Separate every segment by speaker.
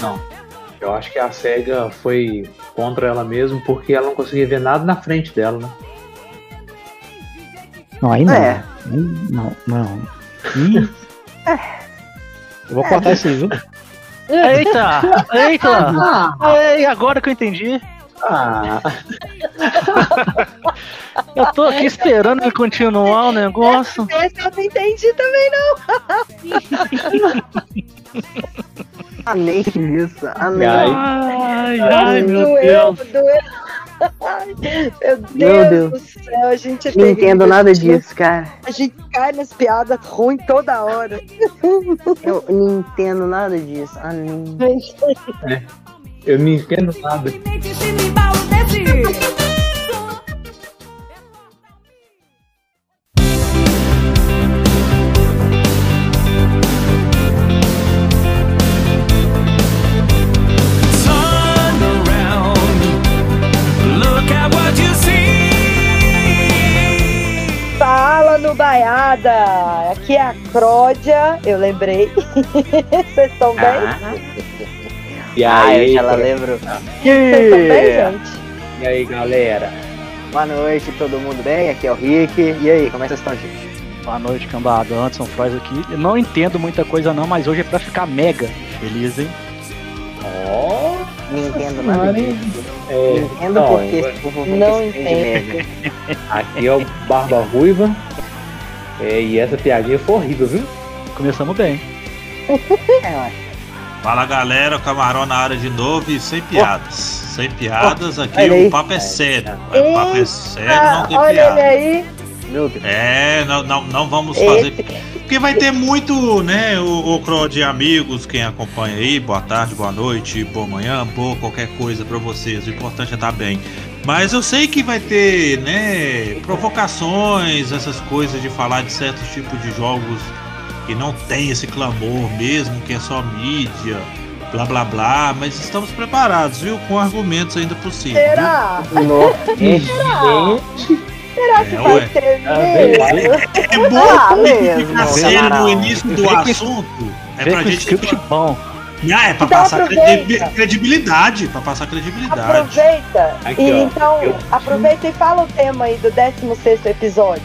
Speaker 1: Não. Eu acho que a SEGA foi contra ela mesmo porque ela não conseguia ver nada na frente dela, né?
Speaker 2: Não, aí não.
Speaker 3: É.
Speaker 2: Não, não. Ih. Eu vou cortar isso aí, viu?
Speaker 4: Eita! Eita!
Speaker 5: Ah,
Speaker 4: Ei, agora que eu entendi.
Speaker 1: Ah,
Speaker 4: Eu tô aqui esperando ele continuar o negócio.
Speaker 5: esse eu não entendi também,
Speaker 3: Amei isso, amei.
Speaker 1: Ai.
Speaker 4: Ai,
Speaker 5: não.
Speaker 4: ai, meu
Speaker 5: doeu,
Speaker 4: Deus.
Speaker 5: doeu. Ai, meu Deus,
Speaker 3: Meu Deus.
Speaker 5: do céu, a gente é
Speaker 3: Não entendo nada disso, cara.
Speaker 5: A gente cai nas piadas ruins toda hora.
Speaker 3: Eu não entendo nada disso. Ah, nem.
Speaker 1: eu não entendo nada.
Speaker 5: Baiada! Aqui é a Cródia, eu lembrei. Vocês estão bem?
Speaker 1: Ah. E
Speaker 3: Ah,
Speaker 1: aí,
Speaker 3: eu já lembro.
Speaker 5: Vocês estão bem, gente?
Speaker 1: e aí, galera?
Speaker 3: Boa noite, todo mundo bem? Aqui é o Rick. E aí, como é que vocês estão, gente?
Speaker 4: Boa noite, cambada. Anderson Frois aqui. Eu não entendo muita coisa não, mas hoje é pra ficar mega feliz, hein?
Speaker 1: Ó,
Speaker 3: Não entendo nada disso. Não
Speaker 1: é,
Speaker 3: entendo
Speaker 1: não,
Speaker 3: porque esse povo
Speaker 5: Não
Speaker 3: com esse trem de
Speaker 5: entendo.
Speaker 3: mega.
Speaker 1: aqui é o Barba Ruiva. É, e essa piadinha foi horrível, viu?
Speaker 4: Começamos bem.
Speaker 6: Fala galera, o Camarão na área de novo e sem piadas. Sem piadas, aqui
Speaker 3: olha aí.
Speaker 6: o papo é sério. O papo é sério, não tem
Speaker 5: olha ele
Speaker 6: piada.
Speaker 5: aí.
Speaker 3: Meu Deus.
Speaker 6: É, não, não, não vamos fazer.
Speaker 5: Esse,
Speaker 6: Porque vai ter muito, né, o, o Cro de amigos, quem acompanha aí. Boa tarde, boa noite, boa manhã, boa qualquer coisa pra vocês. O importante é estar bem. Mas eu sei que vai ter, né, provocações, essas coisas de falar de certos tipos de jogos que não tem esse clamor mesmo, que é só mídia, blá blá blá. Mas estamos preparados, viu? Com argumentos ainda por cima. viu?
Speaker 5: será? Será que
Speaker 6: É,
Speaker 5: vai
Speaker 6: ué.
Speaker 5: ter
Speaker 1: Ah,
Speaker 5: mesmo?
Speaker 6: É bom
Speaker 3: Ah, mesmo,
Speaker 6: fazer
Speaker 3: camarão.
Speaker 6: no início do assunto. É pra gente.
Speaker 4: script bom.
Speaker 6: Ah, é pra
Speaker 5: Então
Speaker 6: passar
Speaker 5: aproveita.
Speaker 6: credi- credibilidade. Pra passar credibilidade.
Speaker 5: Aproveita.
Speaker 1: Aqui,
Speaker 5: e
Speaker 1: ó,
Speaker 5: então,
Speaker 1: eu-
Speaker 5: aproveita e fala o tema aí do 16 episódio.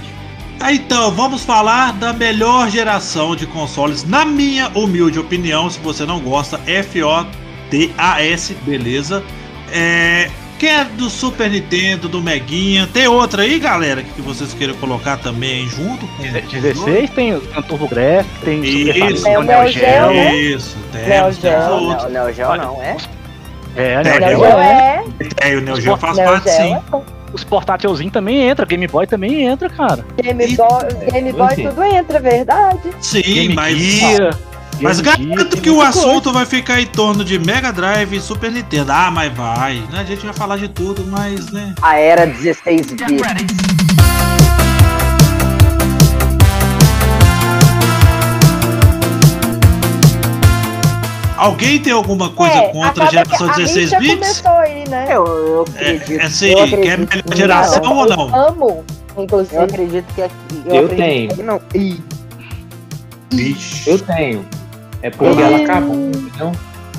Speaker 6: Ah, Então, vamos falar da melhor geração de consoles, na minha humilde opinião. Se você não gosta, F-O-T-A-S, beleza? É. Quem é do Super Nintendo, do Meguinha? Tem outra aí, galera, que vocês queiram colocar também junto com
Speaker 4: 16 tem, tem o Turbo Graphic, tem Super
Speaker 6: Isso.
Speaker 5: É o
Speaker 4: Neo
Speaker 5: Neo
Speaker 4: Geo.
Speaker 5: Geo, né?
Speaker 6: Isso, temos,
Speaker 5: Neo Geo.
Speaker 3: Neo Geo não, é?
Speaker 4: É,
Speaker 6: Neo
Speaker 4: Neo
Speaker 5: Neo
Speaker 4: Geo é.
Speaker 5: é.
Speaker 6: É, o Neo Geo faz
Speaker 5: Neo
Speaker 6: parte
Speaker 5: Geo
Speaker 6: sim.
Speaker 5: é.
Speaker 4: Os portátilzinhos também entra, Game Boy também entra, cara.
Speaker 5: Game Boy, Game Boy tudo entra, verdade.
Speaker 6: Sim,
Speaker 4: Game
Speaker 6: mas. Mas garanto que o
Speaker 4: coisa.
Speaker 6: assunto vai ficar em torno de Mega Drive e Super Nintendo. Ah, mas vai. Né? A gente vai falar de tudo, mas, né?
Speaker 3: A era 16 bits.
Speaker 6: Alguém tem alguma coisa
Speaker 5: É,
Speaker 6: contra a geração
Speaker 5: que a
Speaker 6: 16
Speaker 5: rixa
Speaker 6: bits?
Speaker 5: começou aí, né?
Speaker 3: Eu, eu
Speaker 6: É,
Speaker 3: acredito.
Speaker 6: é assim,
Speaker 3: eu
Speaker 6: quer
Speaker 3: acredito
Speaker 6: melhor geração
Speaker 3: eu-
Speaker 6: ou não?
Speaker 5: Amo, inclusive.
Speaker 3: Eu acredito que aqui. Eu,
Speaker 1: Eu tenho.
Speaker 3: que Não. Ih,
Speaker 6: Vixe.
Speaker 1: Eu tenho. É porque ela acabou, entendeu?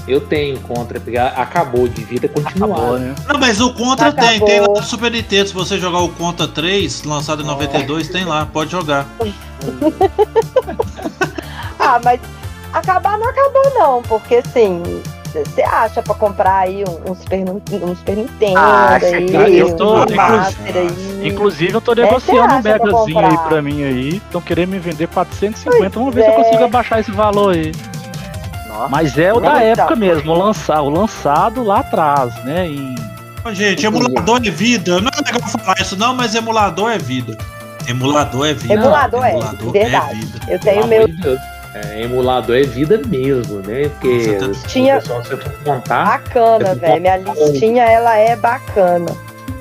Speaker 1: Eu tenho contra, porque ela acabou, devia ter continuado.
Speaker 4: Acabou, né?
Speaker 6: Não, mas o Contra tem,
Speaker 5: Acabou.
Speaker 6: tem lá no Super Nintendo. Se você jogar o Contra 3, lançado em 92, tem lá, pode jogar.
Speaker 5: Ah, mas acabar não acabou não, porque assim, você acha pra comprar aí um, um Super, um Super Nintendo
Speaker 3: Acha
Speaker 5: aí,
Speaker 4: eu tô-
Speaker 5: um
Speaker 4: inclusive-
Speaker 5: Master aí.
Speaker 4: Inclusive, eu tô
Speaker 5: você
Speaker 4: negociando um
Speaker 5: acha pra
Speaker 4: megazinho aí pra mim aí. Estão querendo me vender 450. Vamos ver se eu
Speaker 5: é.
Speaker 4: consigo abaixar esse valor aí.
Speaker 3: nossa.
Speaker 4: Mas é o da época mesmo, o lançado, o lançado lá atrás, né? Em
Speaker 6: gente, emulador é vida. Não é legal falar isso, não, mas emulador é vida. Emulador é vida.
Speaker 5: Emulador é,
Speaker 6: Emulador
Speaker 5: verdade.
Speaker 6: vida.
Speaker 5: Eu tenho meu.
Speaker 1: É, emulador é vida mesmo, né? Porque
Speaker 5: Tinha-
Speaker 1: o pessoal se for montar,
Speaker 5: Bacana, velho. Minha listinha, ela é bacana.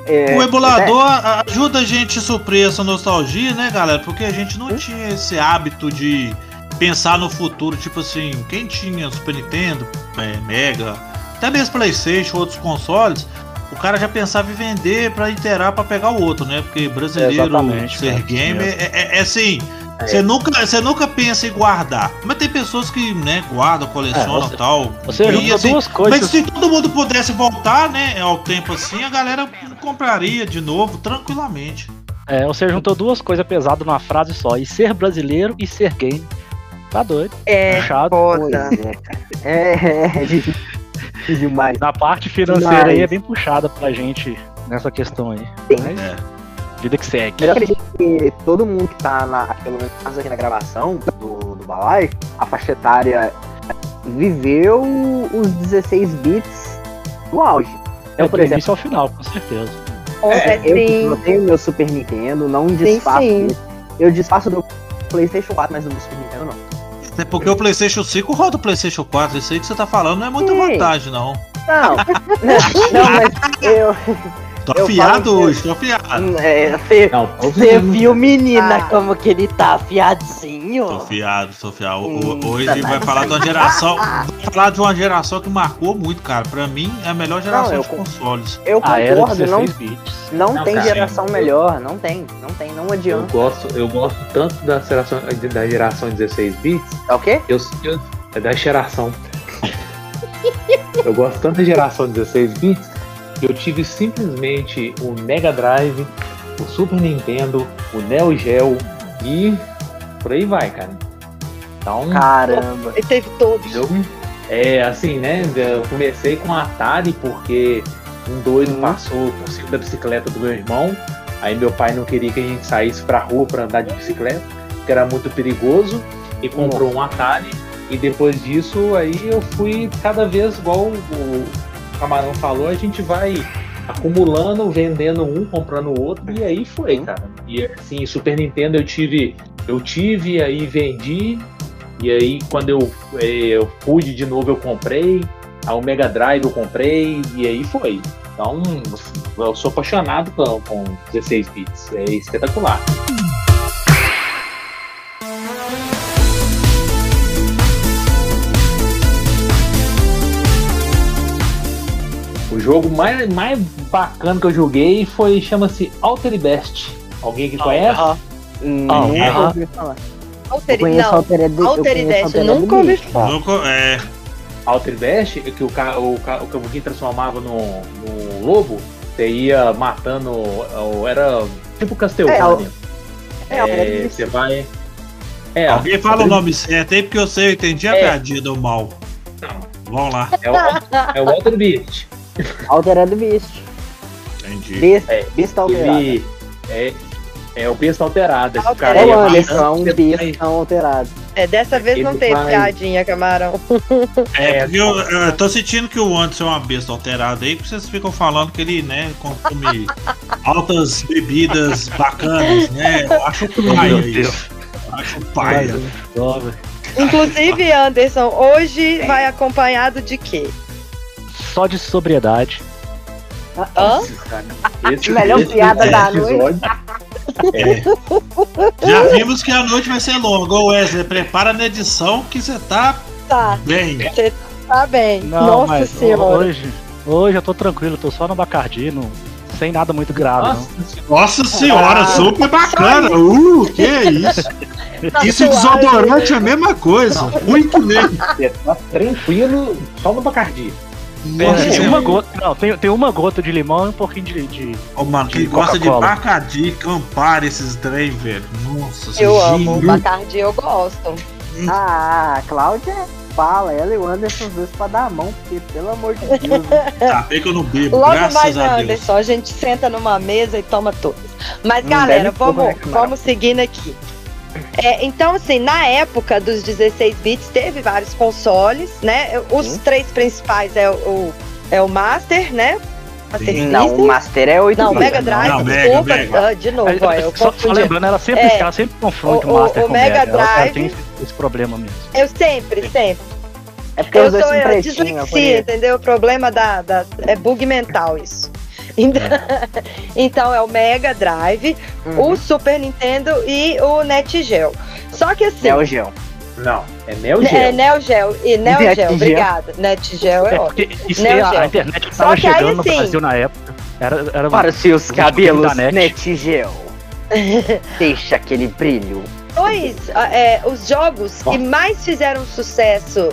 Speaker 3: É,
Speaker 6: O emulador a- ajuda a gente a suprir essa nostalgia, né, galera? Porque a gente não tinha esse hábito de pensar no futuro, tipo assim, quem tinha Super Nintendo, é, Mega, até mesmo Playstation, outros consoles, o cara já pensava em vender pra interar pra pegar o outro, né? Porque brasileiro
Speaker 4: Exatamente,
Speaker 6: ser
Speaker 4: cara,
Speaker 6: gamer
Speaker 4: isso
Speaker 6: é, é- é assim, Você nunca, você nunca pensa em guardar. Mas tem pessoas que, né, guardam, colecionam
Speaker 4: É,
Speaker 6: e
Speaker 4: você-
Speaker 6: tal.
Speaker 4: Você
Speaker 6: E,
Speaker 4: juntou
Speaker 6: assim,
Speaker 4: duas coisas.
Speaker 6: Mas se todo mundo pudesse voltar, né, ao tempo assim, a galera compraria de novo, tranquilamente.
Speaker 4: É, você juntou duas coisas pesadas numa frase só. E ser brasileiro e ser game. Tá doido.
Speaker 5: É,
Speaker 4: Puxado.
Speaker 3: Pois
Speaker 5: foda.
Speaker 3: é, cara. É, é difícil demais.
Speaker 4: Na parte financeira
Speaker 3: Demais.
Speaker 4: aí é bem puxada pra gente nessa questão aí. Mas,
Speaker 6: É.
Speaker 4: vida que segue.
Speaker 3: Eu acredito que todo mundo que tá na, pelo menos aqui na gravação do, do Balai, a faixa etária viveu os 16 bits do auge.
Speaker 4: É
Speaker 3: por exemplo,
Speaker 4: início ao final, com certeza.
Speaker 5: É,
Speaker 3: eu,
Speaker 5: sim.
Speaker 3: eu tenho meu Super Nintendo, não desfaço.
Speaker 5: sim.
Speaker 3: dele. Eu desfaço do PlayStation 4, mas do meu Super Nintendo não.
Speaker 6: Até porque o PlayStation 5 roda o PlayStation 4. Isso aí que você tá falando não é muita
Speaker 3: Sim.
Speaker 6: vantagem, não.
Speaker 3: Não, não, mas eu.
Speaker 6: Tô
Speaker 3: Eu
Speaker 6: afiado hoje, tô afiado.
Speaker 3: É, você,
Speaker 1: Não,
Speaker 3: viu, menina,
Speaker 5: Ah.
Speaker 3: como que ele tá afiadinho?
Speaker 6: Tô afiado, tô afiado. O-
Speaker 3: Hum,
Speaker 6: o- Hoje
Speaker 3: tá
Speaker 6: vai falar de uma geração. Vai falar de uma geração que marcou muito, cara. Pra mim, é a melhor geração
Speaker 3: eu
Speaker 6: de
Speaker 3: con-
Speaker 6: consoles.
Speaker 3: Eu
Speaker 4: A era
Speaker 3: concordo, não,
Speaker 4: 16 bits.
Speaker 3: não,
Speaker 1: Não,
Speaker 3: tem
Speaker 1: cara.
Speaker 3: geração melhor, não tem, não tem, não
Speaker 1: Eu
Speaker 3: adianta.
Speaker 1: gosto, eu gosto tanto da geração, da geração 16 bits,
Speaker 3: Tá ok?
Speaker 1: eu, eu é da geração. eu gosto tanto da geração 16 bits eu tive simplesmente o Mega Drive, o Super Nintendo, o Neo Geo e por aí vai, cara. Então,
Speaker 3: Caramba.
Speaker 5: Ele teve todos.
Speaker 1: eu, é assim, né? Eu comecei com a Atari porque um doido
Speaker 3: Uhum.
Speaker 1: passou por cima da bicicleta do meu irmão. Aí meu pai não queria que a gente saísse pra rua pra andar de bicicleta, que era muito perigoso, e comprou um Atari. E depois disso, aí eu fui cada vez igual o Camarão falou, a gente vai acumulando, vendendo um, comprando o outro, e aí foi, cara. E assim, Super Nintendo eu tive, eu tive, aí vendi, e aí quando eu, eh, eu pude de novo eu comprei, aí o Mega Drive eu comprei, e aí foi. Então, eu sou apaixonado com, com 16 bits, é espetacular. Jogo mais, mais bacana que eu joguei foi, chama-se Altered Best. Alguém que conhece?
Speaker 3: Hum,
Speaker 4: Ah,
Speaker 3: nunca
Speaker 4: aham.
Speaker 3: ouvi falar. Eu
Speaker 5: Alteri...
Speaker 3: conheço
Speaker 5: Não,
Speaker 3: Altered eu
Speaker 5: Altered
Speaker 3: conheço
Speaker 5: Dash,
Speaker 3: Altered
Speaker 5: nunca ouvi
Speaker 3: Beast.
Speaker 5: falar.
Speaker 6: Nunca- é,
Speaker 1: Altered Best, que o, ca- o, ca- o Cabuquinho transformava no, no lobo, você ia matando, ou era tipo Castlevania.
Speaker 3: É, Altered
Speaker 1: É,
Speaker 3: Beast.
Speaker 1: você vai... É,
Speaker 6: alguém fala o nome certo aí, porque eu sei, eu entendi a
Speaker 1: É.
Speaker 6: piadinha do mal. Vamos lá,
Speaker 1: É o, é o Beast.
Speaker 3: Altered Beast.
Speaker 6: entendi.
Speaker 3: Beast,
Speaker 1: É,
Speaker 3: Beast alterado.
Speaker 1: Ele é, é o besta alterado. Esse
Speaker 5: Altered.
Speaker 1: cara
Speaker 3: É é um Beast não alterado.
Speaker 5: É, dessa vez não
Speaker 1: Ele
Speaker 5: teve
Speaker 1: vai-
Speaker 5: piadinha, camarão.
Speaker 6: É,
Speaker 1: É,
Speaker 6: porque eu, eu tô sentindo que o Anderson é uma besta alterada aí, porque vocês ficam falando que ele, né, consome altas bebidas bacanas, né? Eu acho paia isso. Eu Acho paia.
Speaker 5: Inclusive, Anderson, hoje vai acompanhado de quê?
Speaker 4: Só de sobriedade.
Speaker 5: Hã?
Speaker 1: Esse,
Speaker 3: Melhor
Speaker 1: esse
Speaker 3: piada da
Speaker 1: episódio,
Speaker 6: Já vimos que a noite vai ser longa. Ô Wesley, prepara na edição que você tá
Speaker 5: Tá,
Speaker 6: bem.
Speaker 5: tá bem.
Speaker 4: Não,
Speaker 5: Nossa
Speaker 4: mas
Speaker 5: senhora.
Speaker 4: hoje, hoje eu tô tranquilo, tô só no Bacardi, não, sem nada muito grave,
Speaker 1: Nossa,
Speaker 6: Nossa senhora,
Speaker 5: Ah,
Speaker 6: super bacana. Uh, que isso?
Speaker 5: Tá
Speaker 6: Isso e
Speaker 5: suave.
Speaker 6: desodorante é a mesma coisa. Muito mesmo.
Speaker 1: você tá tranquilo só no Bacardi.
Speaker 6: Nossa,
Speaker 4: uma gota, não tem, tem uma gota de limão e um pouquinho de. de-
Speaker 6: Ô, mano, quem gosta de. Bacardi, Campari, esses trem, velho. Nossa,
Speaker 5: Eu amo. Bacardi eu gosto.
Speaker 3: Ah, a Cláudia fala, ela e o Anderson dois pra dar a mão, porque pelo amor de Deus. né?
Speaker 6: Tá bem que eu não bebo,
Speaker 5: Logo
Speaker 6: graças
Speaker 5: mais,
Speaker 6: a Deus.
Speaker 5: Anderson, a gente senta numa mesa e toma todas. Mas,
Speaker 3: Não
Speaker 5: galera, vamos,
Speaker 3: camarão.
Speaker 5: vamos seguindo aqui. É, então, assim, na época dos 16 bits, teve vários consoles, né? Os
Speaker 3: Sim.
Speaker 5: três principais é o, o- é o Master, né? Master
Speaker 6: Sim.
Speaker 3: Não, o Master é 8
Speaker 5: Não,
Speaker 3: bits.
Speaker 5: Mega Drive,
Speaker 6: Não, Mega,
Speaker 5: desculpa.
Speaker 6: Mega.
Speaker 5: ah, de novo, ó, eu
Speaker 4: só, só lembrando, ela sempre,
Speaker 5: É.
Speaker 4: ela sempre confunde
Speaker 5: O-
Speaker 4: o, Master
Speaker 5: o
Speaker 4: com
Speaker 5: Mega
Speaker 4: Mega. Ela, ela
Speaker 5: Drive-
Speaker 4: tem esse, esse problema mesmo.
Speaker 5: Eu sempre, sempre.
Speaker 3: É porque
Speaker 5: Eu sou eu,
Speaker 3: eu
Speaker 5: dislexia, entendeu? O problema da, da- É bug mental isso. Então, então é o Mega Drive,
Speaker 3: Uhum.
Speaker 5: o Super Nintendo e o Net Geo. Só que assim.
Speaker 3: Neo Geo.
Speaker 1: Não, é Neo
Speaker 5: É
Speaker 1: Geo.
Speaker 5: Neo Geo. E Neo
Speaker 3: Net
Speaker 5: Geo,
Speaker 3: Geo.
Speaker 5: obrigada. Net Geo é
Speaker 4: É,
Speaker 5: ótimo.
Speaker 4: isso
Speaker 5: Neo Geo.
Speaker 4: a internet
Speaker 5: Só
Speaker 4: tava
Speaker 5: que aí,
Speaker 4: chegando no
Speaker 5: sim.
Speaker 4: Brasil na época. Era, era
Speaker 3: Para os seus
Speaker 4: Os
Speaker 3: cabelos,
Speaker 4: net.
Speaker 3: Deixa aquele brilho.
Speaker 5: Ah, é, os jogos que mais fizeram sucesso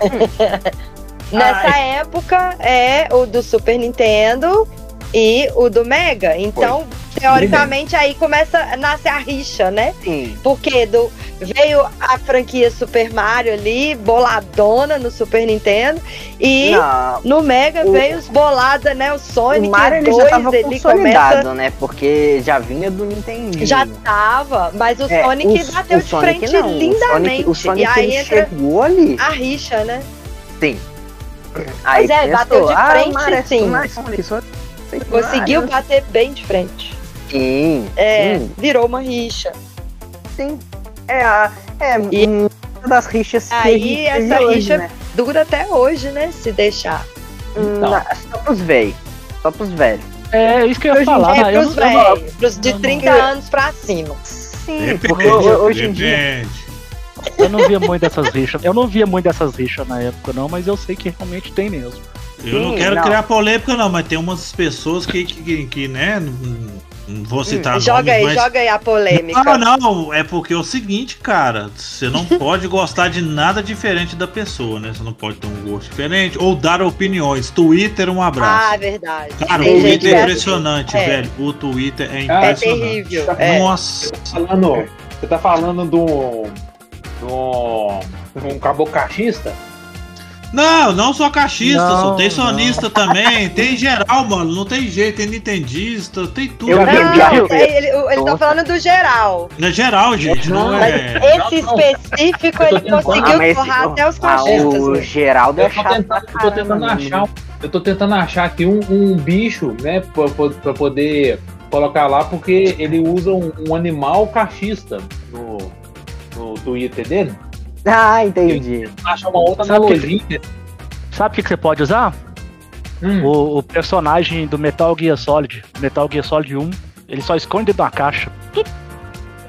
Speaker 5: nessa época é o do Super Nintendo e o do Mega. Então, teoricamente, aí começa a nascer a rixa, né?
Speaker 3: Sim.
Speaker 5: Porque do, veio a franquia Super Mario ali, boladona no Super Nintendo, e
Speaker 3: Não,
Speaker 5: no Mega
Speaker 3: O-
Speaker 5: veio os bolada, né? O Sonic
Speaker 3: o Mario ele
Speaker 5: 2,
Speaker 3: já tava
Speaker 5: ele
Speaker 3: consolidado,
Speaker 5: começa.
Speaker 3: né? Porque já vinha do Nintendo.
Speaker 5: Já tava, mas o
Speaker 3: É,
Speaker 5: Sonic
Speaker 3: o-
Speaker 5: bateu
Speaker 3: o
Speaker 5: de
Speaker 3: Sonic
Speaker 5: frente
Speaker 3: não,
Speaker 5: lindamente.
Speaker 3: O Sonic, o
Speaker 5: e
Speaker 3: Sonic
Speaker 5: aí
Speaker 3: ele
Speaker 5: entra
Speaker 3: chegou ali.
Speaker 5: a rixa, né?
Speaker 3: Sim. Aí
Speaker 5: Pois é, bateu de
Speaker 3: ah,
Speaker 5: frente,
Speaker 3: é
Speaker 5: sim. Conseguiu bater bem de frente.
Speaker 3: Sim,
Speaker 5: É,
Speaker 3: sim,
Speaker 5: virou uma rixa.
Speaker 3: sim. É, a- é
Speaker 5: E-
Speaker 3: uma das rixas que
Speaker 5: Aí
Speaker 3: gente
Speaker 5: essa
Speaker 3: hoje,
Speaker 5: rixa
Speaker 3: né?
Speaker 5: dura até hoje, né? Se deixar.
Speaker 3: Hum,
Speaker 1: Então.
Speaker 3: Só pros velhos. Só pros velhos.
Speaker 4: É isso que eu ia
Speaker 3: Hoje
Speaker 4: falar.
Speaker 5: é
Speaker 4: né? Eu
Speaker 5: pros velhos, pros de
Speaker 4: não-
Speaker 5: 30 anos pra cima.
Speaker 3: Sim,
Speaker 6: Depende,
Speaker 3: porque ho- hoje em dia.
Speaker 4: Eu não via muito dessas rixas. Eu não via muito dessas rixas na época, não, mas eu sei que realmente tem mesmo.
Speaker 6: Eu não
Speaker 3: Sim,
Speaker 6: quero
Speaker 3: não.
Speaker 6: criar polêmica, não, mas tem umas pessoas que, que, que, que, né, não, não vou citar
Speaker 5: joga
Speaker 6: nomes,
Speaker 5: aí,
Speaker 6: mas...
Speaker 5: joga aí a polêmica.
Speaker 6: Não, não, é porque é o seguinte, cara, você não pode gostar de nada diferente da pessoa, né? Você não pode ter um gosto diferente ou dar opiniões. Twitter, um
Speaker 5: Ah,
Speaker 6: abraço.
Speaker 5: é verdade.
Speaker 6: Cara, o
Speaker 5: Tem gente
Speaker 6: Twitter é
Speaker 5: é
Speaker 6: impressionante,
Speaker 5: É.
Speaker 6: velho. O Twitter é
Speaker 5: É
Speaker 6: impressionante.
Speaker 5: terrível. É.
Speaker 6: Nossa.
Speaker 1: falando, você tá falando do. do. um caboclo cachista?
Speaker 6: Não, não só cachista,
Speaker 4: Não,
Speaker 6: só tem
Speaker 4: não.
Speaker 6: também, tem geral, mano, não tem jeito, tem nintendista, tem tudo.
Speaker 3: Eu
Speaker 5: Não, é, ele, ele tá falando do geral.
Speaker 6: É geral, gente, não,
Speaker 1: Não,
Speaker 6: é.
Speaker 5: Esse
Speaker 1: não.
Speaker 5: específico ele conseguiu
Speaker 3: Ah, mas
Speaker 5: forrar
Speaker 3: esse-
Speaker 5: até os
Speaker 3: ah,
Speaker 5: cachistas.
Speaker 3: o? Geraldo é
Speaker 1: Eu tô
Speaker 3: chato
Speaker 1: tentando, eu tô tentando achar. Eu tô tentando achar aqui um, um bicho, né? Pra, pra- pra poder colocar lá, porque ele usa um, um animal cachista no, no Twitter dele.
Speaker 3: Ah, entendi.
Speaker 1: Acha uma outra
Speaker 4: Sabe o que-
Speaker 1: analogia.
Speaker 4: Sabe o que, você pode usar?
Speaker 1: Hum,
Speaker 4: O, o personagem do Metal Gear Solid, Metal Gear Solid 1, ele só esconde dentro da caixa.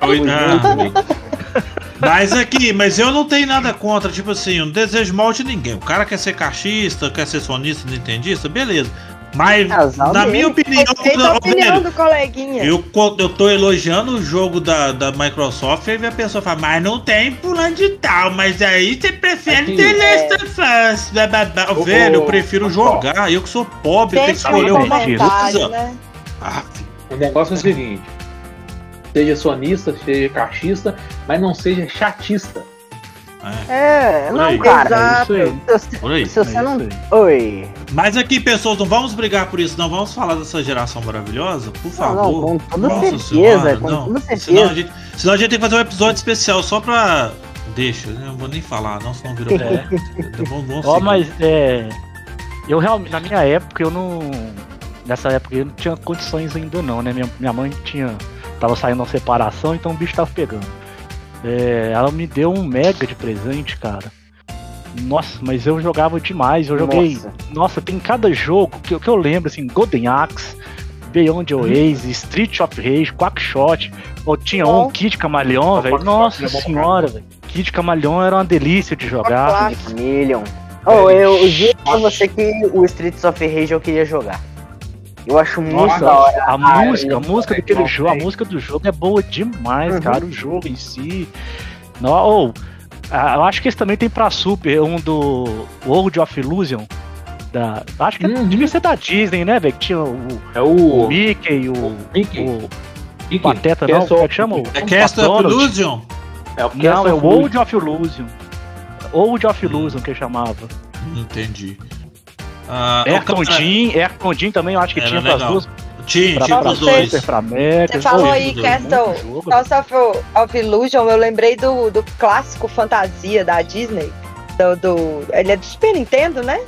Speaker 6: Oi, ah. Mas aqui, mas eu não tenho nada contra, tipo assim, eu não desejo mal de ninguém. O cara quer ser cachista, quer ser sonista, nintendista, beleza. Mas,
Speaker 3: Casal
Speaker 6: na minha opinião,
Speaker 5: a opinião
Speaker 6: velho,
Speaker 5: do coleguinha.
Speaker 6: eu, eu tô elogiando o jogo da, da Microsoft e a pessoa fala, mas não tem fulano de tal, mas aí você prefere
Speaker 1: Aqui,
Speaker 6: The
Speaker 5: é.
Speaker 6: Last of Us. blá, blá, blá.
Speaker 1: Ô,
Speaker 6: Velho, eu prefiro
Speaker 1: ô,
Speaker 6: jogar, eu que sou pobre, tenho que escolher
Speaker 5: um
Speaker 6: uma coisa.
Speaker 5: né?
Speaker 6: Ah,
Speaker 1: o negócio é o seguinte: seja sonista, seja cachista, mas não seja chatista.
Speaker 3: É,
Speaker 6: Por
Speaker 3: não, cara.
Speaker 4: É aí.
Speaker 3: Se, você
Speaker 4: É
Speaker 3: não. Oi.
Speaker 6: Mas aqui, pessoas, não vamos brigar por isso, não. Vamos falar dessa geração maravilhosa, por
Speaker 3: Não,
Speaker 6: favor.
Speaker 3: não, com toda
Speaker 6: Nossa
Speaker 3: certeza,
Speaker 6: Senhora,
Speaker 3: com
Speaker 6: não.
Speaker 3: toda
Speaker 6: Senão a,
Speaker 3: certeza.
Speaker 6: gente, senão a gente tem que fazer um episódio especial só pra. Deixa, eu não vou nem falar, não, senão vira.
Speaker 4: É.
Speaker 6: Vamos, vamos
Speaker 4: Ó, mas é. Eu realmente, na minha época, eu não. Nessa época eu não tinha condições ainda não, né? Minha, minha mãe tinha. Tava saindo uma separação, então o bicho tava pegando. É, ela me deu um mega de presente, cara. Nossa, mas eu jogava demais. Eu joguei.
Speaker 3: Nossa.
Speaker 4: Nossa, tem cada jogo que, eu- que eu lembro, assim, Golden Axe, Beyond Oasis, Street of Rage, Quackshot. Ou tinha
Speaker 5: Bom.
Speaker 4: um Kid Camaleão, velho. Nossa
Speaker 1: é
Speaker 4: senhora, velho. Kid Camaleão era uma delícia de jogar.
Speaker 3: Million. Oh, eu eu juro pra você que o Streets of Rage eu queria jogar. Eu acho muito
Speaker 4: Nossa,
Speaker 3: da hora.
Speaker 4: a
Speaker 3: Ah,
Speaker 4: música, a
Speaker 1: eu
Speaker 4: música daquele jogo, a música do jogo é boa demais,
Speaker 3: Uhum.
Speaker 4: cara. O jogo em si. Não, ou, ah, eu acho que esse também tem pra Super, um do World of Illusion. Da, acho que
Speaker 1: Uhum.
Speaker 4: devia ser da Disney, né, velho? Que tinha o,
Speaker 1: É
Speaker 4: o
Speaker 1: o.
Speaker 4: Mickey, o,
Speaker 1: Mickey.
Speaker 4: o
Speaker 1: Mickey,
Speaker 4: Pateta,
Speaker 1: é
Speaker 4: não, como é que chama?
Speaker 6: É Cast of. Illusion?
Speaker 1: É o
Speaker 4: Não, é o World of Illusion. World of Illusion que chamava.
Speaker 6: Não entendi. Ah, o
Speaker 4: Ayrton
Speaker 6: cara-
Speaker 4: Jean, Ayrton Jean também, eu acho que tinha pras
Speaker 6: legal.
Speaker 4: duas.
Speaker 6: Tinha, tinha
Speaker 4: pra
Speaker 6: pros dois.
Speaker 5: Você falou aí Castle. House of, of Illusion, eu lembrei do, do clássico fantasia da Disney. Do, do- ele é do Super Nintendo, né?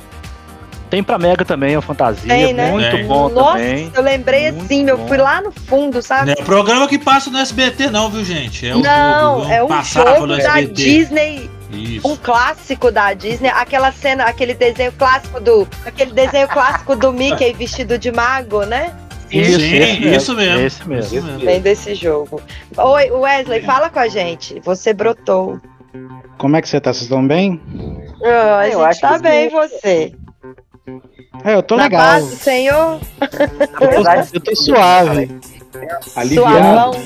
Speaker 4: Tem pra Mega também, a fantasia.
Speaker 5: Tem, né?
Speaker 4: Muito
Speaker 6: Tem.
Speaker 4: bom
Speaker 5: Nossa,
Speaker 4: também.
Speaker 5: eu lembrei
Speaker 4: Muito
Speaker 5: assim, eu
Speaker 4: bom.
Speaker 5: fui lá no fundo, sabe?
Speaker 6: Não é o programa que passa no SBT, não, viu, gente? É o
Speaker 5: Não,
Speaker 6: jogo,
Speaker 5: é um jogo da
Speaker 6: SBT.
Speaker 5: Disney,
Speaker 6: Isso.
Speaker 5: um clássico da Disney, aquela cena, aquele desenho clássico do, aquele desenho clássico do Mickey vestido de mago, né?
Speaker 6: Isso, Sim,
Speaker 4: esse
Speaker 6: isso mesmo.
Speaker 4: Esse mesmo.
Speaker 6: Isso mesmo.
Speaker 5: Vem desse jogo. Oi, Wesley, fala com a gente. Você brotou.
Speaker 2: Como é que você tá? Vocês estão bem?
Speaker 5: Ah, a
Speaker 3: Eu
Speaker 5: gente
Speaker 3: acho
Speaker 5: tá
Speaker 3: que
Speaker 5: bem,
Speaker 3: sim.
Speaker 5: você.
Speaker 2: É, eu tô
Speaker 5: Na
Speaker 2: legal.
Speaker 5: paz Senhor,
Speaker 3: Apesar de
Speaker 2: Eu tô suave.
Speaker 1: Aliviado.
Speaker 5: suavão.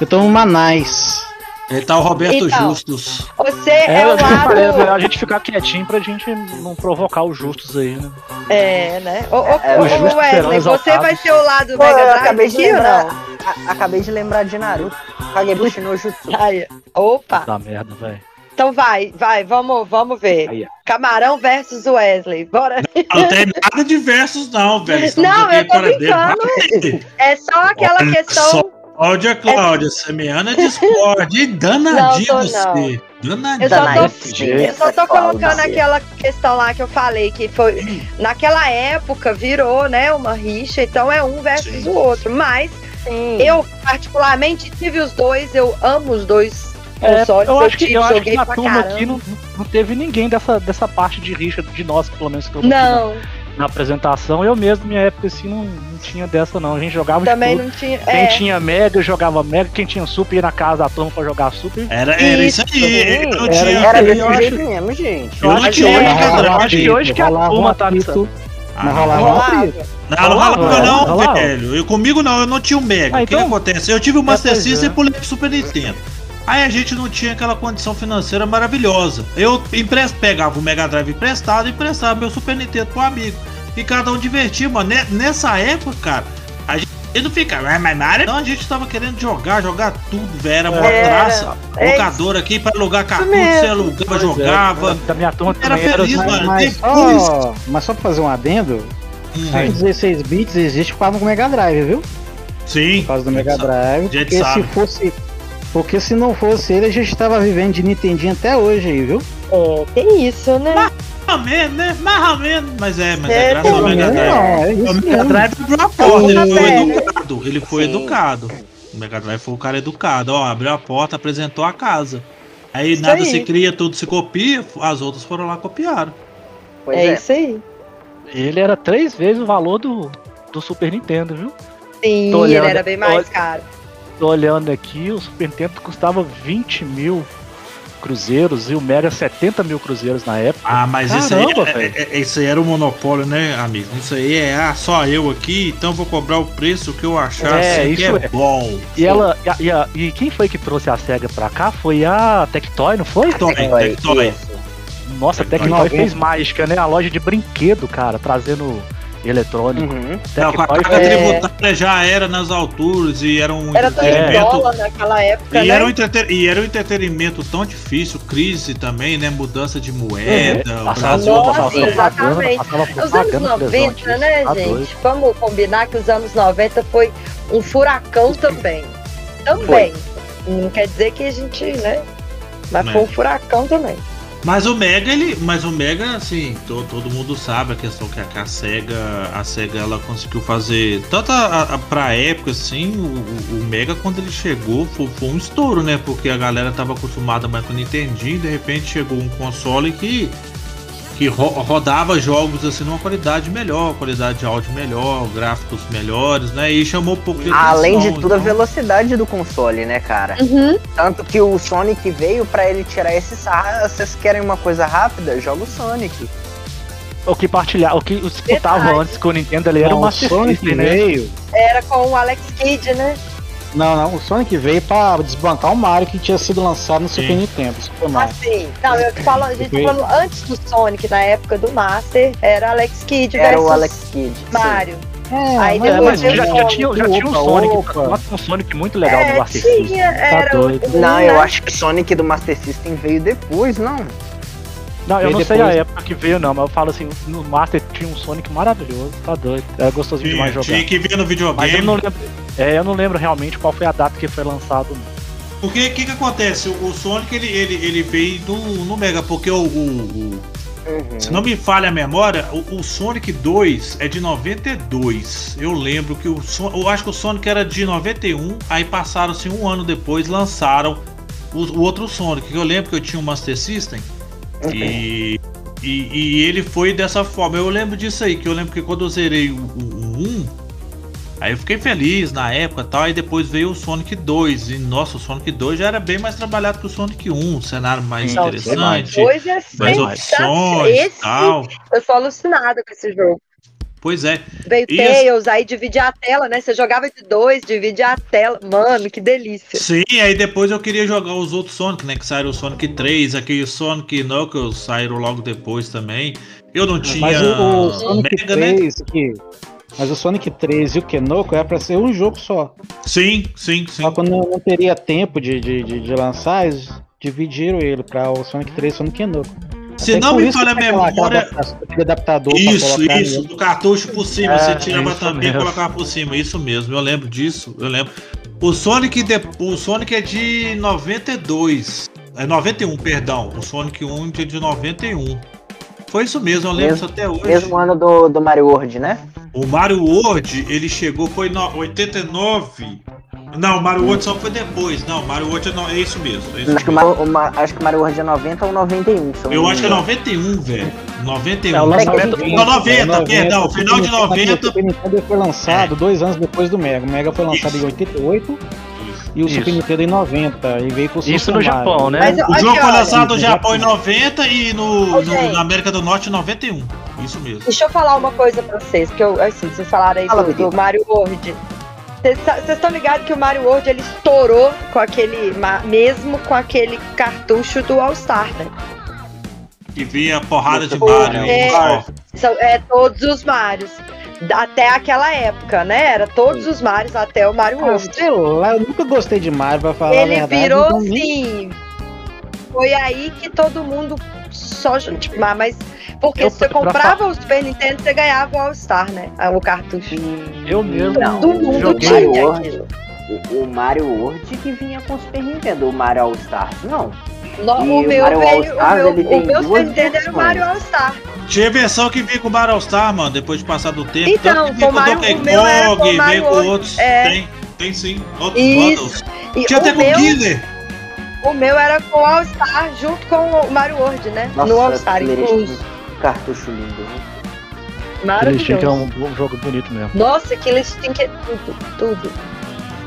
Speaker 2: Eu tô numa nice.
Speaker 6: Aí tá o Roberto
Speaker 5: Então.
Speaker 6: Justus.
Speaker 5: Você
Speaker 4: É,
Speaker 5: é, o
Speaker 4: é
Speaker 5: lado.
Speaker 4: melhor a gente ficar quietinho pra gente não provocar os justos aí, né?
Speaker 5: É, né? Ô, ô,
Speaker 3: É,
Speaker 5: Wesley, você vai ser o lado
Speaker 3: Pô,
Speaker 5: Mega Drive
Speaker 3: acabei de lembrar.
Speaker 5: não?
Speaker 3: a- acabei de lembrar de Naruto. Kagebushi no Jutsu.
Speaker 5: Aí, opa.
Speaker 4: Da merda, velho.
Speaker 5: Então vai, vai, vamos, vamos ver.
Speaker 1: Aí.
Speaker 5: Camarão versus Wesley. Bora.
Speaker 6: Não tem nada de versos, não, velho.
Speaker 5: Não, eu tô brincando. É só aquela
Speaker 6: Olha
Speaker 5: questão.
Speaker 6: Só. Cláudia, Cláudia, semeando a discórdia, hein? Danadinho
Speaker 5: Não, tô não.
Speaker 6: você.
Speaker 5: Eu
Speaker 6: Danadinho.
Speaker 5: só
Speaker 3: Danadinho.
Speaker 5: tô, eu só tô colocando aquela questão lá que eu falei, que foi. Naquela época virou, né, uma rixa, então é um versus
Speaker 6: Sim.
Speaker 5: o outro. Mas
Speaker 3: Sim.
Speaker 5: eu, particularmente, tive os dois, eu amo os dois
Speaker 4: É,
Speaker 5: consoles,
Speaker 4: eu
Speaker 5: eu,
Speaker 4: acho que, eu acho
Speaker 5: joguei
Speaker 4: que na
Speaker 5: pra
Speaker 4: turma
Speaker 5: caramba.
Speaker 4: aqui não, não teve ninguém dessa, dessa parte de rixa de nós, pelo menos que eu aqui na,
Speaker 5: Não,
Speaker 4: na apresentação. Eu mesmo, na minha época, assim, não, não tinha dessa, não. A gente jogava de
Speaker 5: também
Speaker 4: tudo.
Speaker 5: não tinha.
Speaker 4: Quem
Speaker 5: É,
Speaker 4: tinha Mega jogava Mega, quem tinha Super ia na casa da turma pra jogar Super.
Speaker 6: Era, era isso aí. Eu não
Speaker 4: Era-
Speaker 6: tinha.
Speaker 3: Era
Speaker 4: eu acho-
Speaker 3: mesmo, gente.
Speaker 6: Eu não
Speaker 4: acho que
Speaker 6: tinha
Speaker 4: hoje-
Speaker 6: Mega
Speaker 4: eu acho que hoje que a turma tá
Speaker 6: Ah,
Speaker 2: mas rolava
Speaker 5: rolava.
Speaker 6: Não, não
Speaker 4: Rolava,
Speaker 6: não, velho. Eu, comigo não, eu não tinha o Mega.
Speaker 4: Ah,
Speaker 6: o que,
Speaker 4: então-
Speaker 6: acontece? Eu tive o Master
Speaker 4: pois
Speaker 6: System
Speaker 4: é.
Speaker 6: e pulei pro Super Nintendo. Aí a gente não tinha aquela condição financeira maravilhosa. Eu empres- pegava o Mega Drive emprestado e emprestava meu Super Nintendo pro amigo. E cada um divertia, mano. Ne- Nessa época, cara, a gente não ficava, "Ah, mas Mario. Não, a gente tava querendo jogar, jogar tudo, velho. Era uma
Speaker 5: Era.
Speaker 6: traça.
Speaker 5: É
Speaker 6: Locadora aqui pra alugar cartucho, você alugava,
Speaker 4: é,
Speaker 6: jogava.
Speaker 4: Da minha turma
Speaker 6: Era feliz, mano.
Speaker 2: Mas
Speaker 6: depois-
Speaker 2: só, mas só pra fazer um adendo,
Speaker 6: Hum,
Speaker 2: os 16 bits existe por causa do Mega Drive, viu?
Speaker 6: Sim.
Speaker 2: Por causa do Mega. Drive. Porque se
Speaker 6: sabe.
Speaker 2: fosse. Porque se não fosse ele, a gente tava vivendo de Nintendinho até hoje aí, viu?
Speaker 5: é, tem isso, né?
Speaker 6: Mais ou menos, né? Mais ou menos. Mas é, mas é,
Speaker 5: É,
Speaker 6: graças ao Mega Drive.
Speaker 2: é
Speaker 6: O Mega. Drive abriu a porta, ele foi educado. Ele foi
Speaker 3: Sim.
Speaker 6: educado. O Mega Drive foi o cara educado. Ó, abriu a porta, apresentou a casa. Aí
Speaker 5: Isso
Speaker 6: nada
Speaker 5: aí.
Speaker 6: se cria, tudo se copia. As outras foram lá copiaram.
Speaker 3: Pois
Speaker 5: é,
Speaker 3: é.
Speaker 5: isso aí.
Speaker 4: Ele era três vezes o valor do, do Super Nintendo, viu?
Speaker 5: Sim,
Speaker 4: Tô
Speaker 5: ele
Speaker 4: olhando-
Speaker 5: era bem mais
Speaker 4: olha-
Speaker 5: caro.
Speaker 4: Tô olhando aqui, o Super Nintendo custava 20 mil cruzeiros e o Mega 70 mil cruzeiros na época.
Speaker 6: Ah, mas isso
Speaker 4: Caramba,
Speaker 6: aí, é, é- é- isso aí era o monopólio, né, amigo? Isso aí é ah, só eu aqui, então vou cobrar o preço que eu achar
Speaker 4: É,
Speaker 6: assim, que
Speaker 4: isso
Speaker 6: é,
Speaker 4: é.
Speaker 6: bom.
Speaker 4: E ela. E, a- e a- e quem foi que trouxe a SEGA pra cá? Foi a Tectoy, não foi?
Speaker 6: Tectoy,
Speaker 3: Tectoy,
Speaker 6: Tectoy.
Speaker 3: isso.
Speaker 4: Nossa, a
Speaker 6: Tectoy.
Speaker 4: Tectoy fez mágica, né? A loja de brinquedo, cara, trazendo eletrônico.
Speaker 3: Uhum.
Speaker 6: Não, com a carga
Speaker 5: É.
Speaker 6: tributária já era nas alturas e era um
Speaker 5: Era
Speaker 6: entretenimento.
Speaker 5: dólar naquela época,
Speaker 6: E
Speaker 5: né?
Speaker 6: era, um entreter- e era um entretenimento tão difícil, crise também, né? Mudança de moeda. Brasil
Speaker 5: Nossa, exatamente.
Speaker 4: passava
Speaker 5: Os anos
Speaker 4: propaganda
Speaker 5: 90,
Speaker 4: televisão
Speaker 5: né,
Speaker 4: tá
Speaker 5: gente? Vamos combinar que os anos 90 foi um furacão também. Também. Não quer dizer que a gente, né? Mas
Speaker 6: É.
Speaker 5: foi um furacão também.
Speaker 6: Mas o Mega, ele. Mas o Mega, assim, to- todo mundo sabe a questão que a, que a SEGA. A SEGA ela conseguiu fazer. Tanto a, a, pra época, assim, o, o- Mega quando ele chegou foi, foi um estouro, né? Porque a galera tava acostumada mais com o Nintendinho e de repente chegou um console que. Que ro- rodava jogos assim numa qualidade melhor, qualidade de áudio melhor, gráficos melhores, né? E chamou um pouco de
Speaker 3: Além de
Speaker 6: atenção,
Speaker 3: tudo, a
Speaker 6: então-
Speaker 3: velocidade do console, né, cara?
Speaker 5: Uhum.
Speaker 3: Tanto que o Sonic veio pra ele tirar esse sarro. Ah, Vocês querem uma coisa rápida? Joga o Sonic.
Speaker 4: O que partilhar, o que disputava
Speaker 5: Verdade.
Speaker 4: antes com o Nintendo ele era
Speaker 2: Não,
Speaker 4: o Master
Speaker 2: Sonic
Speaker 4: System, né?
Speaker 2: veio.
Speaker 5: Era com o Alex Kidd, né?
Speaker 2: Não, não, o Sonic veio pra desbancar o Mario que tinha sido lançado no Super
Speaker 6: Sim.
Speaker 2: Nintendo, Super Mario.
Speaker 5: Assim. Não, eu falo, a gente tá falando antes do Sonic, na época do Master, era Alex Kidd
Speaker 3: Era
Speaker 5: versus
Speaker 3: o Alex Kidd. sim.
Speaker 5: Mario.
Speaker 2: É,
Speaker 5: Aí
Speaker 4: É,
Speaker 5: depois
Speaker 4: mas já, já tinha, já tinha um Sonic, um Sonic muito legal
Speaker 5: É,
Speaker 4: no Master System.
Speaker 5: tinha,
Speaker 4: Tá
Speaker 5: era
Speaker 4: doido.
Speaker 3: Não, eu acho que o Sonic do Master System veio depois, não.
Speaker 4: Não, eu não sei a
Speaker 2: depois.
Speaker 4: época que veio, não, mas eu falo assim, no Master tinha um Sonic maravilhoso, tá doido. Era gostosinho
Speaker 6: Tinha,
Speaker 4: demais jogar.
Speaker 6: tinha que ver no
Speaker 4: Mas eu
Speaker 6: videogame.
Speaker 4: não lembro. É, eu não lembro realmente qual foi a data que foi lançado. não.
Speaker 6: Porque o que, que acontece? O, Sonic ele, ele, ele veio no, no Mega, porque o, o- o-
Speaker 3: Uhum.
Speaker 6: Se não me falha a memória, o, o Sonic 2 é de 92. Eu lembro que o eu acho que o Sonic era de 91, aí passaram-se um ano depois, lançaram o, o outro Sonic. que Eu lembro que eu tinha um Master System e, e, e ele foi dessa forma. Eu lembro disso aí, que eu lembro que quando eu zerei o, o, o 1, aí eu fiquei feliz na época e tal, aí depois veio o Sonic 2. E nossa, o Sonic 2 já era bem mais trabalhado que o Sonic 1, um cenário mais
Speaker 4: Não,
Speaker 6: interessante.
Speaker 5: É
Speaker 6: Mais
Speaker 5: sensacional.
Speaker 6: opções
Speaker 5: Esse,
Speaker 6: tal.
Speaker 5: eu sou alucinada com esse jogo.
Speaker 6: Pois é.
Speaker 5: Veio
Speaker 6: E
Speaker 5: Tails, aí dividia a tela, né? Você jogava de dois, dividia a tela. Mano, que delícia.
Speaker 6: Sim, aí depois eu queria jogar os outros Sonic, né? Que saíram o Sonic 3, aquele Sonic Knuckles saíram logo depois também. Eu não tinha
Speaker 2: Mas o, o Sonic
Speaker 6: Mega, né?
Speaker 2: 3, que, mas o Sonic 3 e o Kenoko era pra ser um jogo só.
Speaker 6: Sim, sim, sim.
Speaker 2: Só quando não, não teria tempo de, de, de, de lançar, eles dividiram ele pra o Sonic 3 e o Sonic Kenoko.
Speaker 6: Se
Speaker 2: Até
Speaker 6: não me falha a memória.
Speaker 2: adaptador
Speaker 6: Isso, isso,
Speaker 2: nele.
Speaker 6: do cartucho por cima,
Speaker 2: É,
Speaker 6: você tirava tampinha e colocava por cima, isso mesmo, eu lembro disso, eu lembro. O Sonic, de, o Sonic é de 92, é 91, perdão, o Sonic 1 é de 91. Foi isso mesmo, eu lembro
Speaker 3: Mesmo-
Speaker 6: isso até hoje.
Speaker 3: Mesmo ano do, do Mario World, né?
Speaker 6: O Mario World, ele chegou, foi em 89. Não, o Mario World só foi depois. Não, o Mario World é, no- é isso mesmo. É isso
Speaker 3: Acho que, o
Speaker 6: mesmo.
Speaker 3: Mario, o Ma- acho que o Mario World é 90 ou 91. se eu
Speaker 6: Eu
Speaker 3: não
Speaker 6: acho que é
Speaker 3: me engano.
Speaker 6: 91, velho. 91.
Speaker 2: É, o lançamento
Speaker 3: Não,
Speaker 6: Não, 90, perdão, final de
Speaker 2: Super Nintendo-
Speaker 6: 90.
Speaker 2: O Super Nintendo foi lançado dois anos depois do Mega. O Mega foi lançado
Speaker 6: Isso.
Speaker 2: em 88 e o
Speaker 4: Isso.
Speaker 2: Super Nintendo em 90. E veio com o
Speaker 4: Isso no
Speaker 2: Mario.
Speaker 4: Japão, né?
Speaker 5: Mas,
Speaker 6: O
Speaker 5: Aqui,
Speaker 6: jogo foi lançado no Japão em
Speaker 2: Japão.
Speaker 6: 90 e no, no- na América do Norte em 91. Isso mesmo.
Speaker 5: Deixa eu falar uma coisa pra vocês, porque eu, assim, vocês falaram aí
Speaker 3: Fala,
Speaker 5: do, do. Mario World. Vocês tá- estão ligados que o Mario World ele estourou com aquele. Mesmo com aquele cartucho do All-Star, né?
Speaker 6: Que vinha porrada de Mario.
Speaker 5: é. São, é todos os Marios. Até aquela época, né? Era todos os Marios até o Mario
Speaker 2: Ah,
Speaker 5: World.
Speaker 2: sei lá, eu nunca gostei de Mario, pra falar a
Speaker 5: Ele
Speaker 2: verdade.
Speaker 5: virou
Speaker 2: então nem-
Speaker 5: assim. Foi aí que todo mundo só. Tipo, mas- mas. Porque
Speaker 4: Eu-
Speaker 5: se você
Speaker 4: pra
Speaker 5: comprava o Super Nintendo, você ganhava o All-Star, né? Ah, O cartucho.
Speaker 4: Eu mesmo
Speaker 3: Não,
Speaker 5: Todo mundo
Speaker 4: joguei.
Speaker 5: Tinha
Speaker 3: World.
Speaker 5: aquilo.
Speaker 3: O, o Mario World que vinha com o Super Nintendo, o Mario All Stars. Não.
Speaker 5: No- o
Speaker 3: o
Speaker 5: meu
Speaker 3: Mario
Speaker 5: veio. O meu, o meu Super Nintendo era o. Mario All-Star.
Speaker 6: Tinha versão que vinha com o Mario All Star, mano, depois de passar do tempo.
Speaker 5: Então,
Speaker 6: Tanto que vinha
Speaker 5: com
Speaker 6: o
Speaker 5: Mario-
Speaker 6: Donkey Kong, veio com outros.
Speaker 5: é.
Speaker 6: Tem, tem sim, outros
Speaker 5: Isso. E
Speaker 6: Tinha até com o
Speaker 5: meu,
Speaker 6: Killer.
Speaker 5: O meu era com o All-Star junto com o Mario World, né?
Speaker 3: Nossa,
Speaker 5: no All-Star,
Speaker 3: aquele
Speaker 5: incluso.
Speaker 3: Cartucho lindo. né?
Speaker 4: Chico é
Speaker 5: Maravilhoso.
Speaker 4: um, um jogo bonito mesmo.
Speaker 5: Nossa, aquilo tinha que tudo, tudo.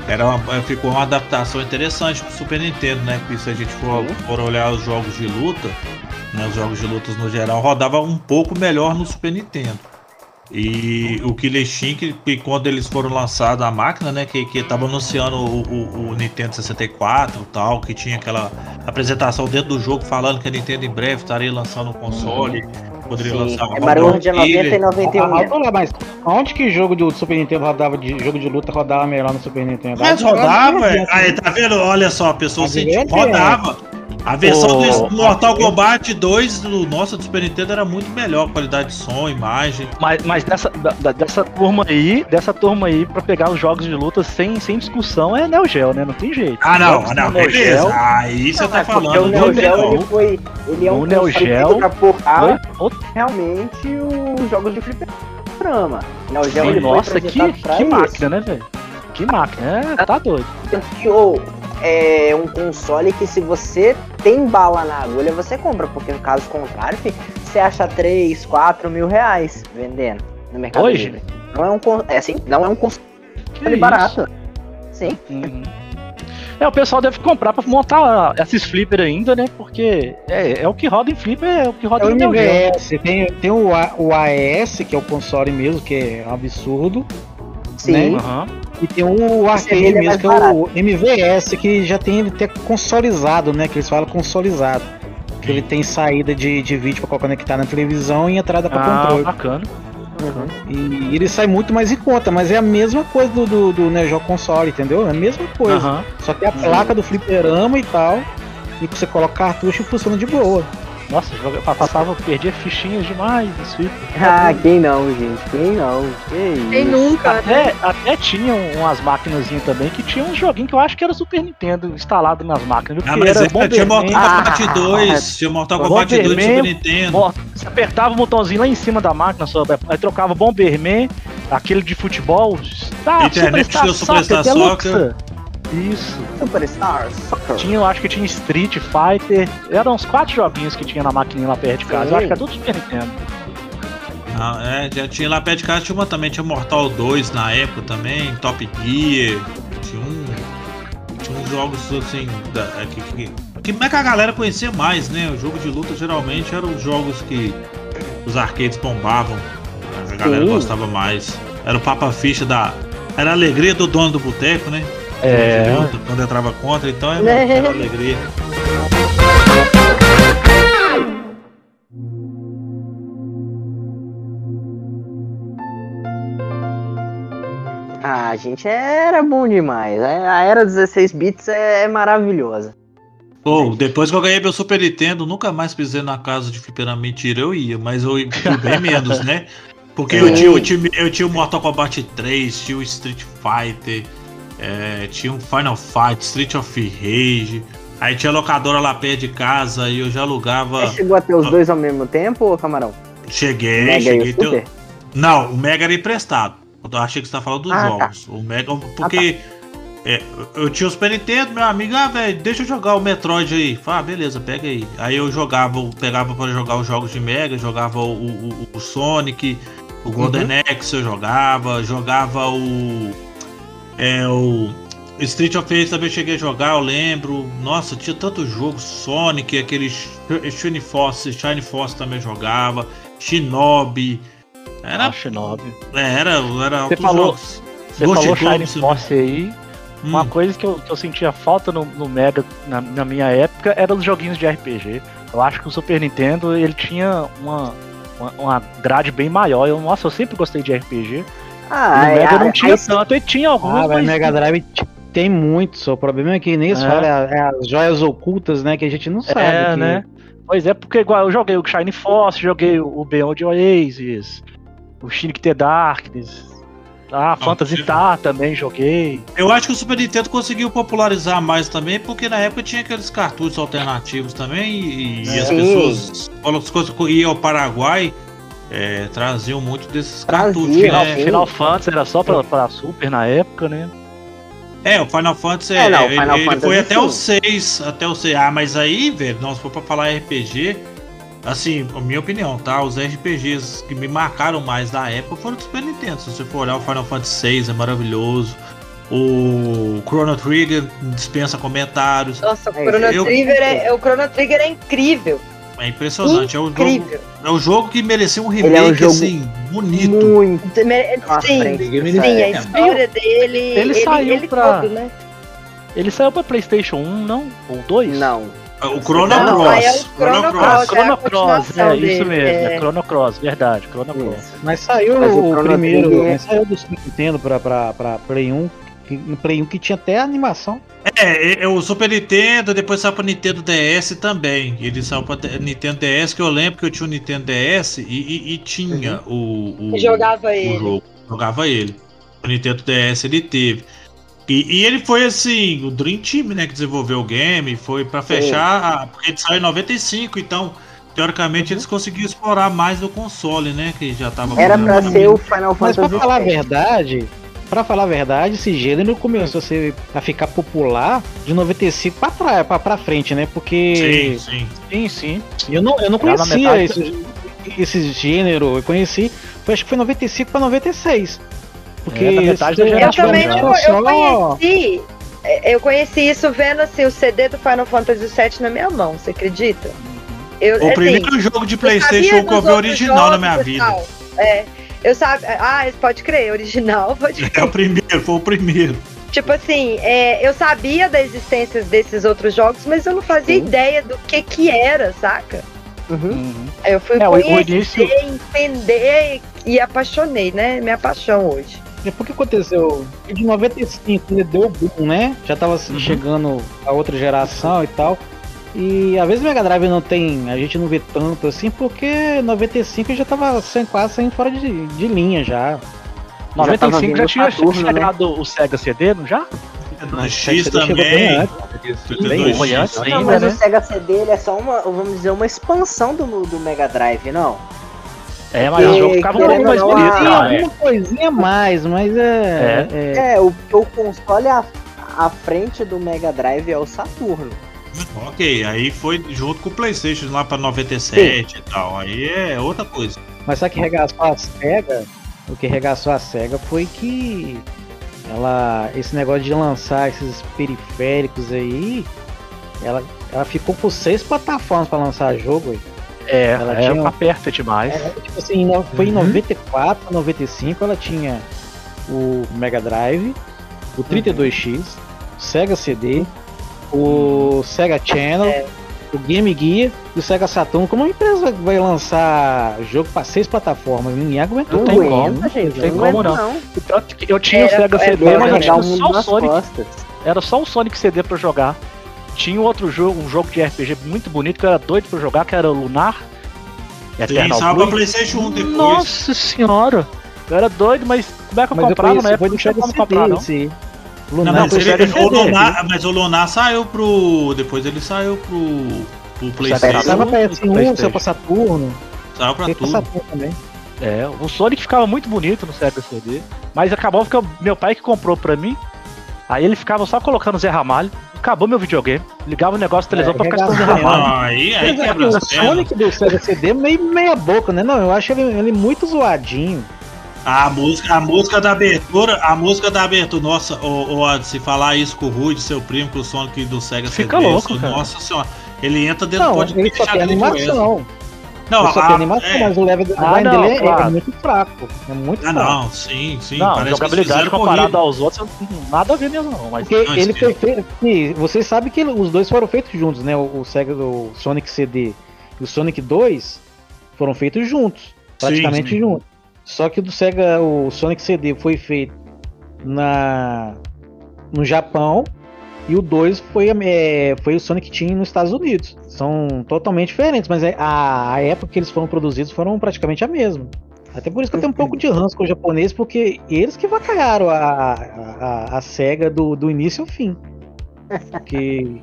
Speaker 6: Era uma, ficou uma adaptação interessante pro Super Nintendo, né? Porque se a gente for, for olhar os jogos de luta, né, os jogos de lutas no geral, rodava um pouco melhor no Super Nintendo. E o Killer Instinct, que quando eles foram lançados a máquina, né, que, que tava anunciando o, o- o Nintendo 64 e tal, que tinha aquela apresentação dentro do jogo falando que a Nintendo em breve estaria lançando um console, poderia
Speaker 3: Sim,
Speaker 6: lançar um
Speaker 3: é Mario World é 90 e
Speaker 6: Killer.
Speaker 3: 91.
Speaker 2: Ah, ah, olha, mas onde que jogo do Super Nintendo rodava de jogo de luta rodava melhor no Super Nintendo?
Speaker 6: Mas rodava, é. aí tá vendo? Olha só, a pessoa sentiu,
Speaker 2: é que
Speaker 6: rodava. A versão
Speaker 4: Ô,
Speaker 6: do Mortal
Speaker 2: ô,
Speaker 6: Kombat 2 do nosso do Super Nintendo era muito melhor, qualidade de som, imagem.
Speaker 4: Mas, mas dessa, da- dessa turma aí, dessa turma aí, pra pegar os jogos de luta sem, sem discussão, é Neo Geo, né? Não tem jeito.
Speaker 6: Ah, não, ah, não,
Speaker 4: Neo
Speaker 6: beleza.
Speaker 4: Geo,
Speaker 6: Aí você tá falando
Speaker 3: o
Speaker 6: do
Speaker 3: Neo Geo ele foi. Ele é um
Speaker 4: O Neo Geo
Speaker 3: pra porrar
Speaker 4: foi
Speaker 3: realmente os jogos de fliperama. Neo Geo
Speaker 4: Sim,
Speaker 3: ele
Speaker 4: nossa,
Speaker 3: foi
Speaker 4: que, que
Speaker 3: isso.
Speaker 4: máquina, né, velho? Que máquina, é, tá doido.
Speaker 3: Ô, é um console que se você tem bala na agulha, você compra, porque no caso contrário, você acha 3, 4 mil reais vendendo no Mercado
Speaker 4: Hoje?
Speaker 3: Livre. Não é um con- é assim, não é um console
Speaker 4: Que isso?
Speaker 3: barato. Sim.
Speaker 4: Uhum. É, o pessoal deve comprar pra montar esses flipper ainda, né? Porque é, é o que roda em flipper, é o que
Speaker 2: É
Speaker 4: roda
Speaker 2: o
Speaker 4: no Neo Geo.
Speaker 2: Tem, tem o, A- o AS, que é o console mesmo, que é um absurdo.
Speaker 3: Sim.
Speaker 4: Aham.
Speaker 2: E tem o arcade
Speaker 3: é
Speaker 2: mesmo,
Speaker 3: mais
Speaker 2: que é o MVS, que já tem ele até consolizado, né? Que eles falam consolizado. Que ele tem saída de, de vídeo pra conectar na televisão e entrada pra
Speaker 4: Ah,
Speaker 2: controle.
Speaker 4: bacana.
Speaker 3: Uhum.
Speaker 2: E ele sai muito mais em conta, mas é a mesma coisa do, do, do Neo Geo console, entendeu? É a mesma coisa.
Speaker 4: Aham.
Speaker 2: Só que a placa do fliperama e tal. E que você coloca cartucho e funciona de boa.
Speaker 4: Nossa, joga- pa- passava, perdia fichinhas demais nos flipper.
Speaker 3: Ah, quem não, gente? Quem não? Que
Speaker 5: Quem nunca, né?
Speaker 4: Até, até tinham umas máquinazinhas também que tinham um joguinho que eu acho que era Super Nintendo instalado nas máquinas. viu?
Speaker 6: Ah, mas
Speaker 4: era
Speaker 6: é, tinha Mortal
Speaker 4: Bomberman.
Speaker 6: Kombat
Speaker 3: Ah,
Speaker 6: 2, tinha Mortal Kombat 2 do
Speaker 4: Bomberman,
Speaker 6: Super Nintendo.
Speaker 4: Você apertava o botãozinho lá em cima da máquina, só, aí trocava Bomberman, aquele de futebol. Tá,
Speaker 6: Internet do Superstar Soccer.
Speaker 4: Isso.
Speaker 3: Superstar Soccer.
Speaker 4: Tinha, eu acho que tinha Street Fighter. Eram uns quatro joguinhos que tinha na maquininha lá perto de casa. Eu acho que é tudo Super Nintendo.
Speaker 6: Ah, é, já tinha lá perto de casa, tinha uma também, tinha Mortal 2 na época também, Top Gear, tinha um. Tinha uns jogos assim. Da, é, que, que, que como é que a galera conhecia mais, né? O jogo de luta geralmente eram os jogos que os arcades bombavam. galera
Speaker 3: Sim.
Speaker 6: gostava mais. Era o Papa Ficha da. Era a alegria do dono do boteco, né?
Speaker 4: É.
Speaker 6: Entendeu? Quando entrava contra, então era,
Speaker 5: Né?
Speaker 6: era alegria.
Speaker 3: Ah, gente, era bom demais. A era 16 bits é, é maravilhosa.
Speaker 6: Pô, depois que eu ganhei meu Super Nintendo, nunca mais pisei na casa de fliperama. Mentira, eu ia, mas eu ia bem menos, né? Porque eu tinha, eu, tinha, eu tinha o Mortal Kombat 3, tinha o Street Fighter, é, tinha um Final Fight, Street of Rage. Aí tinha locadora lá perto de casa e eu já alugava.
Speaker 3: Você chegou a ter os dois ao mesmo tempo, camarão?
Speaker 6: Cheguei,
Speaker 3: Mega
Speaker 6: cheguei. teu-? Não, o Mega era emprestado. Eu achei que você tá falando dos
Speaker 3: Ah, tá.
Speaker 6: jogos. O Mega, porque é, eu tinha o Super Nintendo, meu amigo, ah, velho, deixa eu jogar o Metroid aí. Fala, ah, beleza, pega aí. Aí eu jogava, pegava pra jogar os jogos de Mega, jogava o, o- o Sonic, o Golden
Speaker 3: Uhum.
Speaker 6: Axe eu jogava, jogava o. É, o. Street of Rage também cheguei a jogar, eu lembro. Nossa, tinha tanto jogo. Sonic, aquele Sh- Shine Force, Shine Force também jogava. Shinobi. Era
Speaker 4: Ah, Shinobi.
Speaker 6: é, era, era
Speaker 4: Você
Speaker 6: outros
Speaker 4: falou-
Speaker 6: jogos.
Speaker 4: Você
Speaker 6: Ghost
Speaker 4: falou Shine Force aí. Uma
Speaker 6: Hum.
Speaker 4: coisa que eu, que eu sentia falta no, no Mega na, na minha época era os joguinhos de RPG. Eu acho que o Super Nintendo ele tinha uma, uma, uma grade bem maior. Eu, nossa, eu sempre gostei de RPG.
Speaker 3: Ah,
Speaker 4: no Mega
Speaker 3: é,
Speaker 4: não
Speaker 3: é,
Speaker 4: tinha tanto, e tinha alguns,
Speaker 2: Ah, mas Mega Drive tem muito, só. O problema é que nem isso
Speaker 4: É.
Speaker 2: fala, é, é as joias ocultas, né? Que a gente não sabe.
Speaker 4: É,
Speaker 2: que-
Speaker 4: né? Pois é, porque igual eu joguei o Shine Force, joguei o Beyond Oasis, o Shinick the Darkness, ah, Phantasy
Speaker 6: sim.
Speaker 4: Star também joguei.
Speaker 6: Eu acho que o Super Nintendo conseguiu popularizar mais também, porque na época tinha aqueles cartuchos alternativos também, e, e as pessoas, quando as coisas iam ao Paraguai, é, traziam muito desses
Speaker 3: Trazia,
Speaker 6: cartuchos.
Speaker 4: Final,
Speaker 6: né?
Speaker 3: sim.
Speaker 4: Final Fantasy era só pra, pra Super na época, né?
Speaker 6: É, o Final Fantasy,
Speaker 3: É, não, Final
Speaker 6: ele
Speaker 3: Fantasy
Speaker 6: foi até
Speaker 3: sim.
Speaker 6: o 6, até o 6. Ah, mas aí, velho, não, se for pra falar RPG, assim, a minha opinião, tá? Os RPGs que me marcaram mais da época foram do Super Nintendo. Se você for olhar o Final Fantasy 6 é maravilhoso. O Chrono Trigger dispensa comentários.
Speaker 5: Nossa, o
Speaker 3: É,
Speaker 5: Chrono,
Speaker 6: eu-
Speaker 5: Trigger é, o Chrono Trigger é incrível.
Speaker 6: É impressionante. É um, jogo, é um jogo que merecia um
Speaker 3: Ele é um
Speaker 6: remake,
Speaker 3: jogo
Speaker 6: assim, bonito.
Speaker 3: Muito à
Speaker 5: Sim,
Speaker 3: frente
Speaker 5: sim, a história dele.
Speaker 4: Ele saiu
Speaker 5: ele
Speaker 4: pra-
Speaker 5: todo, né?
Speaker 4: Ele saiu pra PlayStation 1, não? Ou 2?
Speaker 3: Não.
Speaker 6: O Chrono
Speaker 5: Não,
Speaker 6: Cross.
Speaker 5: é o Chrono Cross. é
Speaker 4: Chrono Cross, é isso mesmo, é
Speaker 5: é.
Speaker 4: Chrono Cross, verdade, Chrono Cross.
Speaker 2: Mas saiu
Speaker 3: Mas o
Speaker 2: o, primeiro, mas saiu do Super Nintendo pra, pra, pra Play 1. No Play 1 que tinha até animação.
Speaker 6: É, é, o Super Nintendo, depois saiu pra Nintendo DS também. Ele saiu pra te- Nintendo DS, que eu lembro que eu tinha o Nintendo DS e, e- e tinha o, o,
Speaker 5: E jogava
Speaker 6: o
Speaker 5: ele.
Speaker 6: jogo. Jogava ele. O Nintendo DS ele teve. E, e ele foi assim, o Dream Team, né, que desenvolveu o game, foi pra fechar, a- porque ele saiu em 95, então, teoricamente, eles conseguiram explorar mais do console, né, que já tava...
Speaker 3: Era
Speaker 6: tava-
Speaker 3: ser o Final
Speaker 2: Mas pra
Speaker 3: Fantasy
Speaker 2: falar a verdade, pra falar a verdade, esse gênero começou a, ser, a ficar popular de 95 pra, trás, pra, pra frente, né? Porque
Speaker 6: Sim, sim.
Speaker 4: Sim, sim.
Speaker 2: eu não, eu não
Speaker 4: Já
Speaker 2: conhecia
Speaker 4: metade-
Speaker 2: esse, esse gênero. Eu conheci, foi, acho que foi 95 pra 96. Porque
Speaker 4: É, da metade da
Speaker 2: esse-
Speaker 5: Eu
Speaker 4: geração
Speaker 5: também
Speaker 4: já.
Speaker 5: não. Eu
Speaker 2: só-
Speaker 5: conheci. é, Eu conheci isso vendo assim, o CD do Final Fantasy VII na minha mão, você acredita? Eu,
Speaker 6: O
Speaker 5: assim,
Speaker 6: primeiro jogo de
Speaker 5: eu
Speaker 6: Playstation que eu vi original na minha vida.
Speaker 5: É. Eu sabe. Ah, pode crer, original, pode
Speaker 6: É o
Speaker 5: crer.
Speaker 6: primeiro, foi o primeiro.
Speaker 5: Tipo assim, é, eu sabia da existência desses outros jogos, mas eu não fazia
Speaker 3: Sim.
Speaker 5: ideia do que que era, saca?
Speaker 3: Uhum.
Speaker 5: Eu fui
Speaker 4: É, o- o
Speaker 5: conhecer,
Speaker 4: início-
Speaker 5: entender e apaixonei, né? Minha paixão hoje.
Speaker 2: Depois que aconteceu de 95, ele deu boom, né? Já tava assim,
Speaker 4: Uhum.
Speaker 2: chegando a outra geração e tal. E às vezes o Mega Drive não tem, a gente não vê tanto assim, porque 95 já tava sem, quase saindo fora de, de linha já.
Speaker 3: Já tava
Speaker 4: 95
Speaker 3: vindo
Speaker 4: já
Speaker 3: o
Speaker 4: tinha
Speaker 3: Saturno, né?
Speaker 4: chegado o Sega CD, não já?
Speaker 6: No X também.
Speaker 2: antes. Bem.
Speaker 3: Não, mas
Speaker 4: né?
Speaker 3: o Sega CD ele é só uma, vamos dizer, uma expansão do, do Mega Drive, não?
Speaker 4: É, mas
Speaker 3: Porque,
Speaker 4: o jogo ficava um pouco mais bonito,
Speaker 3: a-
Speaker 4: não, é.
Speaker 2: Alguma coisinha a mais, mas é. é-
Speaker 3: É, o, o console à, à frente do Mega Drive é o Saturno.
Speaker 6: Ok, aí foi junto com o Playstation lá pra 97 e tal. Aí é outra coisa.
Speaker 2: Mas sabe que regaçou a SEGA? O que regaçou a SEGA foi que ela. Esse negócio de lançar esses periféricos aí. Ela, ela ficou com seis plataformas pra lançar jogo. aí.
Speaker 4: É,
Speaker 2: Ela
Speaker 4: era
Speaker 2: tinha-
Speaker 4: pra perto demais.
Speaker 2: É, tipo assim, no- foi em
Speaker 6: Uhum.
Speaker 2: 94, 95, ela tinha o Mega Drive, o 32X, o Sega CD, o Sega Channel,
Speaker 5: É.
Speaker 2: o Game Gear e o Sega Saturn. Como uma empresa vai lançar jogo para seis plataformas? Ninguém aguentou.
Speaker 3: Não
Speaker 4: tem como,
Speaker 3: gente.
Speaker 4: não tem
Speaker 3: não
Speaker 4: como não.
Speaker 3: não.
Speaker 4: Que Eu tinha o
Speaker 5: Era-
Speaker 4: Sega
Speaker 5: era
Speaker 4: CD,
Speaker 5: pra
Speaker 4: mas eu tinha
Speaker 3: o
Speaker 4: só o Sonic.
Speaker 3: costas.
Speaker 4: Era só o Sonic CD pra jogar. Tinha um outro jogo, um jogo de RPG muito bonito que eu era doido pra jogar, que era o Lunar.
Speaker 6: Sim,
Speaker 4: Eternal
Speaker 6: saiu pra. Playstation 1 depois.
Speaker 4: Nossa senhora! Eu era doido, mas como é que eu
Speaker 2: Mas eu
Speaker 4: comprava
Speaker 2: foi
Speaker 4: Não tinha
Speaker 2: Sega
Speaker 4: como comprar, não.
Speaker 2: esse
Speaker 6: Não,
Speaker 2: Lunar
Speaker 6: mas,
Speaker 2: foi
Speaker 6: ele,
Speaker 2: Sega
Speaker 6: o. Lunar, mas o Lunar saiu pro. Depois ele saiu pro. pro PlayStation.
Speaker 2: Saiu pra PS1,
Speaker 4: PlayStation.
Speaker 2: saiu pra Saturno,
Speaker 6: Saiu pra tudo.
Speaker 2: Saturno também.
Speaker 4: É, o Sonic ficava muito bonito no Sega CD, mas acabou que eu- meu pai que comprou pra mim. Aí ele ficava só colocando Zé Ramalho. Acabou meu videogame. Ligava o negócio da televisão
Speaker 2: É,
Speaker 4: pra ficar escutando Zé. Ramalho.
Speaker 6: Ah, aí, aí
Speaker 2: Mas,
Speaker 6: quebra
Speaker 2: o. Sonic do Sega CD é meio meia boca, né? Não, eu acho ele, ele muito zoadinho.
Speaker 6: A música, a música da abertura, a música da abertura, nossa, ô, ô, Ad, se falar isso com o Rui, seu primo, com o Sonic do Sega
Speaker 4: Fica
Speaker 6: CD,
Speaker 4: louco,
Speaker 6: isso,
Speaker 4: cara.
Speaker 6: nossa senhora, ele entra dentro
Speaker 2: Não,
Speaker 6: do podcast
Speaker 2: ele só tem animação.
Speaker 6: Não,
Speaker 2: ele só
Speaker 6: a-
Speaker 2: tem animação,
Speaker 6: é,
Speaker 2: mas o level
Speaker 4: Ah,
Speaker 2: design
Speaker 4: não,
Speaker 2: dele é- é,
Speaker 4: claro.
Speaker 2: muito fraco. É muito
Speaker 6: ah,
Speaker 2: fraco.
Speaker 6: não, sim, sim,
Speaker 4: Não,
Speaker 6: parece que
Speaker 4: jogabilidade comparada aos outros, nada a ver mesmo não. Mas
Speaker 2: Porque
Speaker 6: Não,
Speaker 2: ele foi feito. e Vocês sabem que os dois foram feitos juntos, né? O, o Sega, o Sonic CD e o Sonic 2 foram feitos juntos. Praticamente
Speaker 6: sim.
Speaker 2: juntos. Só que o do Sega, o Sonic CD foi feito na no Japão e o 2 foi, é, foi o Sonic Team nos Estados Unidos. São totalmente diferentes, mas é- a, a época que eles foram produzidos foram praticamente a mesma. Até por isso que eu tenho um pouco de ranço com o japonês, porque eles que vacaiaram a, a, a SEGA do, do início ao fim. Porque.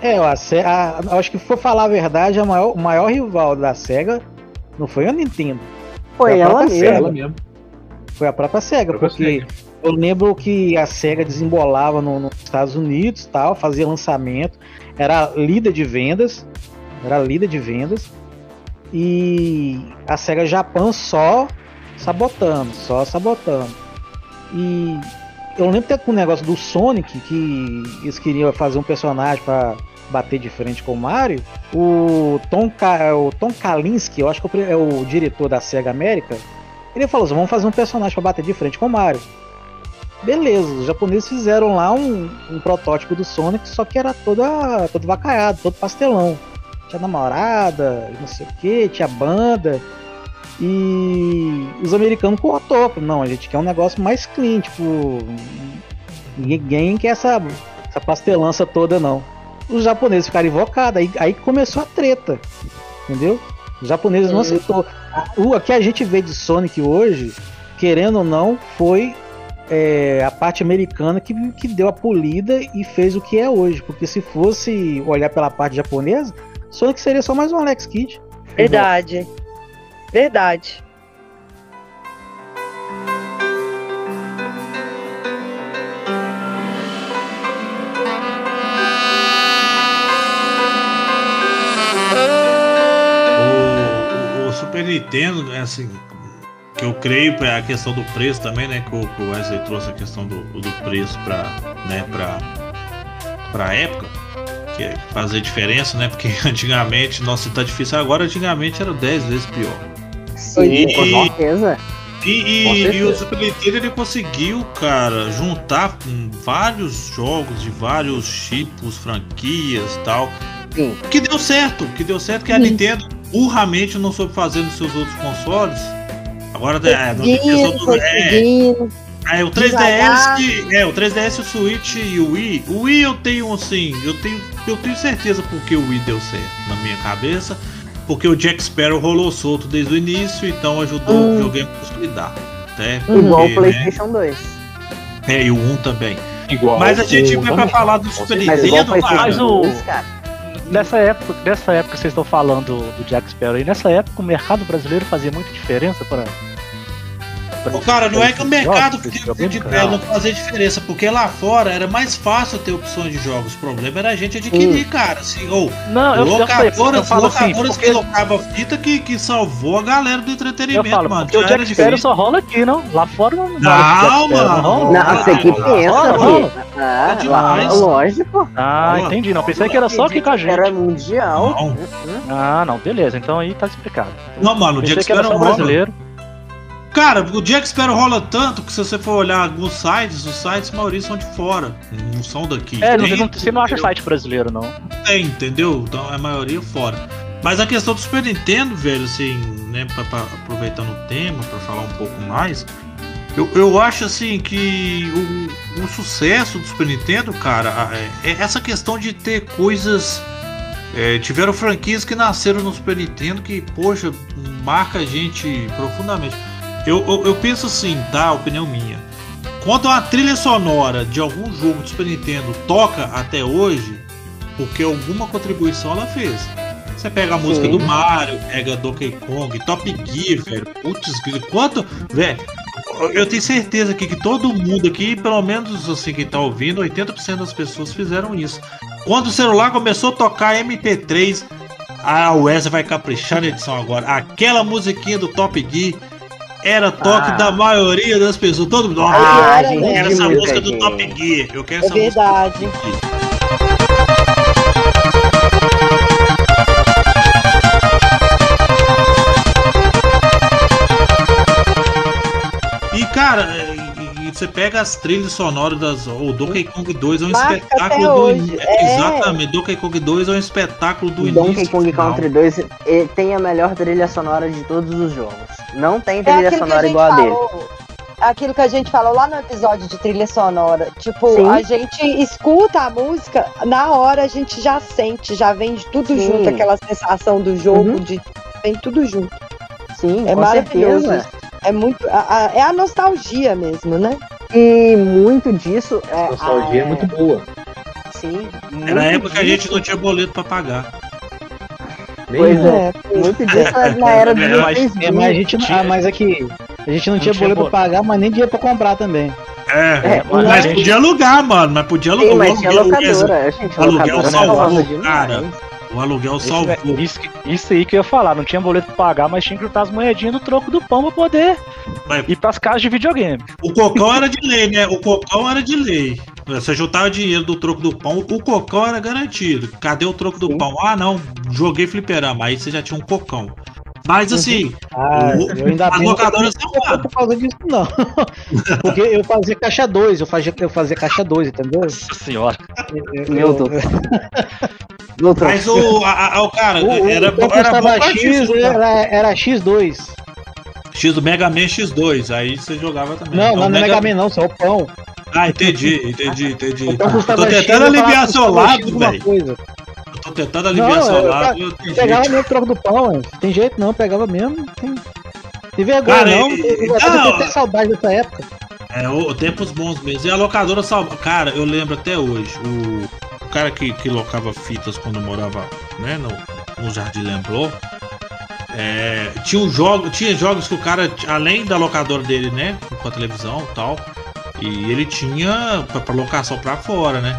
Speaker 2: É, a, Se- a, acho que for falar a verdade, a maior, o maior rival da SEGA não foi a Nintendo,
Speaker 3: Foi
Speaker 2: a
Speaker 3: ela
Speaker 2: própria
Speaker 3: mesma.
Speaker 1: Ela mesmo.
Speaker 2: foi a própria SEGA,
Speaker 1: Própria
Speaker 2: porque eu lembro que a SEGA desembolava no- nos Estados Unidos, tal, fazia lançamento, era líder de vendas, era líder de vendas, e a SEGA Japão só sabotando, só sabotando. E eu lembro até com o negócio do Sonic, que eles queriam fazer um personagem para bater de frente com o Mario, o Tom, Ka- o Tom Kalinske, eu acho que é o é diretor da SEGA América, ele falou assim, vamos fazer um personagem para bater de frente com o Mario. Beleza, os japoneses fizeram lá um, um protótipo do Sonic, só que era toda, todo vacaiado, todo pastelão. Tinha namorada, não sei o que, tinha banda. E os americanos cortou. Não, a gente quer um negócio mais clean, tipo. Ninguém quer essa, essa pastelança toda, não. Os japoneses ficaram invocados, aí, aí começou a treta. Entendeu? Os japoneses não aceitou. O que a gente vê de Sonic hoje, querendo ou não, foi é, a parte americana que, que deu a polida e fez o que é hoje. Porque se fosse olhar pela parte japonesa, Sonic seria só mais um Alex Kidd.
Speaker 5: Verdade. Verdade.
Speaker 6: Super Nintendo, né, assim, que eu creio é a questão do preço também, né? Que o, que o Wesley trouxe a questão do, do preço pra, né, pra, pra época, que é fazer diferença, né? Porque antigamente, nossa, tá difícil agora, antigamente era 10 vezes pior.
Speaker 3: Sim,
Speaker 6: E-
Speaker 3: com certeza.
Speaker 6: E, e- e o Super Nintendo ele conseguiu, cara, juntar com vários jogos de vários tipos, franquias e tal.
Speaker 3: Sim.
Speaker 6: Que deu certo, que deu certo que a Nintendo burramente não soube fazer nos seus outros consoles. Agora é, é,
Speaker 5: conseguindo.
Speaker 6: é, o 3DS, é, o 3DS, o Switch e o Wii. O Wii eu tenho assim, eu tenho, eu tenho certeza porque o Wii deu certo na minha cabeça. Porque o Jack Sparrow rolou solto desde o início, então ajudou
Speaker 5: Hum.
Speaker 6: o videogame a consolidar. Né?
Speaker 3: Igual
Speaker 6: Porque,
Speaker 3: o PlayStation 2.
Speaker 6: né, É, e o 1 também.
Speaker 1: Igual.
Speaker 6: Mas a gente vai pra falar do Super
Speaker 3: Mas igual
Speaker 6: Nintendo.
Speaker 4: Mas
Speaker 3: PlayStation
Speaker 4: o-
Speaker 3: 2, cara.
Speaker 4: Nessa época, nessa época que vocês estão falando do Jack Sparrow aí, nessa época o mercado brasileiro fazia muita diferença para
Speaker 6: Ô, cara, não é que o mercado
Speaker 4: jogos,
Speaker 6: de, de não fazia diferença, porque lá fora era mais fácil ter opções de jogos. O problema era a gente adquirir, cara. Assim, ou
Speaker 4: Não, eu, eu, eu
Speaker 6: locadoras,
Speaker 4: falo assim,
Speaker 6: locadoras
Speaker 4: porque
Speaker 6: que locavam fita que, que salvou a galera do
Speaker 4: eu
Speaker 6: entretenimento,
Speaker 4: falo,
Speaker 6: mano.
Speaker 4: porque o Jack
Speaker 6: era
Speaker 4: Sparrow só rola aqui, não? Lá fora não
Speaker 6: Não,
Speaker 4: Sparrow,
Speaker 6: mano.
Speaker 4: rola?
Speaker 3: Não, você que pensa,
Speaker 4: rola.
Speaker 3: Ah,
Speaker 6: É
Speaker 3: lá- lógico.
Speaker 4: Ah,
Speaker 6: Rola.
Speaker 4: entendi. Não, pensei que era só aqui com a gente.
Speaker 3: Era mundial.
Speaker 6: Não,
Speaker 4: Ah, não, beleza. Então aí tá explicado.
Speaker 6: não, mano, o
Speaker 4: Pensei
Speaker 6: Jack
Speaker 4: que era
Speaker 6: Sparrow
Speaker 4: só
Speaker 6: rola.
Speaker 4: brasileiro.
Speaker 6: Cara, o Jack Sparrow rola tanto que se você for olhar alguns sites, os sites maioria são de fora, não são daqui.
Speaker 4: É,
Speaker 6: Tem-
Speaker 4: você, não, você não acha site brasileiro, não.
Speaker 6: Tem, entendeu? Então a maioria fora. Mas a questão do Super Nintendo, velho, assim, né, pra- pra- aproveitando o tema, pra falar um pouco mais, eu, eu acho assim que o, o sucesso do Super Nintendo, cara, é, é essa questão de ter coisas. é, tiveram franquias que nasceram no Super Nintendo que, poxa, marca a gente profundamente. Eu, eu, eu penso assim, tá? Opinião minha. Quando uma trilha sonora de algum jogo do Super Nintendo toca até hoje, porque alguma contribuição ela fez. Você pega a música
Speaker 3: Sim.
Speaker 6: do Mario, pega Donkey Kong, Top Gear, velho. Putz, quanto. Velho, eu tenho certeza aqui que todo mundo aqui, pelo menos assim, que tá ouvindo, 80% das pessoas fizeram isso. Quando o celular começou a tocar MP3, a Wesley vai caprichar na edição agora. Aquela musiquinha do Top Gear era toque
Speaker 3: Ah.
Speaker 6: da maioria das pessoas. Todo mundo.
Speaker 3: Ah,
Speaker 6: "Ah,
Speaker 5: era,
Speaker 6: eu quero essa música do. Top Gear. Eu quero
Speaker 5: É
Speaker 6: essa
Speaker 5: verdade.
Speaker 6: música do Top Gear. Você pega as trilhas sonoras das. O Donkey Kong 2 é um
Speaker 5: Marca
Speaker 6: espetáculo do.
Speaker 5: hoje, é.
Speaker 6: Exatamente, Donkey Kong 2 é um espetáculo do
Speaker 3: O
Speaker 6: início.
Speaker 3: Donkey Kong. Country 2 ele tem a melhor trilha sonora de todos os jogos. Não tem
Speaker 5: É
Speaker 3: trilha
Speaker 5: aquilo que a
Speaker 3: sonora
Speaker 5: gente
Speaker 3: igual a dele.
Speaker 5: falou. Aquilo que a gente falou lá no episódio de trilha sonora. Tipo,
Speaker 3: Sim.
Speaker 5: a gente escuta a música, na hora a gente já sente, já vem de tudo
Speaker 3: Sim.
Speaker 5: junto, aquela sensação do jogo,
Speaker 3: Uhum.
Speaker 5: de vem tudo junto.
Speaker 3: Sim,
Speaker 5: É
Speaker 3: com
Speaker 5: maravilhoso.
Speaker 3: certeza.
Speaker 5: É muito. a- a- é a nostalgia mesmo, né?
Speaker 3: E muito disso é.
Speaker 1: A nostalgia é
Speaker 3: ah,
Speaker 1: muito boa.
Speaker 3: Sim.
Speaker 6: Era a
Speaker 3: muito
Speaker 6: época que a gente não tinha boleto pra pagar.
Speaker 3: Pois é. Muito disso é na era dos
Speaker 4: É, mas-
Speaker 3: 2000.
Speaker 2: É, mas a gente não, ah, mas aqui a gente não,
Speaker 4: Não
Speaker 2: tinha
Speaker 4: tinha
Speaker 2: boleto pra pagar, mas nem dinheiro pra comprar também.
Speaker 6: É,
Speaker 3: É,
Speaker 6: mas
Speaker 4: mas a gente-
Speaker 6: podia alugar, mano. Mas podia alugar.
Speaker 3: Sim, mas tinha
Speaker 6: aluguel-
Speaker 3: locadora. Gente,
Speaker 6: o aluguel salvou,
Speaker 3: salvava demais.
Speaker 6: O aluguel
Speaker 4: Isso,
Speaker 6: salvou.
Speaker 4: é- isso, isso aí que eu ia falar, não tinha boleto pra pagar, mas tinha que juntar as moedinhas do troco do pão pra poder
Speaker 6: Mas-
Speaker 4: ir pras casas de videogame.
Speaker 6: O cocão era de lei, né? O cocão era de lei. Você juntava dinheiro do troco do pão, o cocão era garantido. Cadê o troco do
Speaker 3: Sim.
Speaker 6: pão? Ah, não, joguei fliperama. Aí você já tinha um cocão. Mas assim,
Speaker 2: Ah,
Speaker 6: o-
Speaker 2: eu ainda
Speaker 6: as locadoras
Speaker 2: que não por causa disso, não. Porque eu fazia caixa 2, eu fazia, eu fazia caixa 2, entendeu?
Speaker 4: Nossa senhora.
Speaker 3: Meu Deus. Troco.
Speaker 6: Mas o, a- a- o cara,
Speaker 2: O,
Speaker 6: era,
Speaker 2: o
Speaker 6: era bom
Speaker 2: X
Speaker 6: X,
Speaker 2: era, era X2.
Speaker 6: X do Mega Man X2. Aí você jogava também.
Speaker 2: Não,
Speaker 6: Então,
Speaker 2: não, é Mega Man não, só o pão.
Speaker 6: Ah, entendi, entendi, entendi.
Speaker 2: Então
Speaker 6: Eu tô
Speaker 2: X,
Speaker 6: tentando
Speaker 2: eu falava
Speaker 6: aliviar seu
Speaker 2: X
Speaker 6: lado, velho. Eu tô tentando aliviar
Speaker 2: Não,
Speaker 6: seu
Speaker 2: eu-
Speaker 6: lado. eu tenho
Speaker 2: Pegava
Speaker 6: jeito.
Speaker 2: mesmo troco do pão, ué. tem jeito não, pegava mesmo. Tem, tem vergonha
Speaker 6: Cara,
Speaker 2: não,
Speaker 6: e-
Speaker 2: eu, eu,
Speaker 6: não.
Speaker 2: eu tenho saudade dessa época.
Speaker 6: É, o, tempos bons mesmo. E a locadora salva. Cara, eu lembro até hoje. O, o cara que, que locava fitas quando morava né, no, no Jardim Lemblot. É, tinha, um jogo, tinha jogos que o cara, além da locadora dele, né? Com a televisão e tal. E ele tinha pra, pra locação pra fora, né?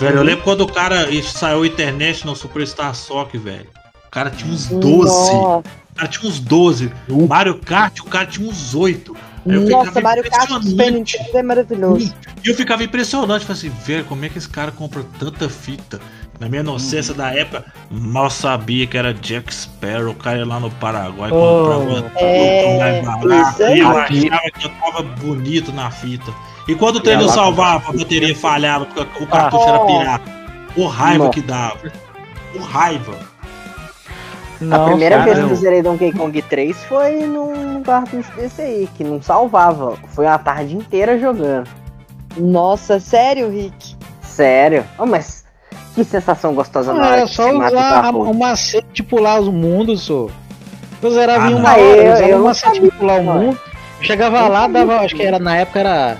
Speaker 6: Velho, eu lembro quando o cara saiu a internet no Superstar Soccer, velho. O cara tinha uns 12.
Speaker 5: Nossa,
Speaker 6: O cara tinha uns 12. Mario Kart, o cara tinha uns 8. Aí eu
Speaker 5: Nossa Mario Kart Super. Nintendo é maravilhoso.
Speaker 6: E eu ficava impressionante, falei assim, velho, como é que esse cara compra tanta fita? Na minha inocência da época, mal sabia que era Jack Sparrow, o cara ia lá no Paraguai
Speaker 2: Oh,
Speaker 6: comprava
Speaker 5: é,
Speaker 6: tudo e eu achava que eu tava bonito na fita. E quando o não
Speaker 3: ela-
Speaker 6: salvava, a bateria falhava, porque o cartucho era
Speaker 5: Oh.
Speaker 6: pirata. O raiva
Speaker 3: Nossa.
Speaker 6: que dava. O raiva.
Speaker 3: A primeira
Speaker 4: cara,
Speaker 3: vez que
Speaker 4: eu-
Speaker 3: eu zerei Donkey Kong 3 foi num cartucho desse aí, que não salvava. Foi uma tarde inteira jogando.
Speaker 5: Nossa, sério, Rick?
Speaker 3: Sério. Oh, mas que sensação gostosa na hora
Speaker 2: É só
Speaker 3: mata o
Speaker 2: usar a-
Speaker 3: carro.
Speaker 2: o macete de pular os mundos, só. Eu zerava
Speaker 6: Ah,
Speaker 2: em
Speaker 6: não.
Speaker 2: uma
Speaker 3: Ah,
Speaker 2: hora,
Speaker 3: eu-
Speaker 2: eu usava
Speaker 3: eu
Speaker 2: o
Speaker 3: não
Speaker 2: macete de
Speaker 3: sabia,
Speaker 2: pular o
Speaker 3: não, é.
Speaker 2: mundo. Chegava
Speaker 3: Eu não
Speaker 2: lá, dava, acho que era na época era.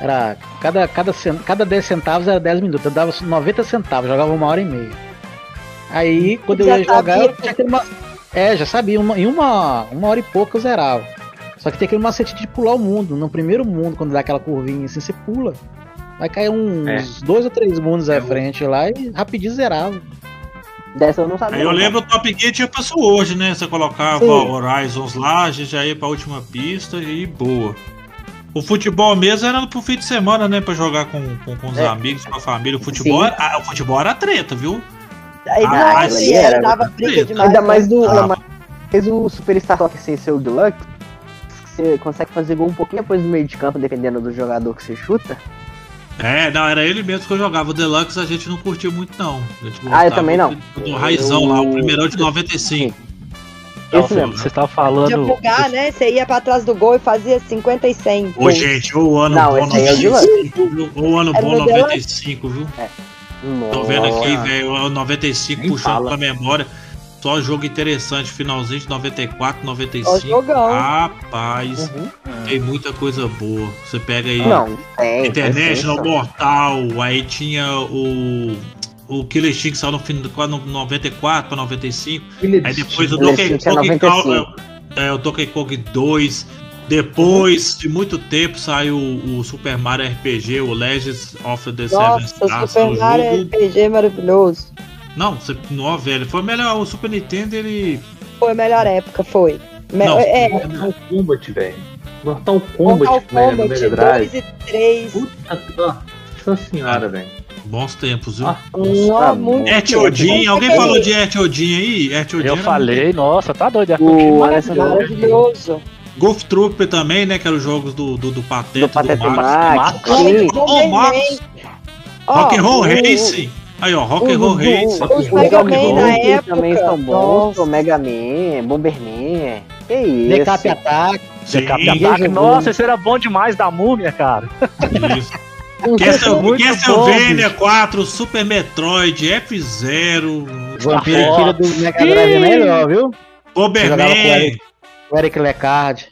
Speaker 2: Era. Cada, cada, cada 10 centavos era 10 minutos. Eu dava 90 centavos, jogava uma hora e meia. Aí, quando eu
Speaker 5: Já
Speaker 2: ia jogar, eu tinha aquele É, já sabia, uma, em uma, uma hora e pouco eu zerava. Só que tem aquele macete de pular o mundo. No primeiro mundo, quando dá aquela curvinha assim, você pula. Vai cair uns
Speaker 1: É.
Speaker 2: dois ou três mundos
Speaker 6: É,
Speaker 2: à frente lá e rapidinho zerava.
Speaker 3: Dessa eu não sabia.
Speaker 6: Aí eu lembro o Top Gear tinha pra hoje, né? Você colocava
Speaker 3: Sim.
Speaker 6: Horizons lá, a gente já ia pra última pista e boa. O futebol mesmo era pro fim de semana, né? Pra jogar com, com, com os
Speaker 3: É.
Speaker 6: amigos, com a família. O futebol,
Speaker 3: Sim.
Speaker 6: era, ah, o futebol era treta, viu?
Speaker 5: Aí
Speaker 6: Ah,
Speaker 3: era
Speaker 5: dava
Speaker 6: treta.
Speaker 5: demais.
Speaker 3: Ainda mais do.
Speaker 6: Ah.
Speaker 3: mais o Superstar Soccer sem ser o Deluxe. Você consegue fazer gol um pouquinho depois do meio de campo, dependendo do jogador que você chuta.
Speaker 6: É, não, era ele mesmo que eu jogava. O Deluxe a gente não curtiu muito, não. A gente
Speaker 3: Ah, eu também não.
Speaker 6: Do, raizão lá, o primeirão de 95.
Speaker 3: Esse mesmo.
Speaker 4: Você estava falando.
Speaker 5: bugar, né? Você ia pra trás do gol e fazia 50 e 100.
Speaker 6: Ô, gente, o ano
Speaker 3: Não,
Speaker 6: bom
Speaker 3: esse aí é o
Speaker 6: 95, viu? O ano
Speaker 5: Era
Speaker 6: bom
Speaker 5: o Deluxe?
Speaker 6: 95, viu? Tô vendo aqui, velho, o 95
Speaker 1: Nem
Speaker 6: puxando
Speaker 1: fala.
Speaker 6: pra memória. Só jogo interessante, finalzinho de 94,
Speaker 5: Ó,
Speaker 6: 95.
Speaker 5: jogão.
Speaker 6: Rapaz,
Speaker 3: Uhum.
Speaker 6: tem muita coisa boa. Você pega aí
Speaker 3: Não, tem.
Speaker 6: International
Speaker 3: tem
Speaker 6: Mortal, aí tinha o. O Killer Instinct saiu no, fim, do- no 94 pra 95. Aí depois o
Speaker 3: Killer
Speaker 6: Donkey
Speaker 3: é
Speaker 6: Kong
Speaker 3: 95.
Speaker 6: é, o Donkey Kong 2. Depois de muito tempo saiu o Super Mario RPG, o Legends of the Seven
Speaker 5: Nossa,
Speaker 6: Stars.
Speaker 5: Super
Speaker 6: o
Speaker 5: Mario
Speaker 6: jogo...
Speaker 5: RPG maravilhoso.
Speaker 6: Não, você... não, velho. Foi melhor. O Super Nintendo ele.
Speaker 5: Foi a melhor época, foi. Me-
Speaker 6: Não,
Speaker 5: é,
Speaker 1: Mortal Kombat, velho. Mortal Kombat,
Speaker 5: Mortal
Speaker 1: velho, no
Speaker 5: Kombat
Speaker 1: Mega
Speaker 5: 2
Speaker 1: Drive.
Speaker 5: e 3.
Speaker 1: Puta que- Nossa senhora, velho.
Speaker 6: Bons tempos, viu?
Speaker 1: Ah,
Speaker 5: Não, muito
Speaker 6: Et Odin, alguém falou de Et Odin aí? Et Odin
Speaker 4: Eu falei, nossa, tá doido. É
Speaker 3: O
Speaker 4: maravilhoso.
Speaker 5: maravilhoso.
Speaker 6: Golf Trooper também, né? Que eram os jogos do, do, do Pateta,
Speaker 3: Do Pateta
Speaker 6: do Max.
Speaker 3: Max.
Speaker 6: Ô, Rock and Roll Racing. Aí, ó, Rock and Roll Racing.
Speaker 5: Os Mega Man na época.
Speaker 3: também são bons.
Speaker 5: Nossa.
Speaker 3: O Mega Man, Bomberman. Que isso?
Speaker 2: Decap Attack.
Speaker 4: Ataque,
Speaker 2: jogou.
Speaker 4: nossa, esse era bom demais da múmia, cara.
Speaker 6: isso. Castlevania
Speaker 4: bom,
Speaker 6: 4, Super Metroid, F0,
Speaker 2: Vampiro do Mega Drive é melhor, viu?
Speaker 6: Bomberman.
Speaker 2: O Eric Lecard.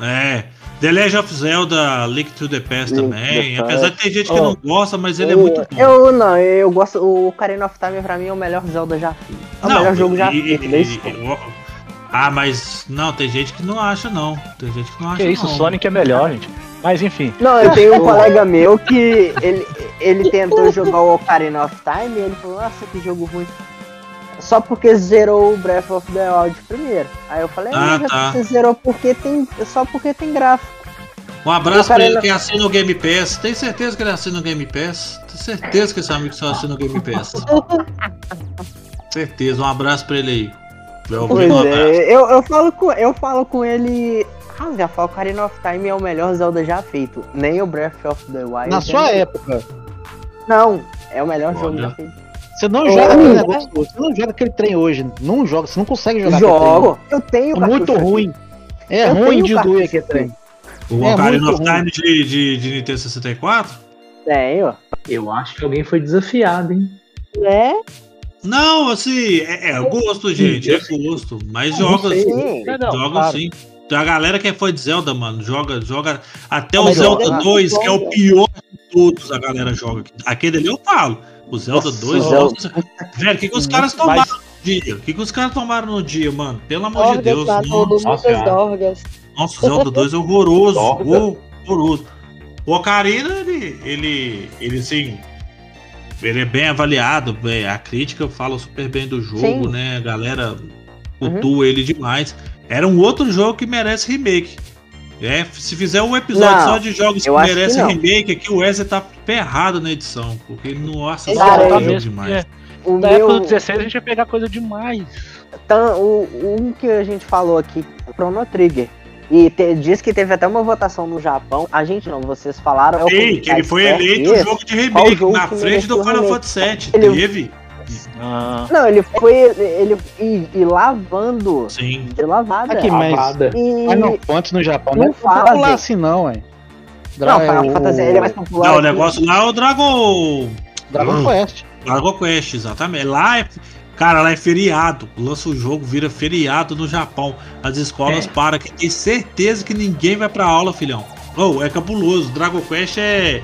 Speaker 6: é, The Legend of Zelda, Link to the Past
Speaker 3: Link
Speaker 6: também.
Speaker 3: the
Speaker 6: Apesar de ter gente que
Speaker 2: Oh.
Speaker 6: não gosta, mas ele é
Speaker 3: eu,
Speaker 6: muito bom.
Speaker 3: Eu não, eu gosto. O Ocarina of Time pra mim é o melhor Zelda já feito. É o
Speaker 6: Não,
Speaker 3: melhor jogo já
Speaker 6: e-
Speaker 3: feito
Speaker 6: e- e- e- Ah, mas não, tem gente que não acha, não. Tem gente que não acha.
Speaker 4: Que isso, o
Speaker 6: não.
Speaker 4: Sonic é melhor, gente. Mas enfim,
Speaker 3: Não, eu tenho um colega meu que ele, ele tentou jogar o Ocarina of Time e ele falou, nossa, que jogo ruim. Só porque zerou o Breath of the Wild primeiro. Aí eu falei,
Speaker 6: Ah,
Speaker 3: ah,
Speaker 6: tá.
Speaker 3: você zerou porque tem. Só porque tem gráfico.
Speaker 6: Um abraço pra ele que assina o Game Pass. Tem certeza que ele assina o Game Pass? Tenho certeza que esse amigo só assina o Game Pass. certeza, um abraço pra ele aí. Eu um
Speaker 3: é, eu, eu, falo com, eu falo com ele. Ah, que Ocarina of Time é o melhor Zelda já feito. Nem o Breath of the Wild.
Speaker 2: Na
Speaker 3: é
Speaker 2: sua época,
Speaker 3: Não, é o melhor jogo
Speaker 6: Olha.
Speaker 3: já feito.
Speaker 2: você não joga aquele negócio. Você não joga aquele trem hoje. Não joga, você não consegue jogar
Speaker 3: Jogo. Eu tenho
Speaker 2: aquele trem. É muito ruim. É
Speaker 3: Eu
Speaker 2: ruim de doer aquele trem.
Speaker 6: O
Speaker 2: É
Speaker 6: Ocarina of. Time de, de, de Nintendo 64?
Speaker 3: aqui. Tenho.
Speaker 1: Eu acho que alguém foi desafiado, hein?
Speaker 5: Né?
Speaker 6: Não, assim, é, é gosto, gente. É gosto. Mas joga.
Speaker 3: Sim.
Speaker 4: Não, não,
Speaker 6: joga
Speaker 4: claro.
Speaker 6: sim. A galera que é fã de Zelda, mano. Joga, joga. Até o Zelda
Speaker 3: joga.
Speaker 6: 2, que é o pior de todos, a galera joga. Aquele ali eu falo. O Zelda
Speaker 3: Nossa,
Speaker 6: 2,
Speaker 3: o Zelda-
Speaker 6: nossa. Velho, o que, que os caras
Speaker 4: Mas-
Speaker 6: tomaram no dia? O que, que os caras tomaram no dia, mano? Pelo amor de Deus.
Speaker 5: matou
Speaker 6: Nossa,
Speaker 5: muitas
Speaker 1: Senhora.
Speaker 5: dorgas.
Speaker 6: nossa, o Zelda 2 é horroroso.
Speaker 1: Dorga.
Speaker 6: horroroso. O Ocarina, ele, ele, ele assim. Ele é bem avaliado, bem, a crítica fala super bem do jogo,
Speaker 3: Sim.
Speaker 6: né? A galera cultua ele demais. Era um outro jogo que merece remake. É, se fizer um episódio
Speaker 3: Não,
Speaker 6: só de jogos que
Speaker 3: que
Speaker 6: merecem
Speaker 3: não.
Speaker 6: remake, aqui o Wesley tá ferrado na edição. Porque ele nossa,
Speaker 5: Cara,
Speaker 6: só
Speaker 3: Cara,
Speaker 6: tá
Speaker 4: mesmo,
Speaker 6: demais.
Speaker 4: é.
Speaker 3: O
Speaker 4: Na época
Speaker 3: meu.
Speaker 4: do 16 a gente ia pegar coisa demais.
Speaker 3: tan- o, um que a gente falou aqui, Chrono Trigger. E te- diz que teve até uma votação no Japão. A gente não, vocês falaram. é o
Speaker 6: Sim, que ele foi eleito o
Speaker 3: esse.
Speaker 6: jogo de remake
Speaker 3: jogo
Speaker 6: na
Speaker 3: que
Speaker 6: frente do Final? Fantasy VII.
Speaker 3: Ele-
Speaker 6: Teve?
Speaker 4: Ah,
Speaker 3: Não, ele foi. Ele e, e lavando.
Speaker 6: Sim.
Speaker 3: De lavada.
Speaker 2: Aqui, mas
Speaker 1: Lavada.
Speaker 3: E-
Speaker 2: Final Fantasy no Japão não
Speaker 3: Não
Speaker 2: é tão popular
Speaker 3: fazem.
Speaker 2: assim, não, ué.
Speaker 3: Não,
Speaker 2: Dra-
Speaker 3: Final
Speaker 2: o-
Speaker 3: Fantasy ele é mais popular.
Speaker 6: Não, o
Speaker 3: aqui.
Speaker 6: negócio lá é o Dragon.
Speaker 2: Dragon
Speaker 6: Hum.
Speaker 2: Quest.
Speaker 6: Dragon Quest, exatamente. Lá é. Cara, lá é feriado. Lança o jogo, vira feriado no Japão. As escolas
Speaker 1: É.
Speaker 6: param, que tem certeza que ninguém vai pra aula, filhão. Oh, é cabuloso. Dragon Quest é.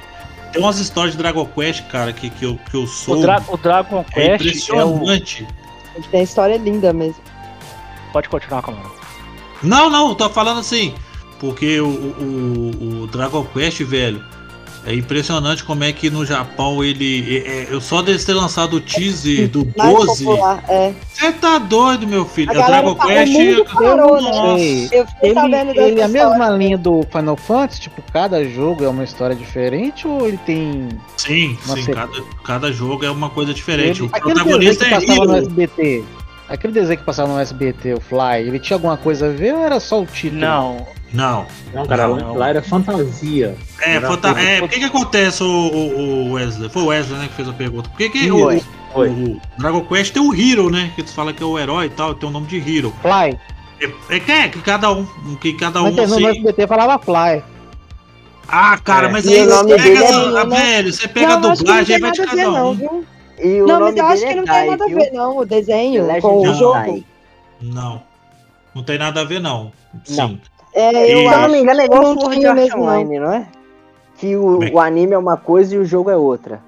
Speaker 6: Tem umas histórias de Dragon Quest, cara, que, que, eu, que eu
Speaker 4: o,
Speaker 6: sou.
Speaker 4: Dra- o Dragon
Speaker 6: é
Speaker 4: Quest é o.
Speaker 6: impressionante.
Speaker 5: Tem história linda mesmo.
Speaker 4: Pode continuar, Camarão.
Speaker 6: Não, não, tô falando assim. porque o, o, o Dragon Quest, velho, é impressionante como é que no Japão ele. É, é, eu só deles ter lançado o teaser do
Speaker 5: Mais
Speaker 6: 12.
Speaker 5: popular, é.
Speaker 6: Você tá doido, meu filho?
Speaker 5: A
Speaker 6: É o Dragon
Speaker 5: tá- o
Speaker 6: Quest.
Speaker 5: mundo parou, né? Eu fiquei
Speaker 2: Ele,
Speaker 5: sabendo dessa
Speaker 2: ele é a mesma linha do Final Fantasy? Tipo, cada jogo é uma história diferente ou ele tem.
Speaker 6: Sim, sim, cada, cada jogo é uma coisa diferente.
Speaker 2: Ele-
Speaker 6: o
Speaker 2: aquele
Speaker 6: protagonista
Speaker 2: desenho
Speaker 6: é
Speaker 2: que passava no
Speaker 6: Hiro.
Speaker 2: SBT. Aquele desenho que passava no SBT, o Fly, ele tinha alguma coisa a ver ou era só o título?
Speaker 4: Não,
Speaker 6: Não.
Speaker 1: Não, cara,
Speaker 4: Não.
Speaker 1: lá era fantasia.
Speaker 6: É,
Speaker 1: Era
Speaker 6: fanta- é, por que que acontece o, o- o Wesley? Foi o Wesley, né, que fez a pergunta. Por que que o, o Dragon Quest tem o Hero, né? Que tu fala que é o herói e tal, tem o nome de Hero.
Speaker 2: Fly.
Speaker 6: É, é que é que cada um, que cada
Speaker 2: Mas
Speaker 6: um
Speaker 2: no
Speaker 6: assim.
Speaker 2: SBT falava Fly.
Speaker 6: Ah, cara,
Speaker 1: É.
Speaker 6: mas
Speaker 3: E
Speaker 6: aí você pega,
Speaker 3: é
Speaker 6: ah,
Speaker 5: Bruno.
Speaker 6: velho, você pega a
Speaker 5: Não, não
Speaker 6: dublagem aí vai de
Speaker 5: a
Speaker 6: cada
Speaker 5: não,
Speaker 6: um.
Speaker 3: E
Speaker 5: Não,
Speaker 3: nome
Speaker 5: mas eu acho que não tem nada a ver, não, o desenho com o jogo.
Speaker 6: Não. Não tem nada a ver, não. Sim.
Speaker 5: É, eu
Speaker 3: Se eu não me engano, é igual
Speaker 5: não
Speaker 3: Sword Art. Online, não é? Que o,
Speaker 6: Bem.
Speaker 3: o anime é uma coisa e o jogo é outra.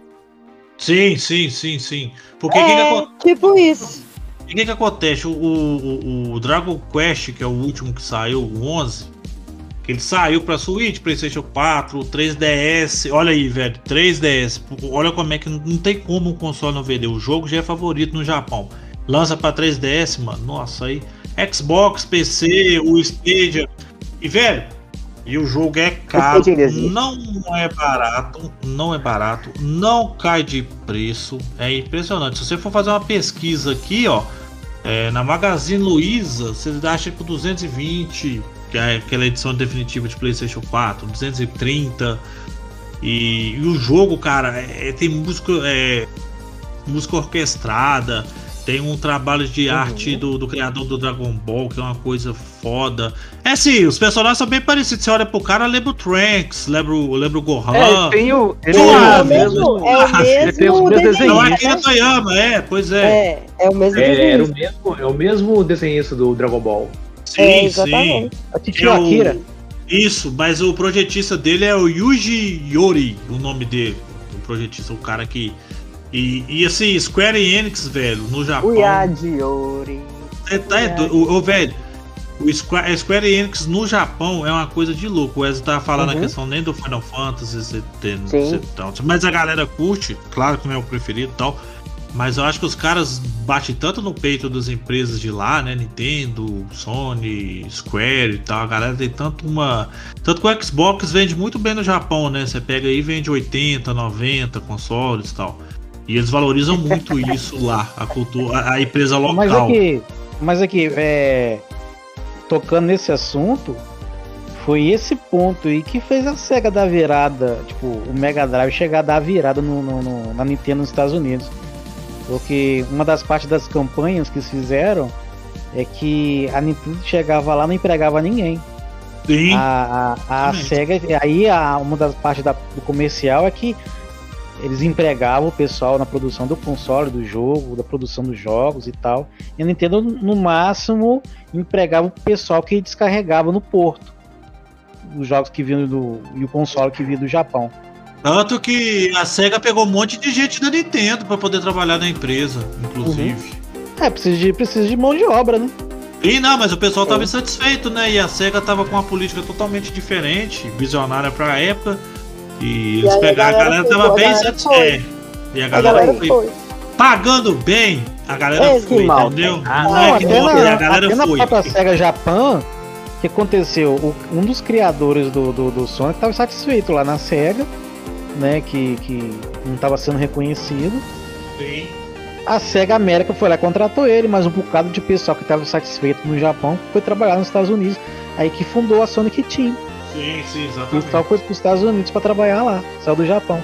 Speaker 6: Sim, sim, sim, sim. Porque o que, que,
Speaker 5: É, tipo isso.
Speaker 6: o que que acontece? O, o, o Dragon Quest, que é o último que saiu, o 11, que ele saiu pra Switch, PlayStation 4, 3DS. Olha aí, velho, 3DS. Olha como é que não tem como um console não vender. O jogo já é favorito no Japão. Lança pra 3DS, mano. Nossa, aí. Xbox, PC, o Stadia. E, velho, e o jogo é caro. Não é barato. Não é barato. Não cai de preço. É impressionante. Se você for fazer uma pesquisa aqui, ó. é, na Magazine Luiza, você acha por 220, que é aquela edição definitiva de PlayStation 4, 230. E, e o jogo, cara, é- tem música, é, música orquestrada, tem um trabalho de
Speaker 3: Uhum.
Speaker 6: arte do, do criador do Dragon Ball, que é uma coisa foda. É sim, os personagens são bem parecidos. Você olha pro cara, lembra o Trunks, lembra o, lembra o Gohan.
Speaker 4: é, tem o. Ele.
Speaker 5: É o mesmo, é o mesmo
Speaker 4: meus
Speaker 5: desenho.
Speaker 6: Não, é Toyama, é, pois é.
Speaker 5: É, é o mesmo
Speaker 1: É, era o
Speaker 5: desenho.
Speaker 1: mesmo, é o mesmo desenhista do Dragon Ball.
Speaker 6: Sim,
Speaker 5: É,
Speaker 6: sim.
Speaker 5: exatamente.
Speaker 2: A Titio
Speaker 6: É o-
Speaker 2: Akira.
Speaker 6: Isso, mas o projetista dele é o Yuji Yori, o nome dele. O projetista, o cara que. E, e assim, Square Enix, velho, no Japão.
Speaker 3: Yadiori.
Speaker 6: É, tá, é do- o, o velho. O Square, a Square Enix no Japão é uma coisa de louco. O Wesley tava falando
Speaker 3: Uhum.
Speaker 6: a questão nem do Final Fantasy, você tem- você tal. mas a galera curte, claro que não é o preferido e tal. Mas eu acho que os caras batem tanto no peito das empresas de lá, né? Nintendo, Sony, Square e tal. A galera tem tanto uma. Tanto que o Xbox vende muito bem no Japão, né? Você pega aí e vende 80, 90 consoles e tal. E eles valorizam muito isso lá, a cultura, a, empresa local.
Speaker 2: Mas aqui, mas aqui, é, tocando nesse assunto, foi esse ponto aí que fez a SEGA dar virada, tipo, o Mega Drive chegar a dar virada no, no- no- na Nintendo nos Estados Unidos. Porque uma das partes das campanhas que eles fizeram é que a Nintendo chegava lá e não empregava ninguém.
Speaker 6: Sim.
Speaker 2: A, a, a. SEGA, aí a, uma das partes da- do comercial é que eles empregavam o pessoal na produção do console, do jogo, da produção dos jogos e tal. E a Nintendo, no máximo, empregava o pessoal que descarregava no porto. Os jogos que vinham do. e o console que vinha do Japão.
Speaker 6: Tanto que a SEGA pegou um monte de gente da Nintendo pra poder trabalhar na empresa, inclusive.
Speaker 2: É, precisa de, precisa de mão de obra, né?
Speaker 6: E não, mas o pessoal
Speaker 3: É.
Speaker 6: tava insatisfeito, né? E a SEGA tava com uma política totalmente diferente, visionária pra época. E eles
Speaker 5: aí a
Speaker 6: pegaram, a
Speaker 5: galera
Speaker 6: galera
Speaker 5: foi,
Speaker 6: tava
Speaker 5: a
Speaker 6: bem
Speaker 5: galera
Speaker 6: insatisfeita. E a
Speaker 5: A
Speaker 6: galera,
Speaker 5: galera
Speaker 6: foi,
Speaker 5: foi.
Speaker 6: pagando bem, a galera
Speaker 5: É,
Speaker 6: foi,
Speaker 3: mal,
Speaker 6: entendeu?
Speaker 1: Ah,
Speaker 6: não,
Speaker 2: Não,
Speaker 6: é que
Speaker 2: até
Speaker 6: não,
Speaker 2: na,
Speaker 6: e a galera
Speaker 2: até na
Speaker 6: foi.
Speaker 2: própria SEGA Japan, o que aconteceu? O- um dos criadores do, do, do Sonic estava satisfeito lá na SEGA, né? Que, que não estava sendo reconhecido.
Speaker 6: Sim.
Speaker 2: A SEGA América foi lá e contratou ele, mas um bocado de pessoal que estava satisfeito no Japão foi trabalhar nos Estados Unidos. Aí que fundou a Sonic Team.
Speaker 6: Sim, sim,
Speaker 2: E o
Speaker 6: exatamente.
Speaker 2: pessoal foi para os Estados Unidos para trabalhar lá, saiu do Japão.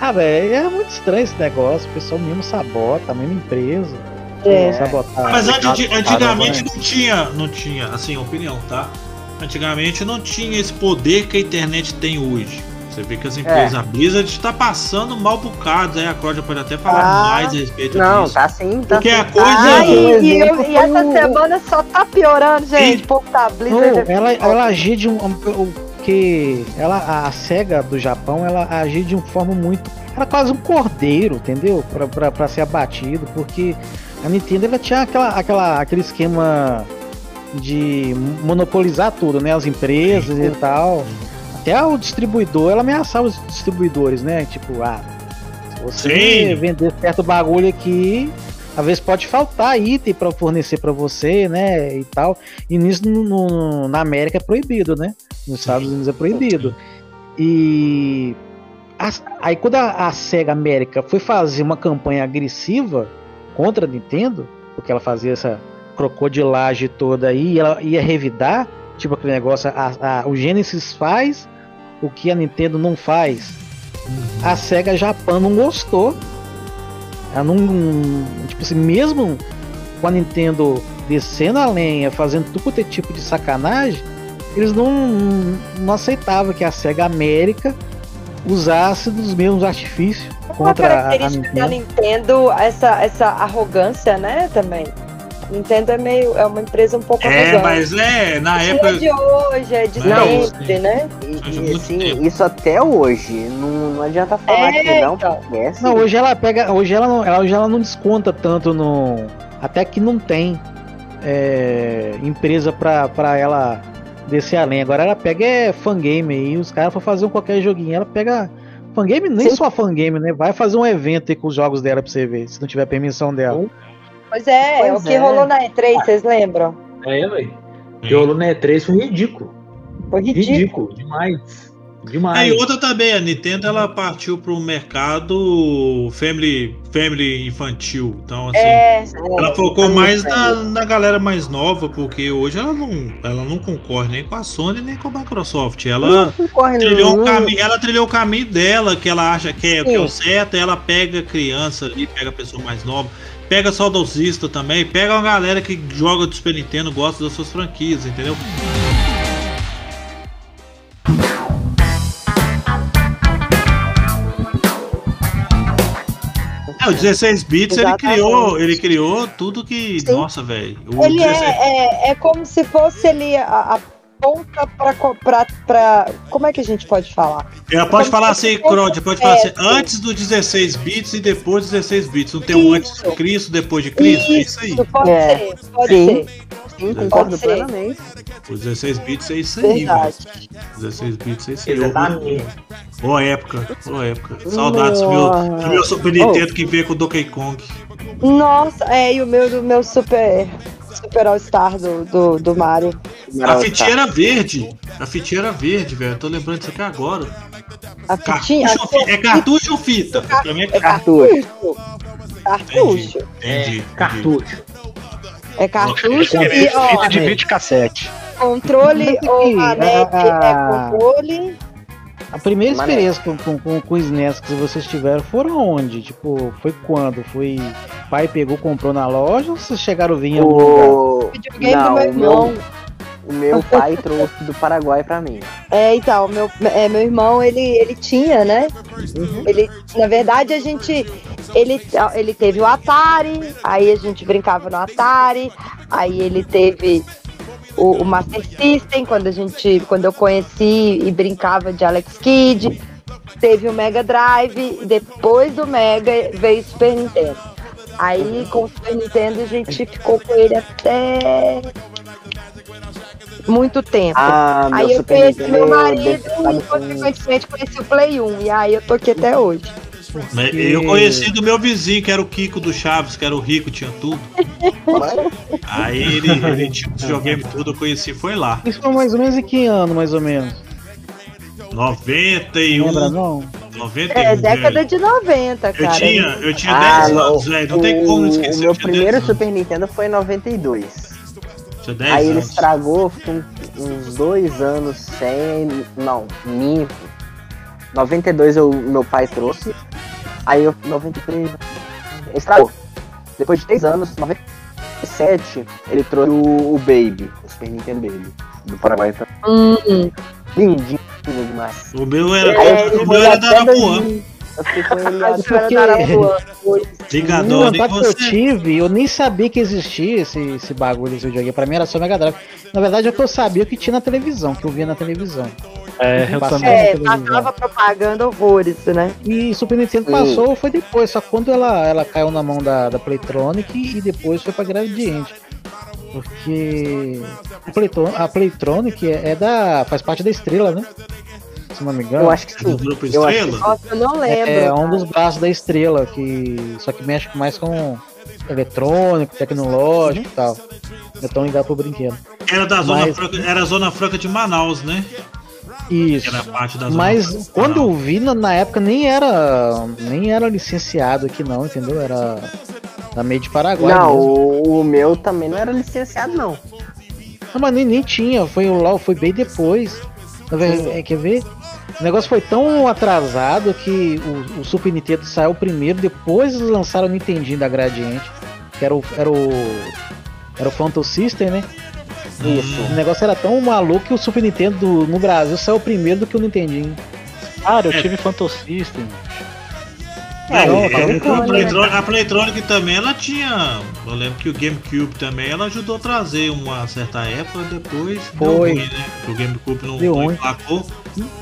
Speaker 2: Ah, velho, é muito estranho esse negócio. O pessoal mesmo sabota, a mesma empresa.
Speaker 5: É.
Speaker 2: Sabotar.
Speaker 6: Mas antigamente não tinha, não tinha, assim, opinião, tá? Antigamente não tinha esse poder que a internet tem hoje. Você vê que as empresas, a Blizzard está passando mal bocados, aí a Cláudia pode até falar
Speaker 5: Ah,
Speaker 6: mais a respeito
Speaker 3: Não,
Speaker 6: disso.
Speaker 3: tá sim, tá
Speaker 6: Porque
Speaker 3: sim.
Speaker 6: a coisa-
Speaker 5: Ah, e,
Speaker 3: Um
Speaker 5: e, e essa semana só tá piorando, gente. Pô, tá, Blizzard.
Speaker 2: Não, ela, ela agia de um. um- que ela, a SEGA do Japão, ela agia de uma forma muito. Era quase um cordeiro, entendeu? Pra ser abatido, porque a Nintendo ela tinha aquela, aquela, aquele esquema de monopolizar tudo, né? As empresas e tal. Até o distribuidor, ela ameaçava os distribuidores, né? Tipo, ah, se você
Speaker 6: Sim.
Speaker 2: vender certo bagulho aqui, às vezes pode faltar item para fornecer para você, né? E tal. E nisso no- no- na América é proibido, né? Nos Estados Unidos é proibido. E as- aí quando a, a Sega América foi fazer uma campanha agressiva contra a Nintendo, porque ela fazia essa crocodilagem toda aí, e ela ia revidar, tipo aquele negócio, a- a- o Genesis faz o que a Nintendo não faz. A Sega Japão não gostou. Ela não. Tipo assim, mesmo com a Nintendo descendo a lenha, fazendo tudo quanto é tipo de sacanagem, eles não, não aceitavam que a Sega América usasse dos mesmos artifícios contra a,
Speaker 5: característica da
Speaker 2: Nintendo.
Speaker 5: Nintendo, essa, essa arrogância, né, também. Nintendo é meio, é uma empresa um pouco
Speaker 6: É, mas é, na
Speaker 5: Não é
Speaker 6: época.
Speaker 5: de hoje, é de
Speaker 6: Não,
Speaker 5: sempre, né?
Speaker 3: E, e, assim,
Speaker 6: tempo.
Speaker 3: isso até hoje. Não, não adianta falar
Speaker 5: É,
Speaker 3: que não,
Speaker 5: então.
Speaker 3: é assim.
Speaker 2: Não, hoje ela pega. Hoje ela não, ela, hoje ela não desconta tanto no. Até que não tem é, empresa pra, pra ela descer além. Agora ela pega é fangame aí, os caras for fazer um qualquer joguinho. Ela pega. Fangame, nem
Speaker 3: Sim.
Speaker 2: só fangame, né? Vai fazer um evento aí com os jogos dela pra você ver, se não tiver permissão dela.
Speaker 5: Pois é,
Speaker 3: Pois
Speaker 5: o que
Speaker 3: é.
Speaker 5: rolou na E3, vocês lembram?
Speaker 1: É, velho. O que rolou na E3 foi ridículo.
Speaker 5: Foi ridículo.
Speaker 1: Ridículo, demais.
Speaker 6: É,
Speaker 1: Demais.
Speaker 6: e outra também, a Nintendo ela partiu pro mercado family, family infantil. Então, assim,
Speaker 5: É,
Speaker 6: ela focou
Speaker 3: a
Speaker 6: mais na, na galera mais nova, porque hoje ela não, ela não concorre nem com a Sony nem com a Microsoft. Ela trilhou,
Speaker 3: nenhum.
Speaker 6: o caminho, ela trilhou o caminho dela, que ela acha que é, que é o certo, ela pega criança ali, pega pessoa mais nova, pega saudosista também, pega uma galera que joga do Super Nintendo, gosta das suas franquias, entendeu? É, o 16 bits ele criou, ele criou tudo que,
Speaker 5: Sim.
Speaker 6: nossa, velho.
Speaker 5: ele
Speaker 6: 16
Speaker 5: é, é, é como se fosse ele a, a ponta pra, co- pra, pra. Como é que a gente pode falar?
Speaker 6: Ela pode
Speaker 5: Como
Speaker 6: falar
Speaker 5: se
Speaker 6: assim,
Speaker 5: fosse
Speaker 6: Crode, pode falar assim, antes do 16 bits e depois do 16 bits. Não tem um antes de. Cristo, depois de Cristo? É isso aí.
Speaker 5: pode
Speaker 3: É.
Speaker 5: ser, pode
Speaker 3: Sim.
Speaker 5: ser.
Speaker 3: Sim, concordo
Speaker 5: Pode ser.
Speaker 3: plenamente.
Speaker 6: Os 16 bits é isso aí, velho. 16 bits é isso aí. Boa época, boa época. Saudades do meu, do meu Super Nintendo que veio com o Donkey Kong.
Speaker 5: Nossa, é, e o meu do meu super. Super All-Star do, do, do Mario.
Speaker 6: A fitinha era verde. A fitinha era verde, velho. Eu tô lembrando disso aqui agora.
Speaker 5: A fitinha.
Speaker 6: Cartucho ou fi- É cartucho ou fita? Pra mim é
Speaker 5: É
Speaker 6: cartucho.
Speaker 5: cartucho. Cartucho.
Speaker 6: Entendi. entendi.
Speaker 1: Cartucho.
Speaker 5: É cartucho
Speaker 6: É,
Speaker 5: e, ó,
Speaker 4: Fita de vídeo cassete.
Speaker 5: controle ou manete
Speaker 2: a-
Speaker 5: é controle.
Speaker 2: A primeira
Speaker 3: Mané.
Speaker 2: experiência com, com, com, com os NES que vocês tiveram foram onde? Tipo, foi quando? Foi. Pai pegou, comprou na loja ou vocês chegaram a vir em algum lugar?
Speaker 3: O...
Speaker 5: Videogame
Speaker 3: Não,
Speaker 5: do meu
Speaker 3: o
Speaker 5: irmão.
Speaker 3: meu, o meu pai trouxe do Paraguai pra mim.
Speaker 5: É, então, meu, é, meu irmão, ele, ele tinha, né? Ele, na verdade, a gente. Ele, ele teve o Atari, aí a gente brincava no Atari, aí ele teve o, o Master System, quando a gente. Quando eu conheci e brincava de Alex Kidd. Teve o Mega Drive, depois do Mega veio o Super Nintendo. Aí com o Super Nintendo a gente ficou com ele até muito tempo.
Speaker 3: Ah,
Speaker 5: Aí eu
Speaker 3: Super
Speaker 5: conheci
Speaker 3: Nintendo
Speaker 5: meu marido e,
Speaker 3: com-
Speaker 5: consequentemente, conheci o Play 1. E aí eu tô aqui até hoje.
Speaker 6: Né, Eu conheci do meu vizinho, que era o Kiko do Chaves, que era o rico, tinha tudo. Aí ele, ele tinha os videogame tudo, eu conheci, foi lá.
Speaker 2: Isso foi mais ou menos em que ano, mais ou menos?
Speaker 6: 91,
Speaker 2: Lembra não?
Speaker 6: 91.
Speaker 5: É, década
Speaker 6: velho.
Speaker 5: de 90,
Speaker 6: Eu
Speaker 5: cara.
Speaker 6: tinha, eu tinha
Speaker 3: Ah,
Speaker 6: 10
Speaker 3: não,
Speaker 6: anos, velho. Não tem como
Speaker 3: o,
Speaker 6: esquecer.
Speaker 3: o meu
Speaker 6: eu
Speaker 3: primeiro
Speaker 6: 10 anos.
Speaker 3: Super Nintendo foi em 92.
Speaker 6: Tinha 10
Speaker 3: Aí ele
Speaker 6: anos.
Speaker 3: estragou, fiquei uns dois anos sem. Não, minto. 92 eu, meu pai trouxe. Aí eu. 93. Estragou. Depois de 3 anos, 97, ele trouxe o, o Baby, o Super Nintendo Baby. Do Paraguai.
Speaker 5: Hum,
Speaker 3: Lindinho demais.
Speaker 6: O meu era,
Speaker 5: É,
Speaker 6: o meu era da Arapuã.
Speaker 3: Eu fiquei com ele.
Speaker 6: Ligador,
Speaker 2: No
Speaker 6: nem
Speaker 2: contato que eu
Speaker 6: você.
Speaker 2: tive, eu nem sabia que existia esse, esse bagulho desse videogame. Pra mim era só Mega Drive. Na verdade, é o que eu sabia que tinha na televisão, que eu via na televisão.
Speaker 4: É, eu
Speaker 2: Passava
Speaker 4: também.
Speaker 5: É,
Speaker 2: na televisão.
Speaker 5: passava propaganda horrores, né?
Speaker 2: E Super Nintendo
Speaker 3: Sim.
Speaker 2: passou, foi depois, só quando ela, ela caiu na mão da, da Playtronic e depois foi pra Gradiente. Porque a, Playtron, a Playtronic é, é da. faz parte da estrela, né? Se não me engano.
Speaker 3: Eu acho que
Speaker 6: É do
Speaker 3: sim.
Speaker 6: grupo
Speaker 3: Eu acho
Speaker 6: Estrela?
Speaker 5: Nossa, eu não lembro.
Speaker 2: É, um
Speaker 5: cara.
Speaker 2: dos braços da estrela, que. Só que mexe mais com eletrônico, tecnológico e tal. É tão ligado pro brinquedo.
Speaker 6: Era da Zona
Speaker 2: Mas-
Speaker 6: Franca, era a Zona Franca de Manaus, né? Que
Speaker 2: Isso. Mas
Speaker 6: de
Speaker 2: quando eu vi na, na época nem era. nem era licenciado aqui não, entendeu? Era da meio de Paraguai.
Speaker 3: Não,
Speaker 2: mesmo.
Speaker 3: o, o meu também não era licenciado, não.
Speaker 2: Não, mas nem, nem tinha, foi o LOL, foi bem depois. Verdade, é, quer ver? O negócio foi tão atrasado que o, o Super Nintendo saiu primeiro, depois eles lançaram o Nintendinho da Gradiente, que era o. Era o, era o Phantom System, né?
Speaker 3: Isso.
Speaker 2: O negócio era tão maluco que o Super Nintendo do- no Brasil saiu primeiro do que o Nintendinho.
Speaker 4: Cara, eu
Speaker 6: É.
Speaker 4: tive Phantom System.
Speaker 6: É,
Speaker 2: não,
Speaker 6: é, a, Playtronic, a Playtronic também, ela tinha. Eu lembro que o GameCube também, ela ajudou a trazer uma certa época, depois deu
Speaker 2: Foi.
Speaker 6: ruim, né? O GameCube não,
Speaker 2: Deu
Speaker 6: não
Speaker 2: ruim.
Speaker 6: emplacou.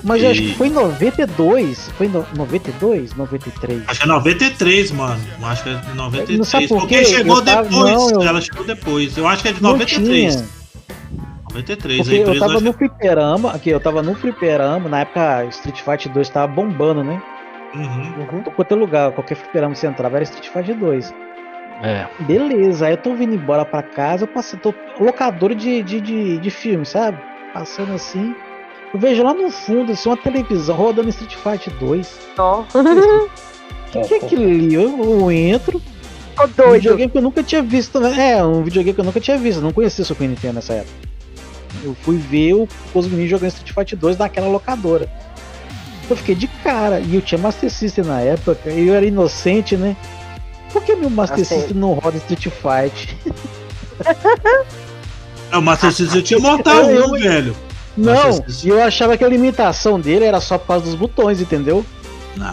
Speaker 2: Mas eu acho
Speaker 6: E-
Speaker 2: que foi em 92. Foi em no- 92? 93?
Speaker 6: Acho que é 93, mano. Acho que é 93.
Speaker 2: Não sabe por
Speaker 6: porque chegou
Speaker 2: Eu tava-
Speaker 6: depois.
Speaker 2: não, eu-
Speaker 6: Ela chegou depois. Eu acho que é de
Speaker 2: Não
Speaker 6: 93.
Speaker 2: tinha.
Speaker 6: 93.
Speaker 2: Porque
Speaker 6: a
Speaker 2: eu tava
Speaker 6: acho
Speaker 2: no fliperama, aqui, eu tava no fliperama, na época Street Fighter 2 tava bombando, né?
Speaker 6: Uhum.
Speaker 3: Uhum.
Speaker 2: Qualquer lugar, qualquer fliperama que você entrava era Street Fighter 2.
Speaker 4: É.
Speaker 2: Beleza, aí eu tô vindo embora pra casa, eu passei, tô locador de, de, de, de filme, sabe? Passando assim. Eu vejo lá no fundo, assim, uma televisão rodando Street Fighter 2.
Speaker 5: Ó,
Speaker 2: O que, que é aquilo ali? Eu, eu entro,
Speaker 5: Tô
Speaker 2: um
Speaker 5: doido.
Speaker 2: videogame que eu nunca tinha visto, né? É, um videogame que eu nunca tinha visto, eu não conhecia o Super Nintendo nessa época. Eu fui ver o Cosmini jogando Street Fighter 2 naquela locadora. Eu fiquei de cara, e eu tinha Master System na época, e eu era inocente, né? Por que meu Master
Speaker 3: Assim.
Speaker 2: System não roda Street Fighter?
Speaker 6: É, o Master System tinha Mortal
Speaker 2: Eu-
Speaker 6: 1, velho.
Speaker 2: Não, e eu achava que a limitação dele era só por causa dos botões, entendeu?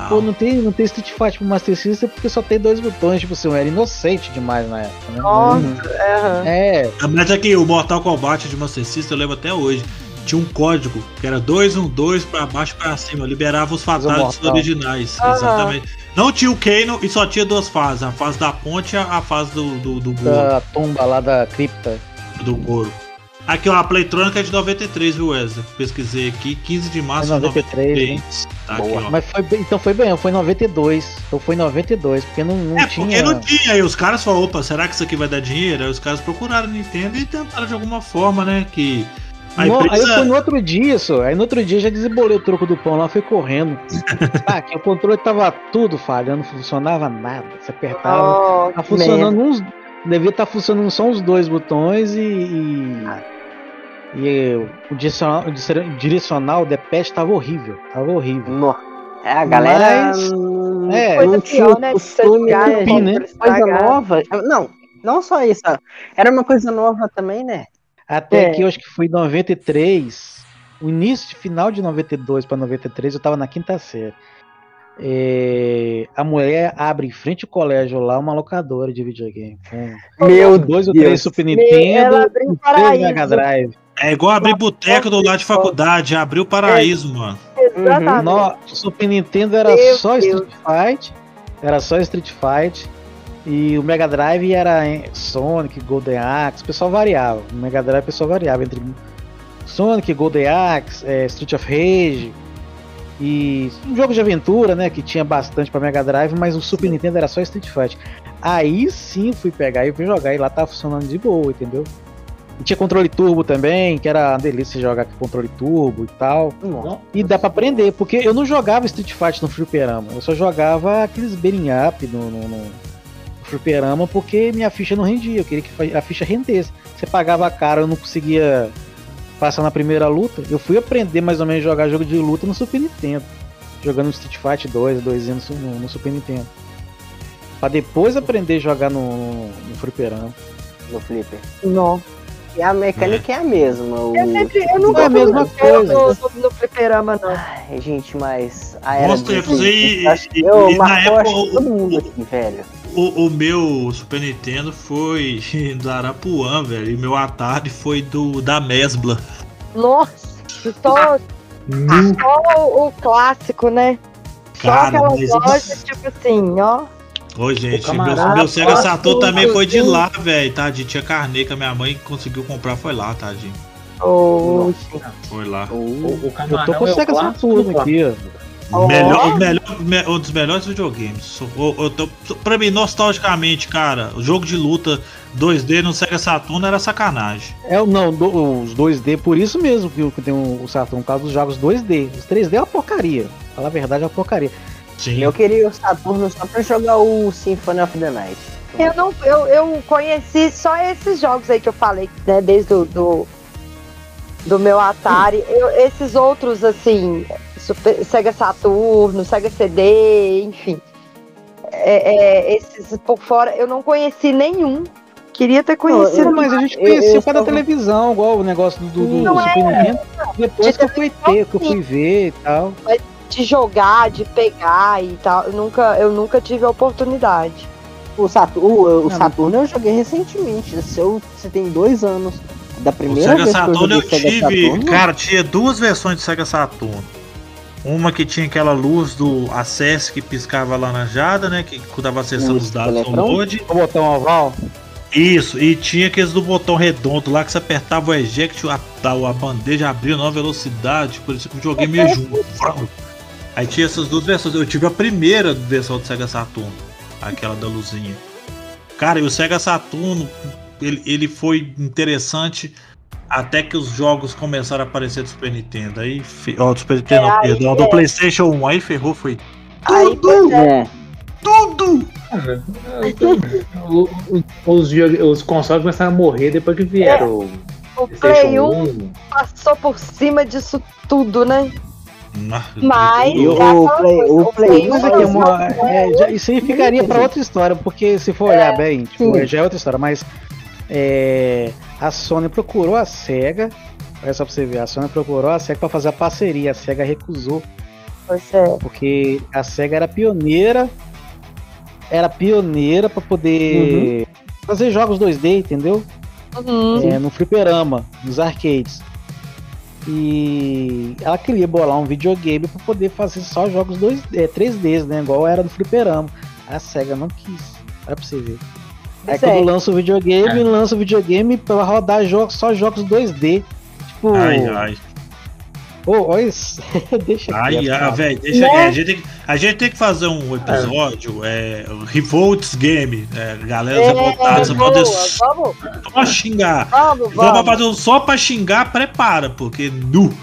Speaker 2: Pô,
Speaker 6: Não.
Speaker 2: não tem, não tem Street Fighter pro Master System porque só tem dois botões, tipo assim, eu era inocente demais na época, né?
Speaker 5: Nossa, aham.
Speaker 2: É,
Speaker 6: Mas é que o Mortal Kombat de Master System, eu lembro até hoje. Tinha um código que era 212 pra baixo e pra cima, liberava os fatalities originais.
Speaker 5: Aham.
Speaker 6: Exatamente. Não tinha o Kano e só tinha duas fases: a fase da ponte e a a fase do, do, do Goro.
Speaker 2: da tumba lá da cripta.
Speaker 6: Do Goro. Aqui, ó, a Playtronic é de 93, viu, Wesley? Pesquisei aqui, 15 de março
Speaker 2: É
Speaker 6: de
Speaker 2: 93,
Speaker 6: 93. Tá aqui, ó.
Speaker 2: Mas foi bem, então foi bem, foi em 92. Então foi em 92, porque não, não
Speaker 6: É,
Speaker 2: tinha.
Speaker 6: porque não tinha. Aí os caras falaram, opa, será que isso aqui vai dar dinheiro? Aí os caras procuraram a Nintendo e tentaram de alguma forma, né? Que. A
Speaker 2: Não, Aí eu
Speaker 6: empresa.
Speaker 2: fui no outro dia, só. Aí no outro dia já desembolei o troco do pão lá, fui correndo. ah, que o controle tava tudo falhando, não funcionava nada. Você apertava.
Speaker 5: Ó,
Speaker 2: Tá funcionando uns. Devia estar funcionando só uns dois botões e. e, e o direcional, o direcional, o D-pad tava horrível. Tava horrível.
Speaker 3: No- É, a galera
Speaker 2: Mas-
Speaker 3: não,
Speaker 2: é,
Speaker 3: não
Speaker 5: Coisa
Speaker 3: tinha
Speaker 5: pior,
Speaker 3: o
Speaker 5: né, de
Speaker 3: costume, né?
Speaker 2: Né?
Speaker 3: Coisa nova. Não, não só isso. Era uma coisa nova também, né?
Speaker 2: Até
Speaker 5: É.
Speaker 2: que eu acho que foi em 93, o início, final de 92 para 93, eu tava na quinta série. É, a mulher abre em frente ao colégio lá uma locadora de videogame. Com
Speaker 3: Meu
Speaker 2: dois ou
Speaker 3: Deus.
Speaker 2: três Super Nintendo e três. Mega Drive.
Speaker 6: É igual abrir boteco do lado de faculdade, abriu o paraíso, mano.
Speaker 5: Exatamente.
Speaker 2: No, o Super Nintendo era
Speaker 5: Meu
Speaker 2: só
Speaker 5: Deus.
Speaker 2: Street Fight. Era só Street Fight. E o Mega Drive era Sonic, Golden Axe, o pessoal variava. O Mega Drive o pessoal variava entre Sonic, Golden Axe, é, Street of Rage. E um jogo de aventura, né? Que tinha bastante pra Mega Drive, mas o Super Nintendo era só Street Fight. Aí sim fui pegar e fui jogar, e lá tava funcionando de boa, entendeu? E tinha controle turbo também, que era uma delícia jogar com controle turbo e tal.
Speaker 3: Nossa.
Speaker 2: E dá pra aprender, porque eu não jogava Street Fighter no fliperama, eu só jogava aqueles beating up no, no, no fliperama porque minha ficha não rendia, eu queria que a ficha rendesse. Você pagava a cara, eu não conseguia passar na primeira luta. Eu fui aprender mais ou menos a jogar jogo de luta no Super Nintendo, jogando Street Fighter 2, 2 anos no, no Super Nintendo. Pra depois aprender a jogar no, no, no fliperama.
Speaker 3: No Flipper.
Speaker 5: Não.
Speaker 3: E a mecânica é a mesma. O...
Speaker 5: Eu, sempre, eu
Speaker 2: Não
Speaker 5: nunca
Speaker 2: é a mesma coisa.
Speaker 5: no, no, no fliperama, não.
Speaker 3: Ai, gente, mas. A era
Speaker 6: Bons
Speaker 3: do-
Speaker 6: tempos, e-
Speaker 3: acho que
Speaker 6: e-
Speaker 3: eu,
Speaker 6: e na
Speaker 3: marcou,
Speaker 6: época
Speaker 3: todo mundo aqui, velho.
Speaker 6: O, o meu Super Nintendo foi do Arapuã, velho. E meu Atari foi do da Mesbla.
Speaker 5: Nossa, só, só o, o clássico, né? Só
Speaker 6: Cara,
Speaker 5: aquela
Speaker 6: mas
Speaker 5: loja, tipo assim, ó.
Speaker 6: Oi, gente, meu, meu Sega Saturn também foi de lá, velho, tadinho. Tinha carnê que a minha mãe conseguiu comprar, foi lá, tadinho.
Speaker 5: Oxe.
Speaker 6: Foi lá.
Speaker 1: O, o
Speaker 2: Eu tô com o
Speaker 1: é
Speaker 2: Sega Saturn aqui, ó.
Speaker 5: Ó.
Speaker 6: Melhor, o melhor, me- um dos melhores videogames. Eu, eu tô, pra mim, nostalgicamente, cara, o jogo de luta 2D no Sega Saturn era sacanagem.
Speaker 2: É, o- não, do- os 2D, por isso mesmo que, tem o, o Saturn, por causa dos jogos 2D. Os 3D é uma porcaria. Falar a verdade, é uma porcaria.
Speaker 6: Sim.
Speaker 3: Eu queria o Saturno só pra jogar o Symphony of the Night.
Speaker 5: Eu, não, eu, eu conheci só esses jogos aí que eu falei, né? Desde o do, do meu Atari. Eu- esses outros, assim, Super- Sega Saturno, Sega CD, enfim. É, é, esses por fora, eu não conheci nenhum. Queria ter conhecido.
Speaker 2: Não, mas a gente
Speaker 3: eu-
Speaker 2: conhecia
Speaker 3: eu
Speaker 2: por causa da televisão, igual o negócio do, do, do
Speaker 5: Não
Speaker 2: Super
Speaker 5: é.
Speaker 2: Nintendo. Depois que eu fui ter, que eu fui ver e tal.
Speaker 5: de jogar, de pegar e tal. Eu nunca, eu nunca tive a oportunidade.
Speaker 3: O, Saturno, o, o
Speaker 2: Não,
Speaker 3: Saturno eu joguei recentemente. Se eu, você tem dois anos da
Speaker 6: O
Speaker 3: primeira
Speaker 6: Sega
Speaker 3: vez que eu
Speaker 6: eu tive.
Speaker 3: Saturno,
Speaker 6: Cara, tinha duas versões de Sega Saturn. Uma que tinha aquela luz do acesso que piscava laranjada, né? Que tava acessando os dados do download.
Speaker 2: O botão oval.
Speaker 6: Isso, e tinha aqueles do botão redondo lá que você apertava o eject, a, a, a bandeja abria nova velocidade, por isso que eu joguei meio junto. Aí tinha essas duas versões. Eu tive a primeira versão do Sega Saturn, aquela da luzinha. Cara, e o Sega Saturn, ele, ele foi interessante até que os jogos começaram a aparecer do Super Nintendo. Aí, fe- ó, do Super Nintendo,
Speaker 5: É,
Speaker 6: não,
Speaker 5: aí,
Speaker 6: perdão, do
Speaker 5: é.
Speaker 6: PlayStation 1. Aí ferrou, foi
Speaker 5: Aí, pois é,
Speaker 3: é,
Speaker 6: tudo!
Speaker 1: O- o- os, os consoles começaram a morrer depois que vieram o
Speaker 5: o Play 1
Speaker 1: PlayStation 1.
Speaker 5: passou por cima disso tudo, né? Mas-
Speaker 3: E o,
Speaker 5: É
Speaker 3: Play,
Speaker 5: coisa,
Speaker 3: o
Speaker 5: o
Speaker 3: Play
Speaker 5: Play
Speaker 3: 1
Speaker 2: Mas
Speaker 5: um
Speaker 2: é é uma, é, já- isso aí ficaria pra outra história, porque se for olhar bem, tipo, já é outra história, mas é, a Sony procurou a SEGA, olha só pra você ver, a Sony procurou a SEGA pra fazer a parceria, a SEGA recusou,
Speaker 5: é.
Speaker 2: porque a SEGA era pioneira, era pioneira pra poder fazer jogos 2D, entendeu?
Speaker 5: Uhum.
Speaker 2: É, no fliperama, nos arcades. E ela queria bolar um videogame para poder fazer só jogos 2, é, 3Ds, né? Igual era do fliperama. A SEGA não quis. Olha pra você ver. Aí
Speaker 5: Pois é.
Speaker 2: quando lança o videogame, lança o videogame pra rodar jogos, só jogos 2D. Tipo.
Speaker 6: Ai, ai.
Speaker 2: Ô, olha isso. Deixa
Speaker 6: Ai,
Speaker 2: quieto,
Speaker 6: ai,
Speaker 2: cara.
Speaker 6: velho, deixa
Speaker 5: Né?
Speaker 6: é, a, gente tem, que- a gente tem que fazer um episódio, é, Revolts Game, é, galera
Speaker 5: É,
Speaker 6: revoltada, você
Speaker 5: boa,
Speaker 6: pode
Speaker 5: vamos,
Speaker 6: só xingar.
Speaker 5: vamos,
Speaker 6: Vamos
Speaker 5: vamos.
Speaker 6: fazer um só pra xingar, prepara, porque nu.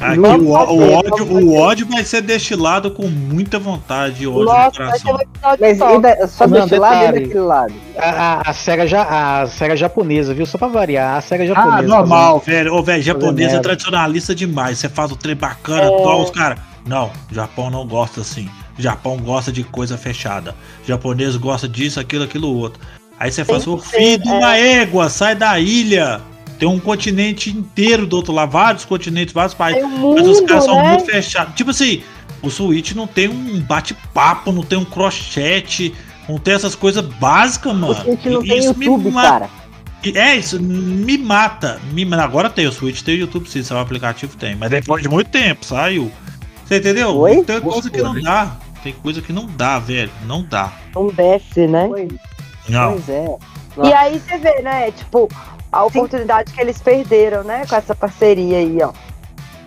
Speaker 6: Aqui o, o ódio, o ódio vai ser destilado com muita vontade e ódio no
Speaker 5: Nossa, vai ser
Speaker 6: coração.
Speaker 3: Mas
Speaker 5: só.
Speaker 3: e da- só
Speaker 2: Não,
Speaker 3: desse lado e
Speaker 2: detalhe.
Speaker 3: daquele lado.
Speaker 2: A, a, a SEGA já, a SEGA japonesa, viu? Só pra variar, a SEGA japonesa.
Speaker 6: Ah, normal, velho. Ô, velho,
Speaker 2: Fazendo
Speaker 6: japonês é tradicionalista demais. Você faz o trem bacana,
Speaker 5: É.
Speaker 6: igual os caras. Não, Japão não gosta assim. Japão gosta de coisa fechada. Japonês gosta disso, aquilo, aquilo outro. Aí você faz o filho de uma égua, sai da ilha. Tem um continente inteiro do outro lado, vários continentes, vários países.
Speaker 5: Tem o
Speaker 6: Mas os
Speaker 5: mundo,
Speaker 6: caras são
Speaker 5: né?
Speaker 6: muito fechados. Tipo assim, o Switch não tem um bate-papo, não tem um crochete, não tem essas coisas básicas, mano.
Speaker 3: O Switch não
Speaker 6: E
Speaker 3: tem
Speaker 6: isso me
Speaker 3: YouTube,
Speaker 6: ma-
Speaker 3: cara.
Speaker 6: e É isso, me mata. Me... Agora tem o Switch, tem o YouTube sim, seu aplicativo tem. Mas depois de muito tempo, saiu. Você entendeu?
Speaker 3: Oi?
Speaker 6: Tem coisa que não dá. Tem coisa que não dá, velho. Não dá.
Speaker 5: Não desce, né?
Speaker 6: Não.
Speaker 3: pois é.
Speaker 5: E aí você vê, né? Tipo, a oportunidade que eles perderam, né? Com essa parceria aí, ó.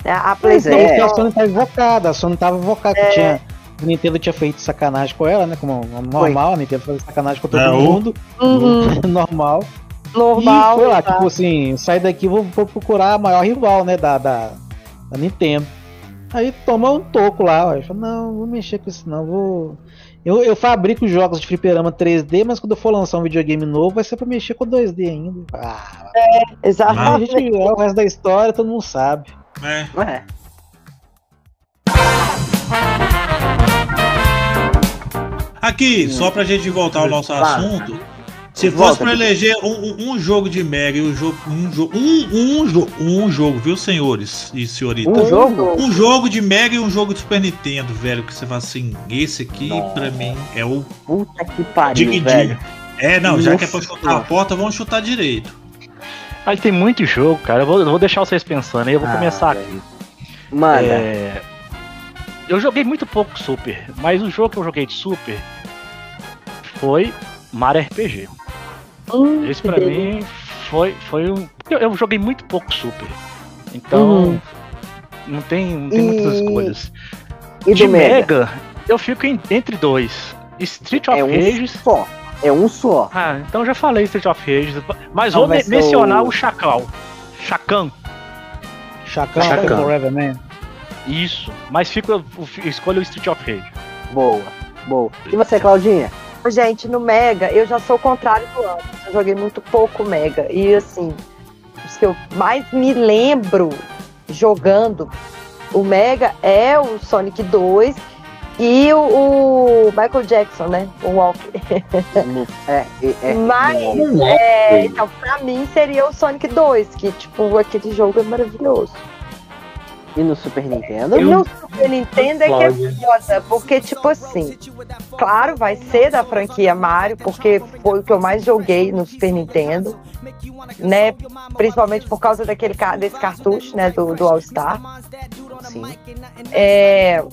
Speaker 5: A
Speaker 3: Pois
Speaker 2: Não,
Speaker 3: é.
Speaker 2: a
Speaker 5: PlayStation.
Speaker 2: Sony tava invocada, a Sony tava invocada, que tinha. A Nintendo tinha feito sacanagem com ela, né? Como normal, a Nintendo fazia sacanagem com todo
Speaker 6: É, o-
Speaker 2: mundo.
Speaker 5: Uhum,
Speaker 2: normal.
Speaker 5: normal.
Speaker 2: E foi lá,
Speaker 5: tá?
Speaker 2: tipo assim, sai daqui, vou, vou procurar a maior rival, né, da, da, da Nintendo. Aí toma um toco lá, ó. Eu falo, não, vou mexer com isso não, vou. Eu, eu fabrico jogos de fliperama 3D, mas quando eu for lançar um videogame novo, vai ser pra mexer com 2D ainda. Ah, a
Speaker 5: Exatamente.
Speaker 2: gente, é o resto da história, todo mundo sabe.
Speaker 6: É.
Speaker 3: É.
Speaker 6: Aqui, só pra gente voltar ao nosso assunto. Se
Speaker 3: Volta,
Speaker 6: fosse pra eleger um, um- jogo de Mega e um jogo. Um jogo. Um, um, jo- um jogo, viu, senhores e senhoritas?
Speaker 3: Um jogo?
Speaker 6: Um jogo de Mega e um jogo de Super Nintendo, velho. Que você fala assim, esse aqui pra mim é o
Speaker 3: Puta que pariu,
Speaker 6: Dig
Speaker 3: velho.
Speaker 6: Dig. É, não, já que é pra
Speaker 3: Nossa.
Speaker 6: chutar a porta, vamos chutar direito.
Speaker 4: Mas tem muito jogo, cara. Eu vou, eu vou deixar vocês pensando aí, eu vou
Speaker 3: Ah,
Speaker 4: começar
Speaker 3: velho.
Speaker 4: aqui.
Speaker 3: Manda.
Speaker 4: É, Eu joguei muito pouco Super, mas o jogo que eu joguei de Super foi Mario RPG.
Speaker 5: Hum,
Speaker 4: Esse pra mim foi, foi um. Eu, eu joguei muito pouco Super. Então.
Speaker 5: Uhum.
Speaker 4: Não tem, não tem muitas
Speaker 3: E-
Speaker 4: escolhas.
Speaker 3: E
Speaker 4: De
Speaker 3: Mega?
Speaker 4: Mega, eu fico em- entre dois. Street of
Speaker 3: É um
Speaker 4: Rage.
Speaker 3: só. É um só.
Speaker 4: Ah, então já falei Street of Rage. Mas
Speaker 3: Não,
Speaker 4: vou me-
Speaker 3: ser
Speaker 4: mencionar
Speaker 3: o-
Speaker 4: o Chacal. Chacan.
Speaker 2: Chacão,
Speaker 1: Chacão.
Speaker 2: Forever Man.
Speaker 4: Isso. Mas fico, eu, eu escolho o Street of Rage.
Speaker 3: Boa, boa. E você, Claudinha?
Speaker 5: Gente, no Mega, eu já sou o contrário do ano. Eu joguei muito pouco Mega. E assim, os que eu mais me lembro jogando o Mega é o Sonic 2 e o, o Michael Jackson, né? O Walk.
Speaker 3: No- É, é, é.
Speaker 5: Mas,
Speaker 3: no-
Speaker 5: é, então, pra mim seria o Sonic 2, que, tipo, aquele jogo é maravilhoso.
Speaker 3: E no Super Nintendo?
Speaker 1: Eu-
Speaker 5: No Super Nintendo é que é foda, porque, tipo assim, claro, vai ser da franquia Mario, porque foi o que eu mais joguei no Super Nintendo, né? Principalmente por causa daquele, desse cartucho, né, do, do All-Star.
Speaker 3: Sim.
Speaker 5: É,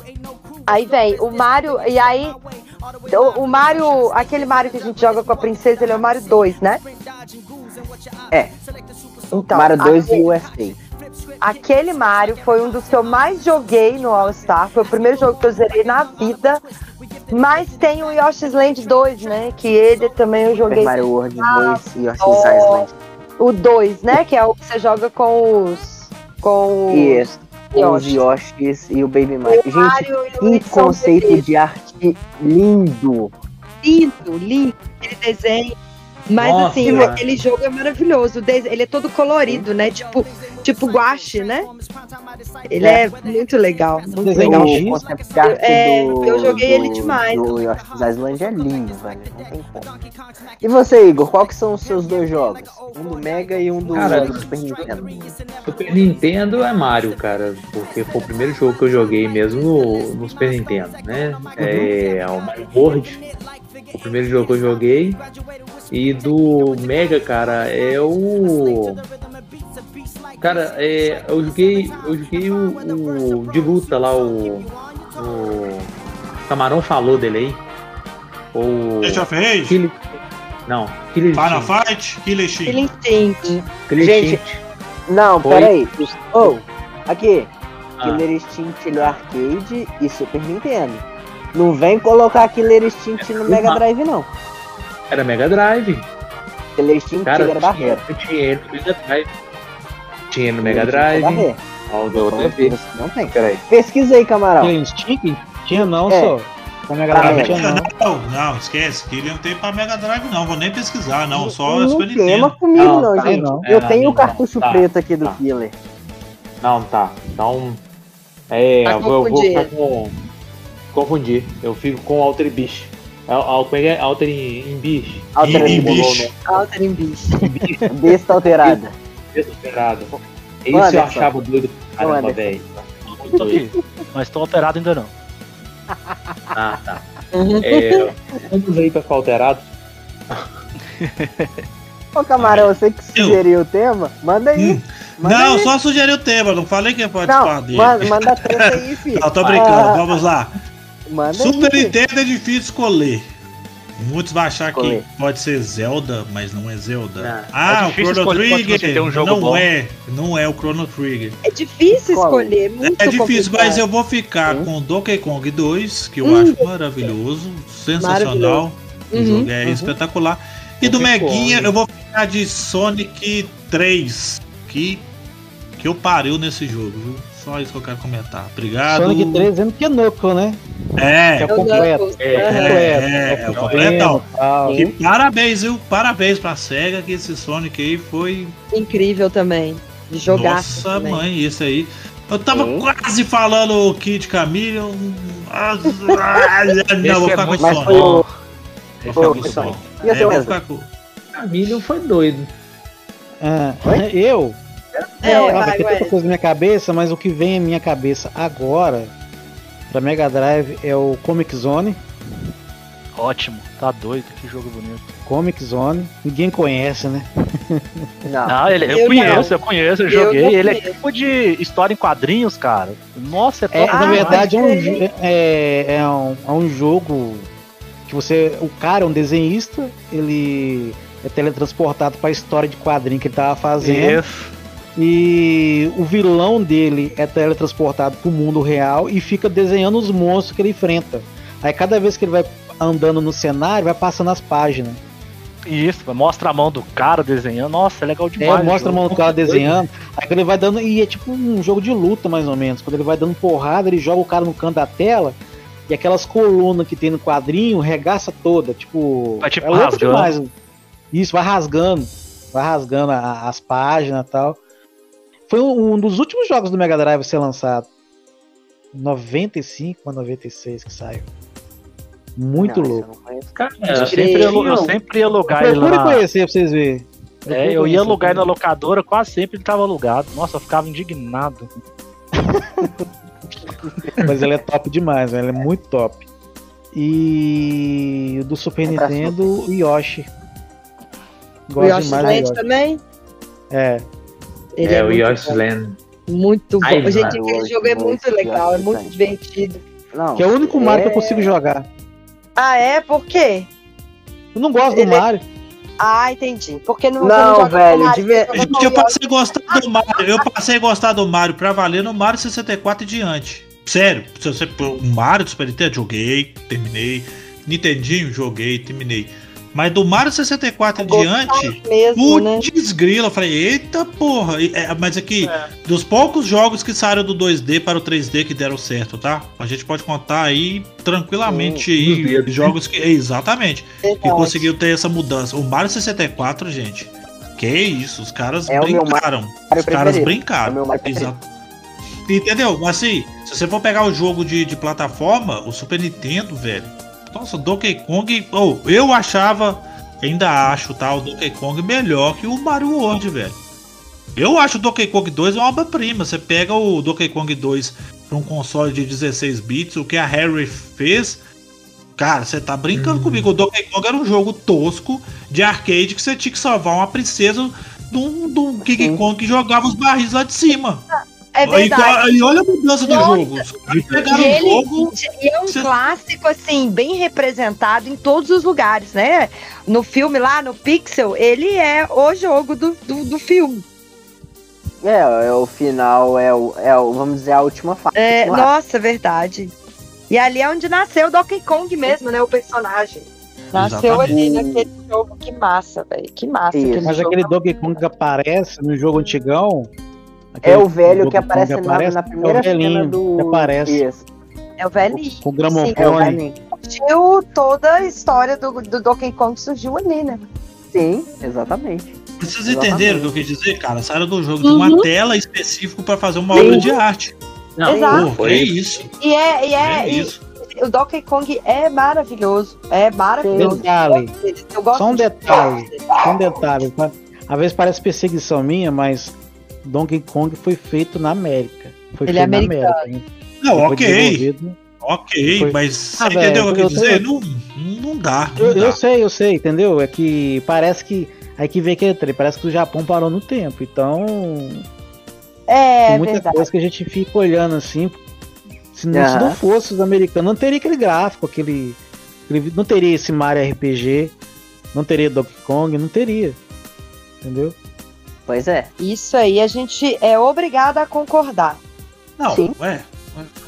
Speaker 5: aí vem o Mario, e aí o, o Mario, aquele Mario que a gente joga com a princesa, ele é o Mario 2, né?
Speaker 3: É.
Speaker 5: Então,
Speaker 3: Mario 2
Speaker 5: aquele-
Speaker 3: e USA.
Speaker 5: Aquele Mario foi um dos que eu mais joguei no All Star. Foi o primeiro jogo que eu zerei na vida. Mas tem o Yoshi's Land 2, né? Que ele também eu
Speaker 3: Super
Speaker 5: joguei.
Speaker 3: Mario World 2 e Yoshi's
Speaker 5: oh.
Speaker 3: Island.
Speaker 5: O 2, né? Que é o que você joga com os. Com os.
Speaker 3: Isso. Yoshis e o Baby Mario.
Speaker 5: O
Speaker 3: Gente,
Speaker 5: Mario e o
Speaker 3: que conceito
Speaker 5: bebês.
Speaker 3: de arte lindo.
Speaker 5: lindo, lindo. Aquele desenho. Mas
Speaker 1: Nossa,
Speaker 5: assim,
Speaker 1: cara.
Speaker 5: aquele jogo é maravilhoso. Ele é todo colorido, né? Tipo, tipo guache, né? Ele é, muito legal. Muito
Speaker 2: Desenho
Speaker 5: legal.
Speaker 3: O
Speaker 5: É,
Speaker 3: do,
Speaker 5: eu joguei
Speaker 3: do-
Speaker 5: ele demais.
Speaker 3: Do Yoshi's Island é lindo, velho. Não tem como. E você, Igor, qual que são os seus dois jogos? Um do Mega e um do,
Speaker 1: Cara,
Speaker 3: do Super Nintendo.
Speaker 1: Super Nintendo é Mario, cara, porque foi o primeiro jogo que eu joguei mesmo no, no Super Nintendo, né? É o Mario World, o primeiro jogo que eu joguei. E do Mega, cara, é o. Cara, é, eu joguei, eu joguei o, o de luta lá, o. O Camarão falou dele aí. O.
Speaker 6: Street of Rage,
Speaker 1: Killer- Não, Killer.
Speaker 6: Fight, Killer Instinct.
Speaker 5: Ele entende.
Speaker 1: Killer
Speaker 3: Gente,
Speaker 1: Instinct.
Speaker 3: Não,
Speaker 1: Foi.
Speaker 3: peraí. Oh, aqui.
Speaker 1: Ah.
Speaker 3: Killer Instinct no arcade e Super Nintendo. Não vem colocar Killer Instinct no Mega Drive, não.
Speaker 1: Era Mega Drive.
Speaker 3: Killer Instinct
Speaker 1: Cara,
Speaker 3: era
Speaker 1: tinha,
Speaker 3: Rare.
Speaker 1: tinha ele no Mega Drive. Tinha no Mega Drive.
Speaker 3: era da
Speaker 1: outra vez.
Speaker 3: Não tem.
Speaker 1: Peraí.
Speaker 3: Pesquisa aí, camarão.
Speaker 2: Tinha Instinct? Tinha não,
Speaker 3: É.
Speaker 2: só. Na Mega Drive
Speaker 3: é.
Speaker 2: tinha não.
Speaker 6: Não, não, esquece. Que ele não tem pra Mega Drive, não. Vou nem pesquisar, não. Só
Speaker 3: não
Speaker 6: Super
Speaker 3: queima
Speaker 6: Nintendo.
Speaker 3: comigo,
Speaker 1: Não,
Speaker 3: não,
Speaker 1: tá,
Speaker 3: gente.
Speaker 2: não.
Speaker 3: Eu
Speaker 1: É,
Speaker 3: tenho o
Speaker 1: não,
Speaker 3: cartucho
Speaker 1: tá,
Speaker 3: preto aqui do
Speaker 1: tá.
Speaker 3: Killer.
Speaker 1: Não, tá. Então. É,
Speaker 5: Tá
Speaker 1: eu vou, eu vou ficar com. Confundir. Eu fico com Alter Beast. Al- Al- Como é que é? Alter em, em Beast.
Speaker 3: Esse
Speaker 6: bicho.
Speaker 3: bolo,
Speaker 5: Alter em bicho.
Speaker 3: né? Besta alterada.
Speaker 1: Desesperado. Isso eu
Speaker 3: Anderson.
Speaker 1: achava doido. Caramba,
Speaker 3: Anderson.
Speaker 1: velho.
Speaker 4: Eu mas tô alterado ainda não.
Speaker 1: Ah, tá. É, vamos aí pra ficar alterado.
Speaker 3: Ô, camarão, você que sugeriu o tema, manda aí.
Speaker 6: Hum.
Speaker 3: Manda
Speaker 6: Não,
Speaker 3: aí.
Speaker 6: só sugeri o tema. Não falei que ia participar
Speaker 3: Não,
Speaker 6: dele.
Speaker 3: manda, manda a treta aí, filho.
Speaker 6: Não, tô brincando.
Speaker 3: Ah,
Speaker 6: Vamos lá.
Speaker 3: Manda
Speaker 6: Super
Speaker 3: aí.
Speaker 6: Nintendo é difícil escolher. Muitos vão achar
Speaker 3: Escolher.
Speaker 6: que pode ser Zelda, mas não é Zelda.
Speaker 1: Não.
Speaker 6: Ah,
Speaker 4: É
Speaker 6: o Chrono Trigger
Speaker 4: tem um jogo
Speaker 6: não
Speaker 4: bom.
Speaker 6: é, não é o Chrono Trigger.
Speaker 5: É difícil
Speaker 3: Qual?
Speaker 5: escolher, muito
Speaker 6: É difícil,
Speaker 5: complicado.
Speaker 6: mas eu vou ficar
Speaker 3: Sim.
Speaker 6: com Donkey Kong 2, que eu
Speaker 5: Hum.
Speaker 6: acho maravilhoso, sensacional. O
Speaker 5: Uhum,
Speaker 6: jogo é
Speaker 3: uhum.
Speaker 6: espetacular. E do Meguinha, eu vou ficar de Sonic 3, que, que eu pariu nesse jogo, viu? Só isso que eu quero comentar. Obrigado.
Speaker 2: Sonic 3 dizendo que é Knuckle, né?
Speaker 6: É,
Speaker 2: Que é
Speaker 5: Eu
Speaker 2: completo.
Speaker 1: É,
Speaker 2: completo.
Speaker 6: é,
Speaker 2: é
Speaker 6: é o completão. E parabéns, viu? Parabéns pra SEGA que esse Sonic aí foi.
Speaker 5: Incrível também. De jogar.
Speaker 6: Nossa
Speaker 5: também.
Speaker 6: mãe, isso aí. Eu tava
Speaker 3: Sim.
Speaker 6: quase falando o Kid Camille. Ah, Não,
Speaker 4: Esse
Speaker 6: vou
Speaker 4: é
Speaker 6: ficar com
Speaker 3: Mas
Speaker 6: Sonic.
Speaker 3: foi o.
Speaker 6: Vou
Speaker 3: foi
Speaker 6: ficar
Speaker 3: o
Speaker 6: com
Speaker 3: Sonic.
Speaker 6: Sonic.
Speaker 3: O
Speaker 6: É, com-
Speaker 1: Camilo foi doido.
Speaker 2: Ah, eu?
Speaker 5: É,
Speaker 2: Não,
Speaker 5: vai,
Speaker 2: vai ter tanta coisa na minha cabeça, mas o que vem à minha cabeça agora, pra Mega Drive, é o Comic Zone.
Speaker 4: Ótimo, tá doido, que jogo bonito.
Speaker 2: Comic Zone. Ninguém conhece, né?
Speaker 3: Não.
Speaker 4: Ah, ele, eu,
Speaker 5: Eu
Speaker 4: conheço, eu conheço, eu
Speaker 5: Eu
Speaker 4: joguei.
Speaker 5: não
Speaker 4: ele é tipo de história em quadrinhos, cara. Nossa, é
Speaker 2: É,
Speaker 4: top
Speaker 2: na
Speaker 5: Ah,
Speaker 4: demais.
Speaker 2: verdade, é um,
Speaker 5: pode
Speaker 2: jo- é, é um, é um jogo que você, o cara é um desenhista, ele é teletransportado para a história de quadrinho que ele tava fazendo.
Speaker 4: Isso.
Speaker 2: E o vilão dele é teletransportado pro mundo real e fica desenhando os monstros que ele enfrenta. Aí cada vez que ele vai andando no cenário, vai passando as páginas.
Speaker 4: Isso, mostra a mão do cara desenhando. Nossa, é legal
Speaker 2: É,
Speaker 4: demais.
Speaker 2: mostra a mão do cara desenhando. Aí ele vai dando. E é tipo um jogo de luta, mais ou menos. Quando ele vai dando porrada, ele joga o cara no canto da tela. E aquelas colunas que tem no quadrinho regaça toda. Tipo.
Speaker 4: Vai, tipo,
Speaker 2: é louco
Speaker 4: rasgando.
Speaker 2: demais. Isso, vai rasgando. Vai rasgando a- as páginas e tal. Foi um, um dos últimos jogos do Mega Drive a ser lançado. 95 para 96 que saiu. Muito
Speaker 3: Não, eu
Speaker 2: louco.
Speaker 3: não conheço.
Speaker 1: Cara,
Speaker 4: Eu sempre, ia, alu- eu sempre ia alugar ele lá.
Speaker 2: conhecer pra vocês verem.
Speaker 4: É, eu ia alugar ele na locadora, quase sempre ele tava alugado. Nossa, eu ficava indignado.
Speaker 2: Mas ele é top demais, velho. Ele é muito top. E o do Super
Speaker 3: É
Speaker 2: Nintendo, o Yoshi.
Speaker 5: O
Speaker 2: Gosto
Speaker 5: Yoshi
Speaker 2: demais Yoshi.
Speaker 5: também?
Speaker 2: É,
Speaker 5: Ele
Speaker 1: é,
Speaker 5: é,
Speaker 1: o
Speaker 5: muito
Speaker 1: Yoshi's
Speaker 5: bom.
Speaker 1: Land.
Speaker 5: Muito bom.
Speaker 1: Ai,
Speaker 5: Gente,
Speaker 1: mano,
Speaker 5: aquele
Speaker 3: hoje
Speaker 5: jogo é muito legal, é muito
Speaker 3: Land.
Speaker 5: divertido.
Speaker 3: Não,
Speaker 2: que é o único Mario que eu
Speaker 3: é-
Speaker 2: consigo jogar.
Speaker 5: Ah, é? Por quê?
Speaker 2: Eu não gosto
Speaker 5: Ele
Speaker 2: do
Speaker 5: é-
Speaker 2: Mario.
Speaker 5: Ah, entendi. Porque não,
Speaker 3: Não,
Speaker 5: não
Speaker 3: velho,
Speaker 5: Mario,
Speaker 3: de
Speaker 6: Gente, eu passei a gostar do Mario. Eu passei a gostar do Mario pra valer no Mario 64 e diante. Sério, se você o Mario do Super Nintendo, joguei, terminei. Nintendinho, joguei, terminei. Mas do Mario 64 em diante,
Speaker 5: mesmo, né?
Speaker 6: putz grila, eu falei, eita porra. E, é, mas aqui, dos poucos jogos que saíram do 2D para o 3D que deram certo, tá? A gente pode contar aí tranquilamente
Speaker 1: Hum,
Speaker 6: aí,
Speaker 1: dedos,
Speaker 6: jogos que. Exatamente que
Speaker 5: Verdade.
Speaker 6: conseguiu ter essa mudança. O Mario 64, gente, que isso, os caras
Speaker 3: É
Speaker 6: brincaram. Os caras brincaram.
Speaker 3: É.
Speaker 6: Exato. Entendeu? Assim, se você for pegar o jogo de, de plataforma, o Super Nintendo, velho. Nossa, o Donkey Kong. Oh, eu achava, ainda acho, tá? O Donkey Kong melhor que o Mario World, velho. Eu acho o Donkey Kong 2 uma obra-prima. Você pega o Donkey Kong 2 para um console de 16 bits, o que a Harry fez. Cara, você tá brincando
Speaker 1: Hum.
Speaker 6: comigo. O Donkey Kong era um jogo tosco de arcade que você tinha que salvar uma princesa de um, de um King. Kong que jogava os barris lá de cima.
Speaker 5: É
Speaker 6: Aí,
Speaker 5: verdade.
Speaker 6: e olha a mudança do jogo. Pegaram
Speaker 5: E
Speaker 6: o
Speaker 5: ele
Speaker 6: jogo.
Speaker 5: e é um
Speaker 6: Cê-
Speaker 5: clássico, assim, bem representado em todos os lugares, né? No filme lá, no Pixel, ele é o jogo do, do, do filme.
Speaker 3: É, é o final, é o, é o, vamos dizer, a última fase.
Speaker 5: É, nossa, verdade. E ali é onde nasceu o Donkey Kong mesmo, né? O personagem. Nasceu ali
Speaker 6: Exatamente.
Speaker 5: naquele jogo. Que massa, velho. Que massa.
Speaker 3: Isso.
Speaker 5: aquele
Speaker 2: Mas aquele Donkey Kong que aparece no jogo antigão.
Speaker 3: É
Speaker 2: aquele
Speaker 3: o velho que aparece, na,
Speaker 2: aparece,
Speaker 3: na primeira
Speaker 2: é o velhinho
Speaker 3: cena do.
Speaker 2: que aparece
Speaker 3: Isso,
Speaker 5: É o velhinho.
Speaker 2: com o
Speaker 5: Sim,
Speaker 2: gramofone.
Speaker 3: é o
Speaker 5: toda a história do, do Donkey Kong surgiu ali, né?
Speaker 3: Sim, exatamente.
Speaker 6: Vocês entenderam o que eu quis dizer, cara? Saíram do jogo de uma tela específica pra fazer uma
Speaker 3: Sim.
Speaker 6: obra de arte.
Speaker 1: Não,
Speaker 5: Exato.
Speaker 6: Pô,
Speaker 1: foi
Speaker 6: que isso?
Speaker 5: E é, e é,
Speaker 6: É
Speaker 5: e
Speaker 6: isso.
Speaker 5: o Donkey Kong é maravilhoso. É maravilhoso.
Speaker 2: Detalhe,
Speaker 5: Eu gosto
Speaker 2: só um
Speaker 5: de
Speaker 2: detalhe, só um detalhe. tá? Às vezes parece perseguição minha, mas Donkey Kong foi feito na América. Foi
Speaker 5: Ele é
Speaker 2: feito na
Speaker 5: americano.
Speaker 2: América. hein?
Speaker 6: Não,
Speaker 2: Foi
Speaker 6: ok.
Speaker 2: desenvolvido-
Speaker 6: Ok,
Speaker 2: Foi-
Speaker 6: mas você
Speaker 2: Ah,
Speaker 6: entendeu o que eu
Speaker 2: eu-
Speaker 6: dizer? Não, não dá. Não
Speaker 2: Eu,
Speaker 6: dá.
Speaker 2: eu sei, eu sei, entendeu? É que parece que. Aí que vem aquele trem, parece que o Japão parou no tempo. Então,
Speaker 5: É,
Speaker 2: tem muita
Speaker 5: verdade.
Speaker 2: coisa que a gente fica olhando assim. Se não, se
Speaker 3: Aham.
Speaker 2: não fosse os americanos, não teria aquele gráfico, aquele, aquele- Não teria esse Mario RPG, não teria Donkey Kong, não teria. Entendeu?
Speaker 3: Pois é.
Speaker 5: Isso aí a gente é obrigado a concordar.
Speaker 6: Não,
Speaker 3: Sim.
Speaker 6: é.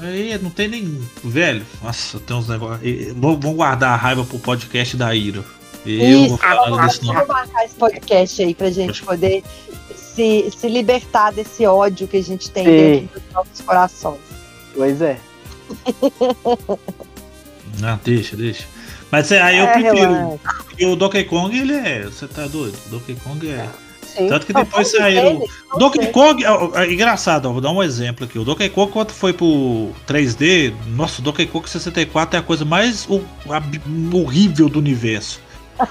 Speaker 6: Aí não tem nem. Velho, nossa, tem uns negócios. Vamos guardar a raiva pro podcast da Ira. Eu
Speaker 5: Isso,
Speaker 6: falar
Speaker 5: vamos, marcar esse podcast aí pra gente poder se, se libertar desse ódio que a gente tem
Speaker 3: Sim.
Speaker 5: dentro dos nossos corações.
Speaker 3: Pois é.
Speaker 6: Não, deixa, deixa. Mas é, aí eu
Speaker 5: É,
Speaker 6: prefiro.
Speaker 5: relaxa.
Speaker 6: Porque o Donkey Kong, ele é. Você tá doido? O Donkey Kong é.
Speaker 5: Sim.
Speaker 6: Tanto que depois
Speaker 5: todos
Speaker 6: saíram.
Speaker 5: eles,
Speaker 6: Donkey. Kong, é, é engraçado, ó, vou dar um exemplo aqui. O Donkey Kong, quando foi pro 3D, nossa, o Donkey Kong 64 é a coisa mais o- ab- horrível do universo.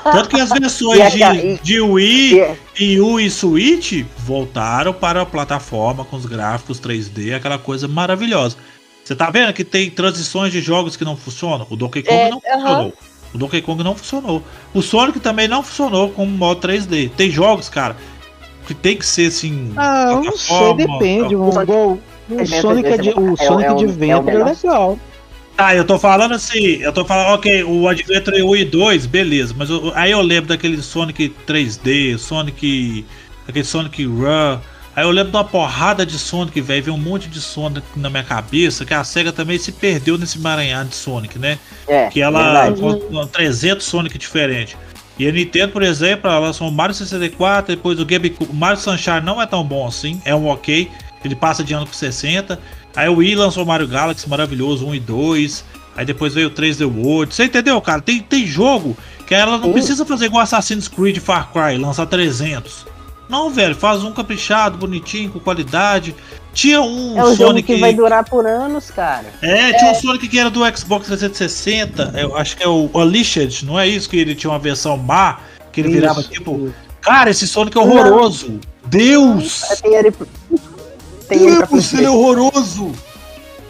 Speaker 6: Tanto que as versões de, de Wii,
Speaker 3: E é-
Speaker 6: Wii Switch voltaram para a plataforma com os gráficos 3D, aquela coisa maravilhosa. Você tá vendo que tem transições de jogos que não funcionam? O Donkey Kong
Speaker 5: É,
Speaker 6: não
Speaker 5: aham.
Speaker 6: funcionou. O Donkey Kong não funcionou. O Sonic também não funcionou com o modo 3D. Tem jogos, cara, que tem que ser assim.
Speaker 2: Ah, eu não sei, depende. Um, igual o Sonic,
Speaker 3: esse
Speaker 2: Ad- o
Speaker 3: é
Speaker 2: Sonic
Speaker 3: é
Speaker 2: Adventure
Speaker 3: é o
Speaker 2: é legal.
Speaker 6: Tá, eu tô falando assim, eu tô falando, ok, o Adventure 1 e 2, beleza, mas eu- aí eu lembro daquele Sonic 3D, Sonic. aquele Sonic Run. Aí eu lembro de uma porrada de Sonic, velho, veio um monte de Sonic na minha cabeça, que a SEGA também se perdeu nesse emaranhado de Sonic, né?
Speaker 3: É,
Speaker 6: Que ela com 300 Sonic diferentes. E a Nintendo, por exemplo, ela lançou o Mario 64, depois o GameCube. O Mario Sunshine não é tão bom assim, é um ok. Ele passa de ano com 60. Aí o Wii lançou o Mario Galaxy maravilhoso, 1 e 2. Aí depois veio o 3D World. Você entendeu, cara? Tem, tem jogo que ela não
Speaker 3: Sim.
Speaker 6: precisa fazer igual Assassin's Creed Far Cry, lançar 300. Não, velho, faz um caprichado, bonitinho, com qualidade. Tinha um
Speaker 3: É um jogo
Speaker 6: Sonic
Speaker 3: que vai durar por anos, cara.
Speaker 6: é, tinha um Sonic que era do Xbox 360, eu acho que é o Unleashed, não é isso? Que ele tinha uma versão má, que ele virava
Speaker 2: Isso,
Speaker 6: tipo. Cara, esse Sonic é horroroso! Deus!
Speaker 3: Tem ele, tem ele
Speaker 6: Deus, ele é horroroso!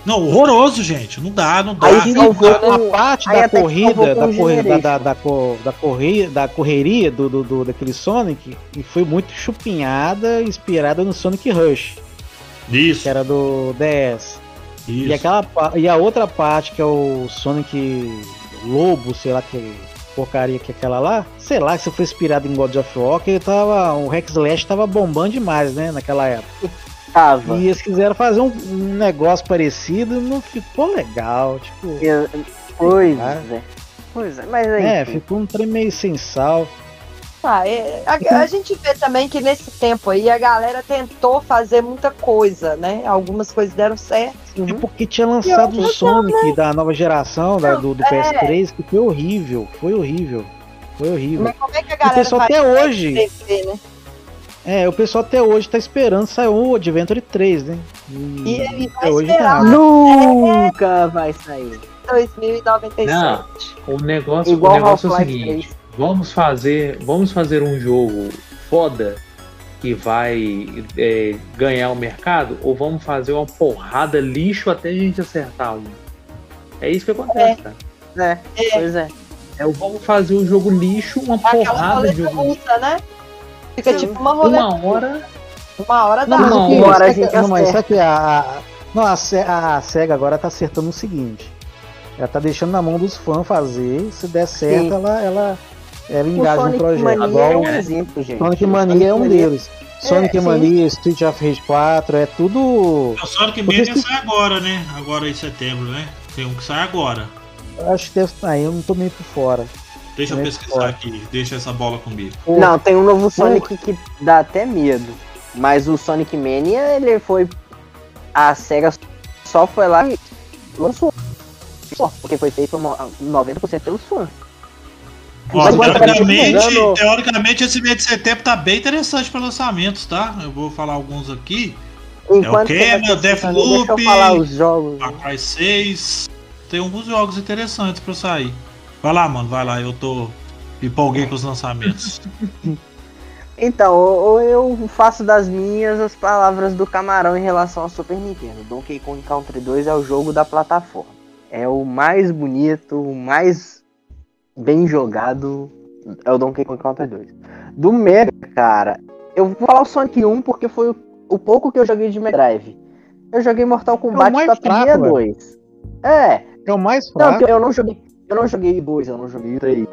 Speaker 6: Não, horroroso, gente. Não dá, não dá.
Speaker 3: Aí salvou
Speaker 2: a,
Speaker 3: com-
Speaker 2: a parte
Speaker 3: aí
Speaker 2: da corrida, da corrida, da, da, da, co- da correria, da correria do, do, do- daquele Sonic, e foi muito chupinhada, inspirada no Sonic Rush,
Speaker 6: Isso,
Speaker 2: que era do DS. E,
Speaker 6: isso.
Speaker 2: aquela, pa- e a outra parte, que é o Sonic Lobo, sei lá que porcaria que é aquela lá, sei lá se foi inspirado em God of War, que ele tava, o Rex Slash tava bombando demais, né, naquela época.
Speaker 3: Tava.
Speaker 2: E eles quiseram fazer um, um negócio parecido, não ficou legal, tipo...
Speaker 3: Pois
Speaker 2: Ah.
Speaker 3: é. Pois é, mas aí.
Speaker 2: É, ficou um trem meio sem sal.
Speaker 5: Ah, é, a, a gente vê também que nesse tempo aí a galera tentou fazer muita coisa, né? Algumas coisas deram certo.
Speaker 2: É porque tinha lançado o Sonic da nova geração, da- do, do
Speaker 5: É.
Speaker 2: PS3, que foi horrível. Foi horrível. Foi horrível.
Speaker 5: Mas como é que a
Speaker 2: E o
Speaker 5: galera
Speaker 2: pessoal até hoje.
Speaker 5: TV, né?
Speaker 2: É, o pessoal até hoje tá esperando sair o Adventure 3, né? E,
Speaker 5: E ele vai
Speaker 2: até hoje
Speaker 5: esperar.
Speaker 3: Nunca vai sair.
Speaker 5: 2097.
Speaker 1: Não. O negócio,
Speaker 3: Igual
Speaker 1: o negócio é o seguinte:
Speaker 3: 3.
Speaker 1: vamos fazer, vamos fazer um jogo foda que vai é, ganhar o mercado, ou vamos fazer uma porrada lixo até a gente acertar um. É isso que acontece, cara.
Speaker 3: É, pois é.
Speaker 1: É o vamos fazer um jogo lixo, uma
Speaker 5: Aquela
Speaker 1: porrada de jogo.
Speaker 5: russa, né? Fica tipo uma roleta.
Speaker 1: Uma hora.
Speaker 5: Uma hora dá.
Speaker 2: Não,
Speaker 3: uma hora a
Speaker 2: sabe que-
Speaker 3: gente
Speaker 2: não, mas que a, a- não, a, a SEGA agora tá acertando o seguinte. Ela tá deixando na mão dos fãs fazer. Se der certo,
Speaker 3: Sim.
Speaker 2: ela, ela, ela
Speaker 3: O
Speaker 2: engaja no
Speaker 3: Sonic
Speaker 2: projeto.
Speaker 3: Mania
Speaker 2: Igual
Speaker 3: é um exemplo, gente.
Speaker 2: Sonic Mania é um
Speaker 3: Mania-
Speaker 2: deles. Sonic
Speaker 3: sim.
Speaker 2: Mania, Street of Rage 4, é tudo.
Speaker 6: O Sonic
Speaker 2: Porque
Speaker 6: Mania
Speaker 2: se-
Speaker 6: sai agora, né? Agora em setembro, né? Tem um que sai agora.
Speaker 2: Acho que deve aí eu não tô meio por fora.
Speaker 6: Deixa eu
Speaker 2: É,
Speaker 6: pesquisar
Speaker 2: fora.
Speaker 6: aqui. Deixa essa bola comigo.
Speaker 3: Não, tem um novo Sonic que dá até medo. Mas o Sonic Mania, ele foi. A SEGA só foi lá e lançou. Porque foi feito mo- 90% pelos fãs. Agora tá
Speaker 6: teoricamente, teoricamente, esse mês de setembro tá bem interessante para lançamentos, tá? Eu vou falar alguns aqui.
Speaker 3: Enquanto você vai
Speaker 6: meu?
Speaker 3: pesquisando,
Speaker 6: Deathloop?
Speaker 3: Deixa eu falar os jogos.
Speaker 6: Far Cry 6. Tem alguns jogos interessantes pra sair. Vai lá, mano, vai lá. Eu tô. Empolguei com os lançamentos.
Speaker 3: Então, eu eu faço das minhas as palavras do Camarão em relação ao Super Nintendo. Donkey Kong Country 2 é o jogo da plataforma. É o mais bonito, o mais bem jogado é o Donkey Kong Country 2. Do Mega, cara, eu vou falar o Sonic 1 porque foi o, o pouco que eu joguei de Mega Drive. Eu joguei Mortal Kombat Top
Speaker 2: fraco,
Speaker 3: Gear
Speaker 2: velho.
Speaker 3: 2. É,
Speaker 2: É o mais
Speaker 3: não,
Speaker 2: fraco.
Speaker 3: porque eu não joguei. Eu não joguei dois, eu não joguei três.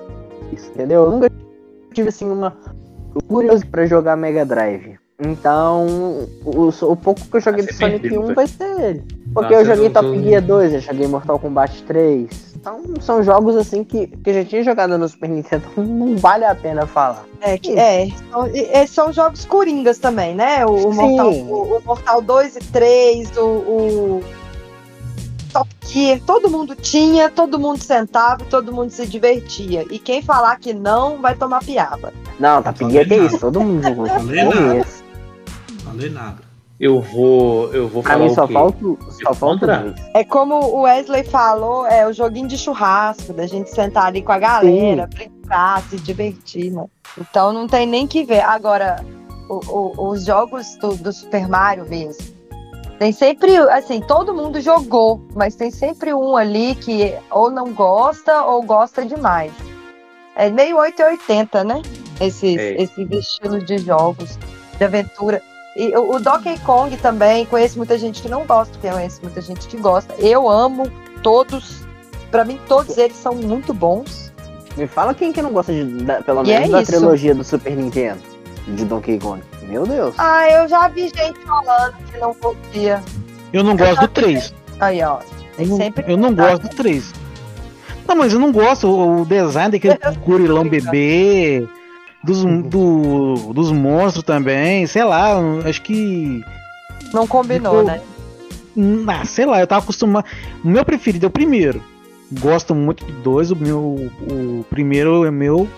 Speaker 3: Entendeu? Eu nunca tive assim uma curiosidade pra jogar Mega Drive. Então, o, o pouco que eu joguei
Speaker 1: Ah,
Speaker 3: do Sonic
Speaker 1: perdeu,
Speaker 3: 1
Speaker 1: velho.
Speaker 3: vai ser ele. Porque
Speaker 1: Ah,
Speaker 3: eu joguei Top
Speaker 1: você-
Speaker 3: Gear 2, eu joguei Mortal Kombat 3. Então, são jogos assim que, que eu já tinha jogado no Super Nintendo, então não vale a pena falar.
Speaker 5: É, que- é, são, esses são jogos coringas também, né? O, o Mortal, o, o Mortal 2 e 3, o, o Gear, todo mundo tinha, todo mundo sentava, todo mundo se divertia. E quem falar que não, vai tomar piaba.
Speaker 3: Não, que
Speaker 6: falei
Speaker 3: isso, todo mundo.
Speaker 6: Falei nada. Falei nada.
Speaker 1: Eu vou. Eu vou
Speaker 3: Pra
Speaker 1: falar
Speaker 3: mim
Speaker 1: o
Speaker 3: só
Speaker 1: quê?
Speaker 3: falta, só falta.
Speaker 5: É como o Wesley falou, é o joguinho de churrasco, da gente sentar ali com a galera, brincar, se divertir, né? Então não tem nem que ver. Agora, o- o- os jogos do, do Super Mario mesmo. Tem sempre, assim, todo mundo jogou, mas tem sempre um ali que ou não gosta ou gosta demais. É meio 880, né? Esses,
Speaker 1: É.
Speaker 5: esses estilos de jogos, de aventura. E o, o Donkey Kong também, conheço muita gente que não gosta, conheço muita gente que gosta. Eu amo todos, Pra mim, todos eles são muito bons.
Speaker 3: Me fala quem que não gosta de, da- pelo menos
Speaker 5: é
Speaker 3: da
Speaker 5: isso.
Speaker 3: trilogia do Super Nintendo, de Donkey Kong. Meu Deus.
Speaker 5: Ah, eu já vi gente falando que não curtia.
Speaker 2: Eu não gosto do 3.
Speaker 5: Aí, ó.
Speaker 2: Eu não,
Speaker 5: Sempre
Speaker 2: eu não gosto do 3. Não, mas eu não gosto. O o design daquele gorilão bebê, dos, do, dos monstros também, sei lá, acho que.
Speaker 5: Não combinou,
Speaker 2: Eu-
Speaker 5: né?
Speaker 2: Ah, sei lá, eu tava acostumado. O meu preferido é o primeiro. Gosto muito do dois, o meu. O primeiro é meu.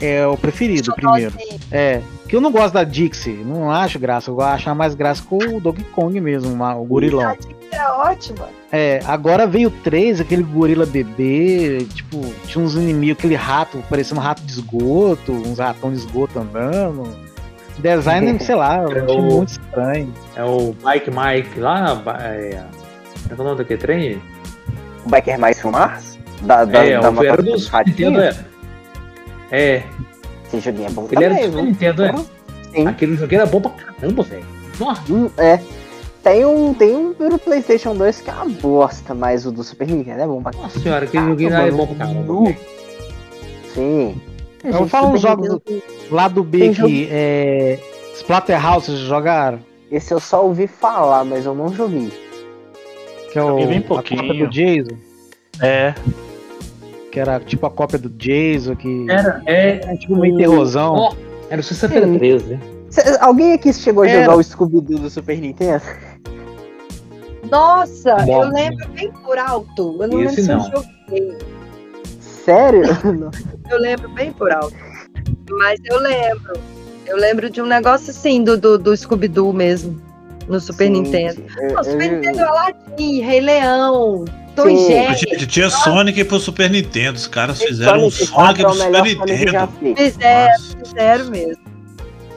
Speaker 2: É o preferido, o primeiro.
Speaker 5: Assim,
Speaker 2: É. Que eu não gosto da Dixie, não acho graça. Eu acho mais graça com o Donkey Kong mesmo, o gorilão.
Speaker 5: a dica é ótima.
Speaker 2: É, agora veio o 3, aquele gorila bebê, tipo, tinha uns inimigos, aquele rato, parecendo um rato de esgoto, uns ratão de esgoto andando. Design, sei lá, eu achei
Speaker 1: o-
Speaker 2: muito estranho.
Speaker 1: É o Bike Mike lá. ba- É, é o nome daquele trem?
Speaker 3: O Biker Mais Filmar? Da, da,
Speaker 1: é,
Speaker 3: da
Speaker 1: o do
Speaker 3: dos
Speaker 1: Nintendo.
Speaker 3: ratinhos?
Speaker 1: É, é
Speaker 3: Esse joguinho é bom
Speaker 1: ele era do
Speaker 3: também, viu?
Speaker 1: Nintendo, é.
Speaker 3: Sim.
Speaker 1: Aquele joguinho era bom pra caramba, velho. Nossa,
Speaker 3: Hum, é. Tem um, tem um pro Playstation 2 que é uma bosta, mas o do Super Nintendo é bom pra
Speaker 1: nossa senhora, aquele
Speaker 3: Ah,
Speaker 1: joguinho
Speaker 3: mano,
Speaker 1: era bom pra caramba.
Speaker 3: Sim.
Speaker 2: Eu vou falar uns jogos lá do B que é. Splatterhouse, vocês jogaram?
Speaker 3: Esse eu só ouvi falar, mas eu não joguei.
Speaker 2: Que é o,
Speaker 4: Joguei bem pouquinho.
Speaker 2: do Jason.
Speaker 4: É,
Speaker 2: Que era tipo a cópia do Jason, que
Speaker 1: Era, é.
Speaker 2: é tipo meio terrorzão.
Speaker 1: Ó, era o sexta-feira
Speaker 3: Sim.
Speaker 1: 13, né?
Speaker 3: Cê- alguém aqui chegou a
Speaker 2: Era.
Speaker 3: jogar o Scooby-Doo do Super Nintendo?
Speaker 5: Nossa,
Speaker 1: Bom.
Speaker 5: eu lembro bem por alto. Eu não
Speaker 1: Esse
Speaker 5: lembro se eu
Speaker 1: não.
Speaker 5: joguei.
Speaker 3: Sério?
Speaker 5: Eu lembro bem por alto. Mas eu lembro. Eu lembro de um negócio assim do, do, do Scooby-Doo mesmo. No Super
Speaker 3: Sim,
Speaker 5: Nintendo.
Speaker 3: eu-
Speaker 5: Não, Super
Speaker 3: eu-
Speaker 5: Nintendo é Aladdin, Rei Leão, Tom e
Speaker 3: Sim.
Speaker 5: Jerry.
Speaker 6: Gente, tinha Sonic pro Super Nintendo. Os caras fizeram um
Speaker 3: Sonic
Speaker 6: Sonic
Speaker 3: 4 é
Speaker 6: pro
Speaker 3: o
Speaker 6: Super
Speaker 3: Sonic
Speaker 6: Nintendo.
Speaker 5: Fizeram, fizeram mesmo.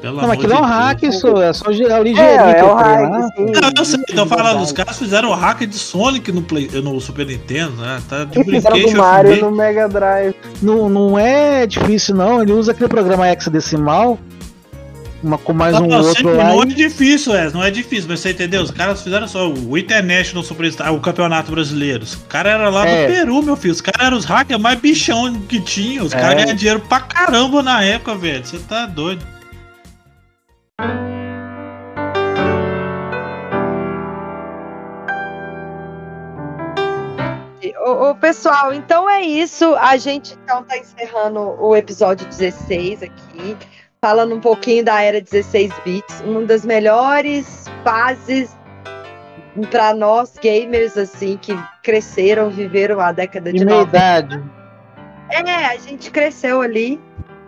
Speaker 6: pelo
Speaker 2: Não, aquilo é um hack, isso é só ge- ligeirinho.
Speaker 3: É, é o hack, sim.
Speaker 6: Não, eu sei, tô falando, os caras fizeram o hack de Sonic no, Play, no Super Nintendo, né? Tá de
Speaker 3: fizeram do. Mario no Mega Drive.
Speaker 2: Não, não é difícil, não. Ele usa aquele programa hexadecimal, uma, com mais
Speaker 6: Não,
Speaker 2: um
Speaker 6: não,
Speaker 2: outro lá.
Speaker 6: não é difícil, é, não é difícil, mas você entendeu? Os caras fizeram só o International Superstar, o Campeonato Brasileiro. Os caras eram lá
Speaker 2: É.
Speaker 6: do Peru, meu filho. Os caras eram os hackers mais bichão que tinha. Os
Speaker 2: É.
Speaker 6: caras ganharam dinheiro pra caramba na época, velho. Você tá doido.
Speaker 5: Ô, ô, pessoal, então é isso. A gente então tá encerrando o episódio 16 aqui, falando um pouquinho da era 16 bits, uma das melhores fases para nós gamers assim que cresceram, viveram a década de
Speaker 2: De meia
Speaker 5: 90.
Speaker 2: idade.
Speaker 5: É, a gente cresceu ali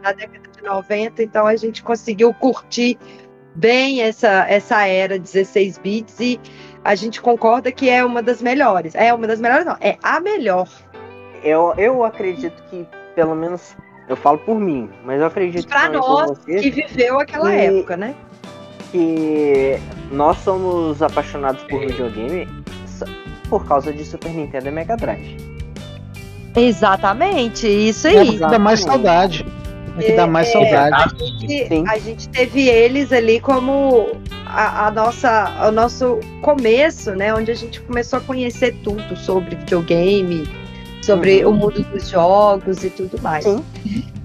Speaker 5: na década de 90, então a gente conseguiu curtir bem essa, essa era 16 bits e a gente concorda que é uma das melhores. É uma das melhores, não, é a melhor.
Speaker 3: Eu, eu acredito que, pelo menos, eu falo por mim, mas eu acredito
Speaker 5: Pra
Speaker 3: também
Speaker 5: nós
Speaker 3: por você,
Speaker 5: que viveu aquela
Speaker 3: E-
Speaker 5: época, né?
Speaker 3: que nós somos apaixonados por videogame por causa de Super Nintendo e Mega Drive.
Speaker 5: Exatamente, isso
Speaker 2: É,
Speaker 5: aí.
Speaker 2: porque dá mais saudade. É que dá mais
Speaker 5: É,
Speaker 2: saudade.
Speaker 5: E
Speaker 3: Sim.
Speaker 5: a gente teve eles ali como a, a nossa, o nosso começo, né? Onde a gente começou a conhecer tudo sobre videogame, sobre
Speaker 3: Uhum.
Speaker 5: o mundo dos jogos e tudo mais.
Speaker 3: Sim.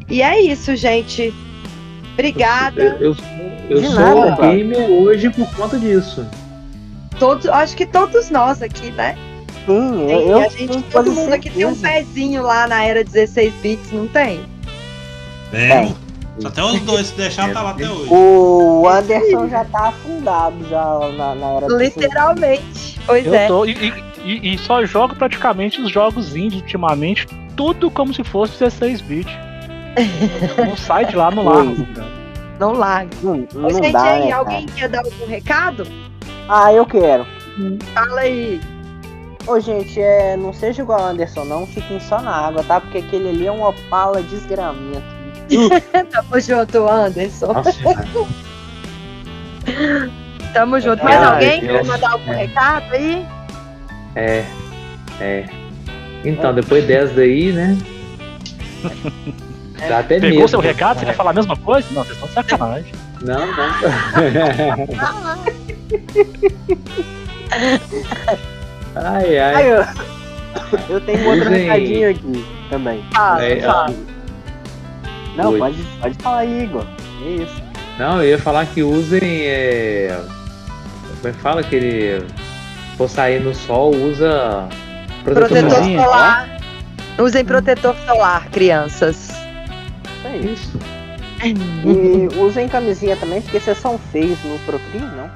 Speaker 5: E é isso, gente. Obrigada.
Speaker 1: Eu, eu, eu
Speaker 3: De
Speaker 1: sou
Speaker 3: nada,
Speaker 1: gamer hoje por conta disso.
Speaker 5: Todos, acho que todos nós aqui, né?
Speaker 3: Sim,
Speaker 5: Tem-
Speaker 3: eu,
Speaker 5: a gente, todo mundo aqui tem um pezinho lá na era 16 bits, não tem?
Speaker 6: É, só até os dois, se deixar, tá lá até hoje.
Speaker 3: O Anderson já tá afundado já na, na era
Speaker 5: Literalmente. Pois
Speaker 4: eu
Speaker 5: é.
Speaker 4: tô. E, e- e- e só jogo praticamente os jogos indies ultimamente, tudo como se fosse 16 bits. No site lá no largo, cara.
Speaker 5: Não larga.
Speaker 3: Não, não
Speaker 5: gente,
Speaker 3: dá,
Speaker 5: aí,
Speaker 3: né,
Speaker 5: alguém
Speaker 3: cara?
Speaker 5: quer dar algum recado?
Speaker 3: Ah, eu quero.
Speaker 5: Fala aí.
Speaker 3: Ô, gente, é, não seja igual o Anderson, não. Fiquem só na água, tá? Porque aquele ali é um opala desgramento.
Speaker 5: Tamo junto, Anderson.
Speaker 1: Nossa.
Speaker 5: Tamo junto. Mais
Speaker 1: Ai,
Speaker 5: alguém quer mandar algum
Speaker 1: É.
Speaker 5: recado aí?
Speaker 1: É, é. Então, depois dessa daí, né? Dá até
Speaker 4: Pegou
Speaker 1: medo.
Speaker 4: seu recado? Você quer falar a mesma coisa? Não, vocês estão de sacanagem.
Speaker 1: Não, não. ai, ai.
Speaker 3: Aí, eu- Eu tenho um outro
Speaker 1: Usem-
Speaker 3: recadinho aqui também.
Speaker 5: Fala,
Speaker 1: É,
Speaker 5: fala.
Speaker 3: Não,
Speaker 1: Oi.
Speaker 3: pode, pode falar aí, Igor. É isso.
Speaker 1: Não, eu ia falar que usem. É... Como é que fala? Que ele for sair no sol, usa protetor,
Speaker 5: Protetor
Speaker 1: solar.
Speaker 5: Usem protetor solar, crianças.
Speaker 3: Aí.
Speaker 1: Isso.
Speaker 3: E usem camisinha também, porque vocês são feios no Procrim, não?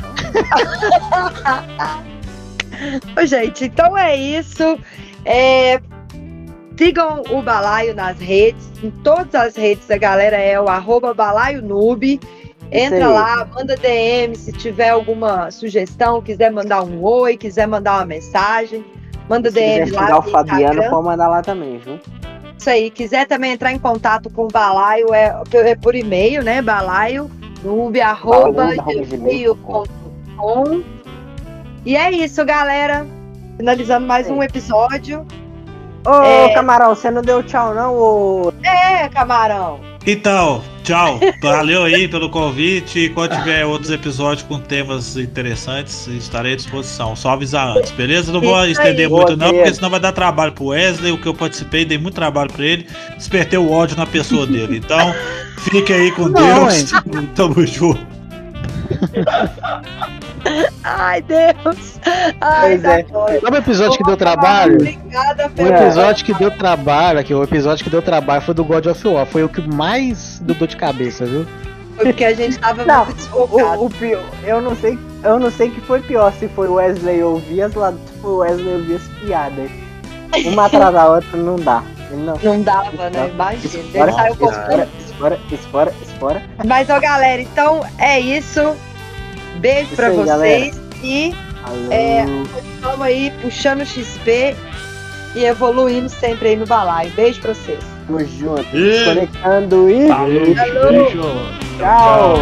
Speaker 5: Ô, gente, então é isso. É, Sigam o Balaio nas redes. Em todas as redes a galera é o arroba Balaio Noob. Entra lá, manda DM se tiver alguma sugestão, quiser mandar um oi, quiser mandar uma mensagem. Manda
Speaker 3: Se
Speaker 5: DM lá
Speaker 3: xingar o
Speaker 5: no
Speaker 3: Fabiano,
Speaker 5: Instagram.
Speaker 3: pode mandar lá também, viu?
Speaker 5: Isso aí, quiser também entrar em contato com o Balaio, é, é por e-mail, né? Balaio, noob, arroba, gmail.com. E é isso, galera. Finalizando mais
Speaker 3: É.
Speaker 5: um episódio.
Speaker 3: Ô,
Speaker 5: É.
Speaker 3: camarão, você não deu tchau, não? Ô...
Speaker 5: É, camarão.
Speaker 6: Então, tchau. Valeu aí pelo convite. Quando tiver outros episódios com temas interessantes, estarei à disposição. Só avisar antes, beleza? Não vou
Speaker 5: Isso
Speaker 6: estender
Speaker 5: aí.
Speaker 6: muito,
Speaker 3: Boa,
Speaker 6: não, porque senão vai dar trabalho pro Wesley. O que eu participei, dei muito trabalho pra ele. Despertei o ódio na pessoa dele. Então, fique aí com
Speaker 2: Não,
Speaker 6: Deus. Tamo junto.
Speaker 5: Ai, Deus. Ai,
Speaker 3: Pois é.
Speaker 2: Sabe o episódio que deu trabalho?
Speaker 5: Obrigada
Speaker 2: O episódio que deu trabalho, aqui, o episódio que deu trabalho foi do God of War. Foi o que mais deu dor de cabeça, viu?
Speaker 5: Foi porque a gente tava
Speaker 3: Não,
Speaker 5: muito desfocado.
Speaker 3: O, o pior, eu não sei, eu não sei que foi pior, se foi o Wesley ouvir as la- se foi o Wesley ouvir as piadas. Uma atrás da outra não dá. Não.
Speaker 5: Não dava, né? Imagina. Ele saiu com
Speaker 3: espora, espora, espora, espora.
Speaker 5: Mas, ó, galera, então é isso. Beijo
Speaker 3: Isso
Speaker 5: pra
Speaker 3: aí,
Speaker 5: vocês. E
Speaker 3: Alô.
Speaker 5: É. vamos aí puxando XP e evoluindo sempre aí no balaio. Beijo pra vocês.
Speaker 3: Tamo junto.
Speaker 6: E-
Speaker 3: Conectando e
Speaker 1: Falou.
Speaker 4: Beijo.
Speaker 3: tchau.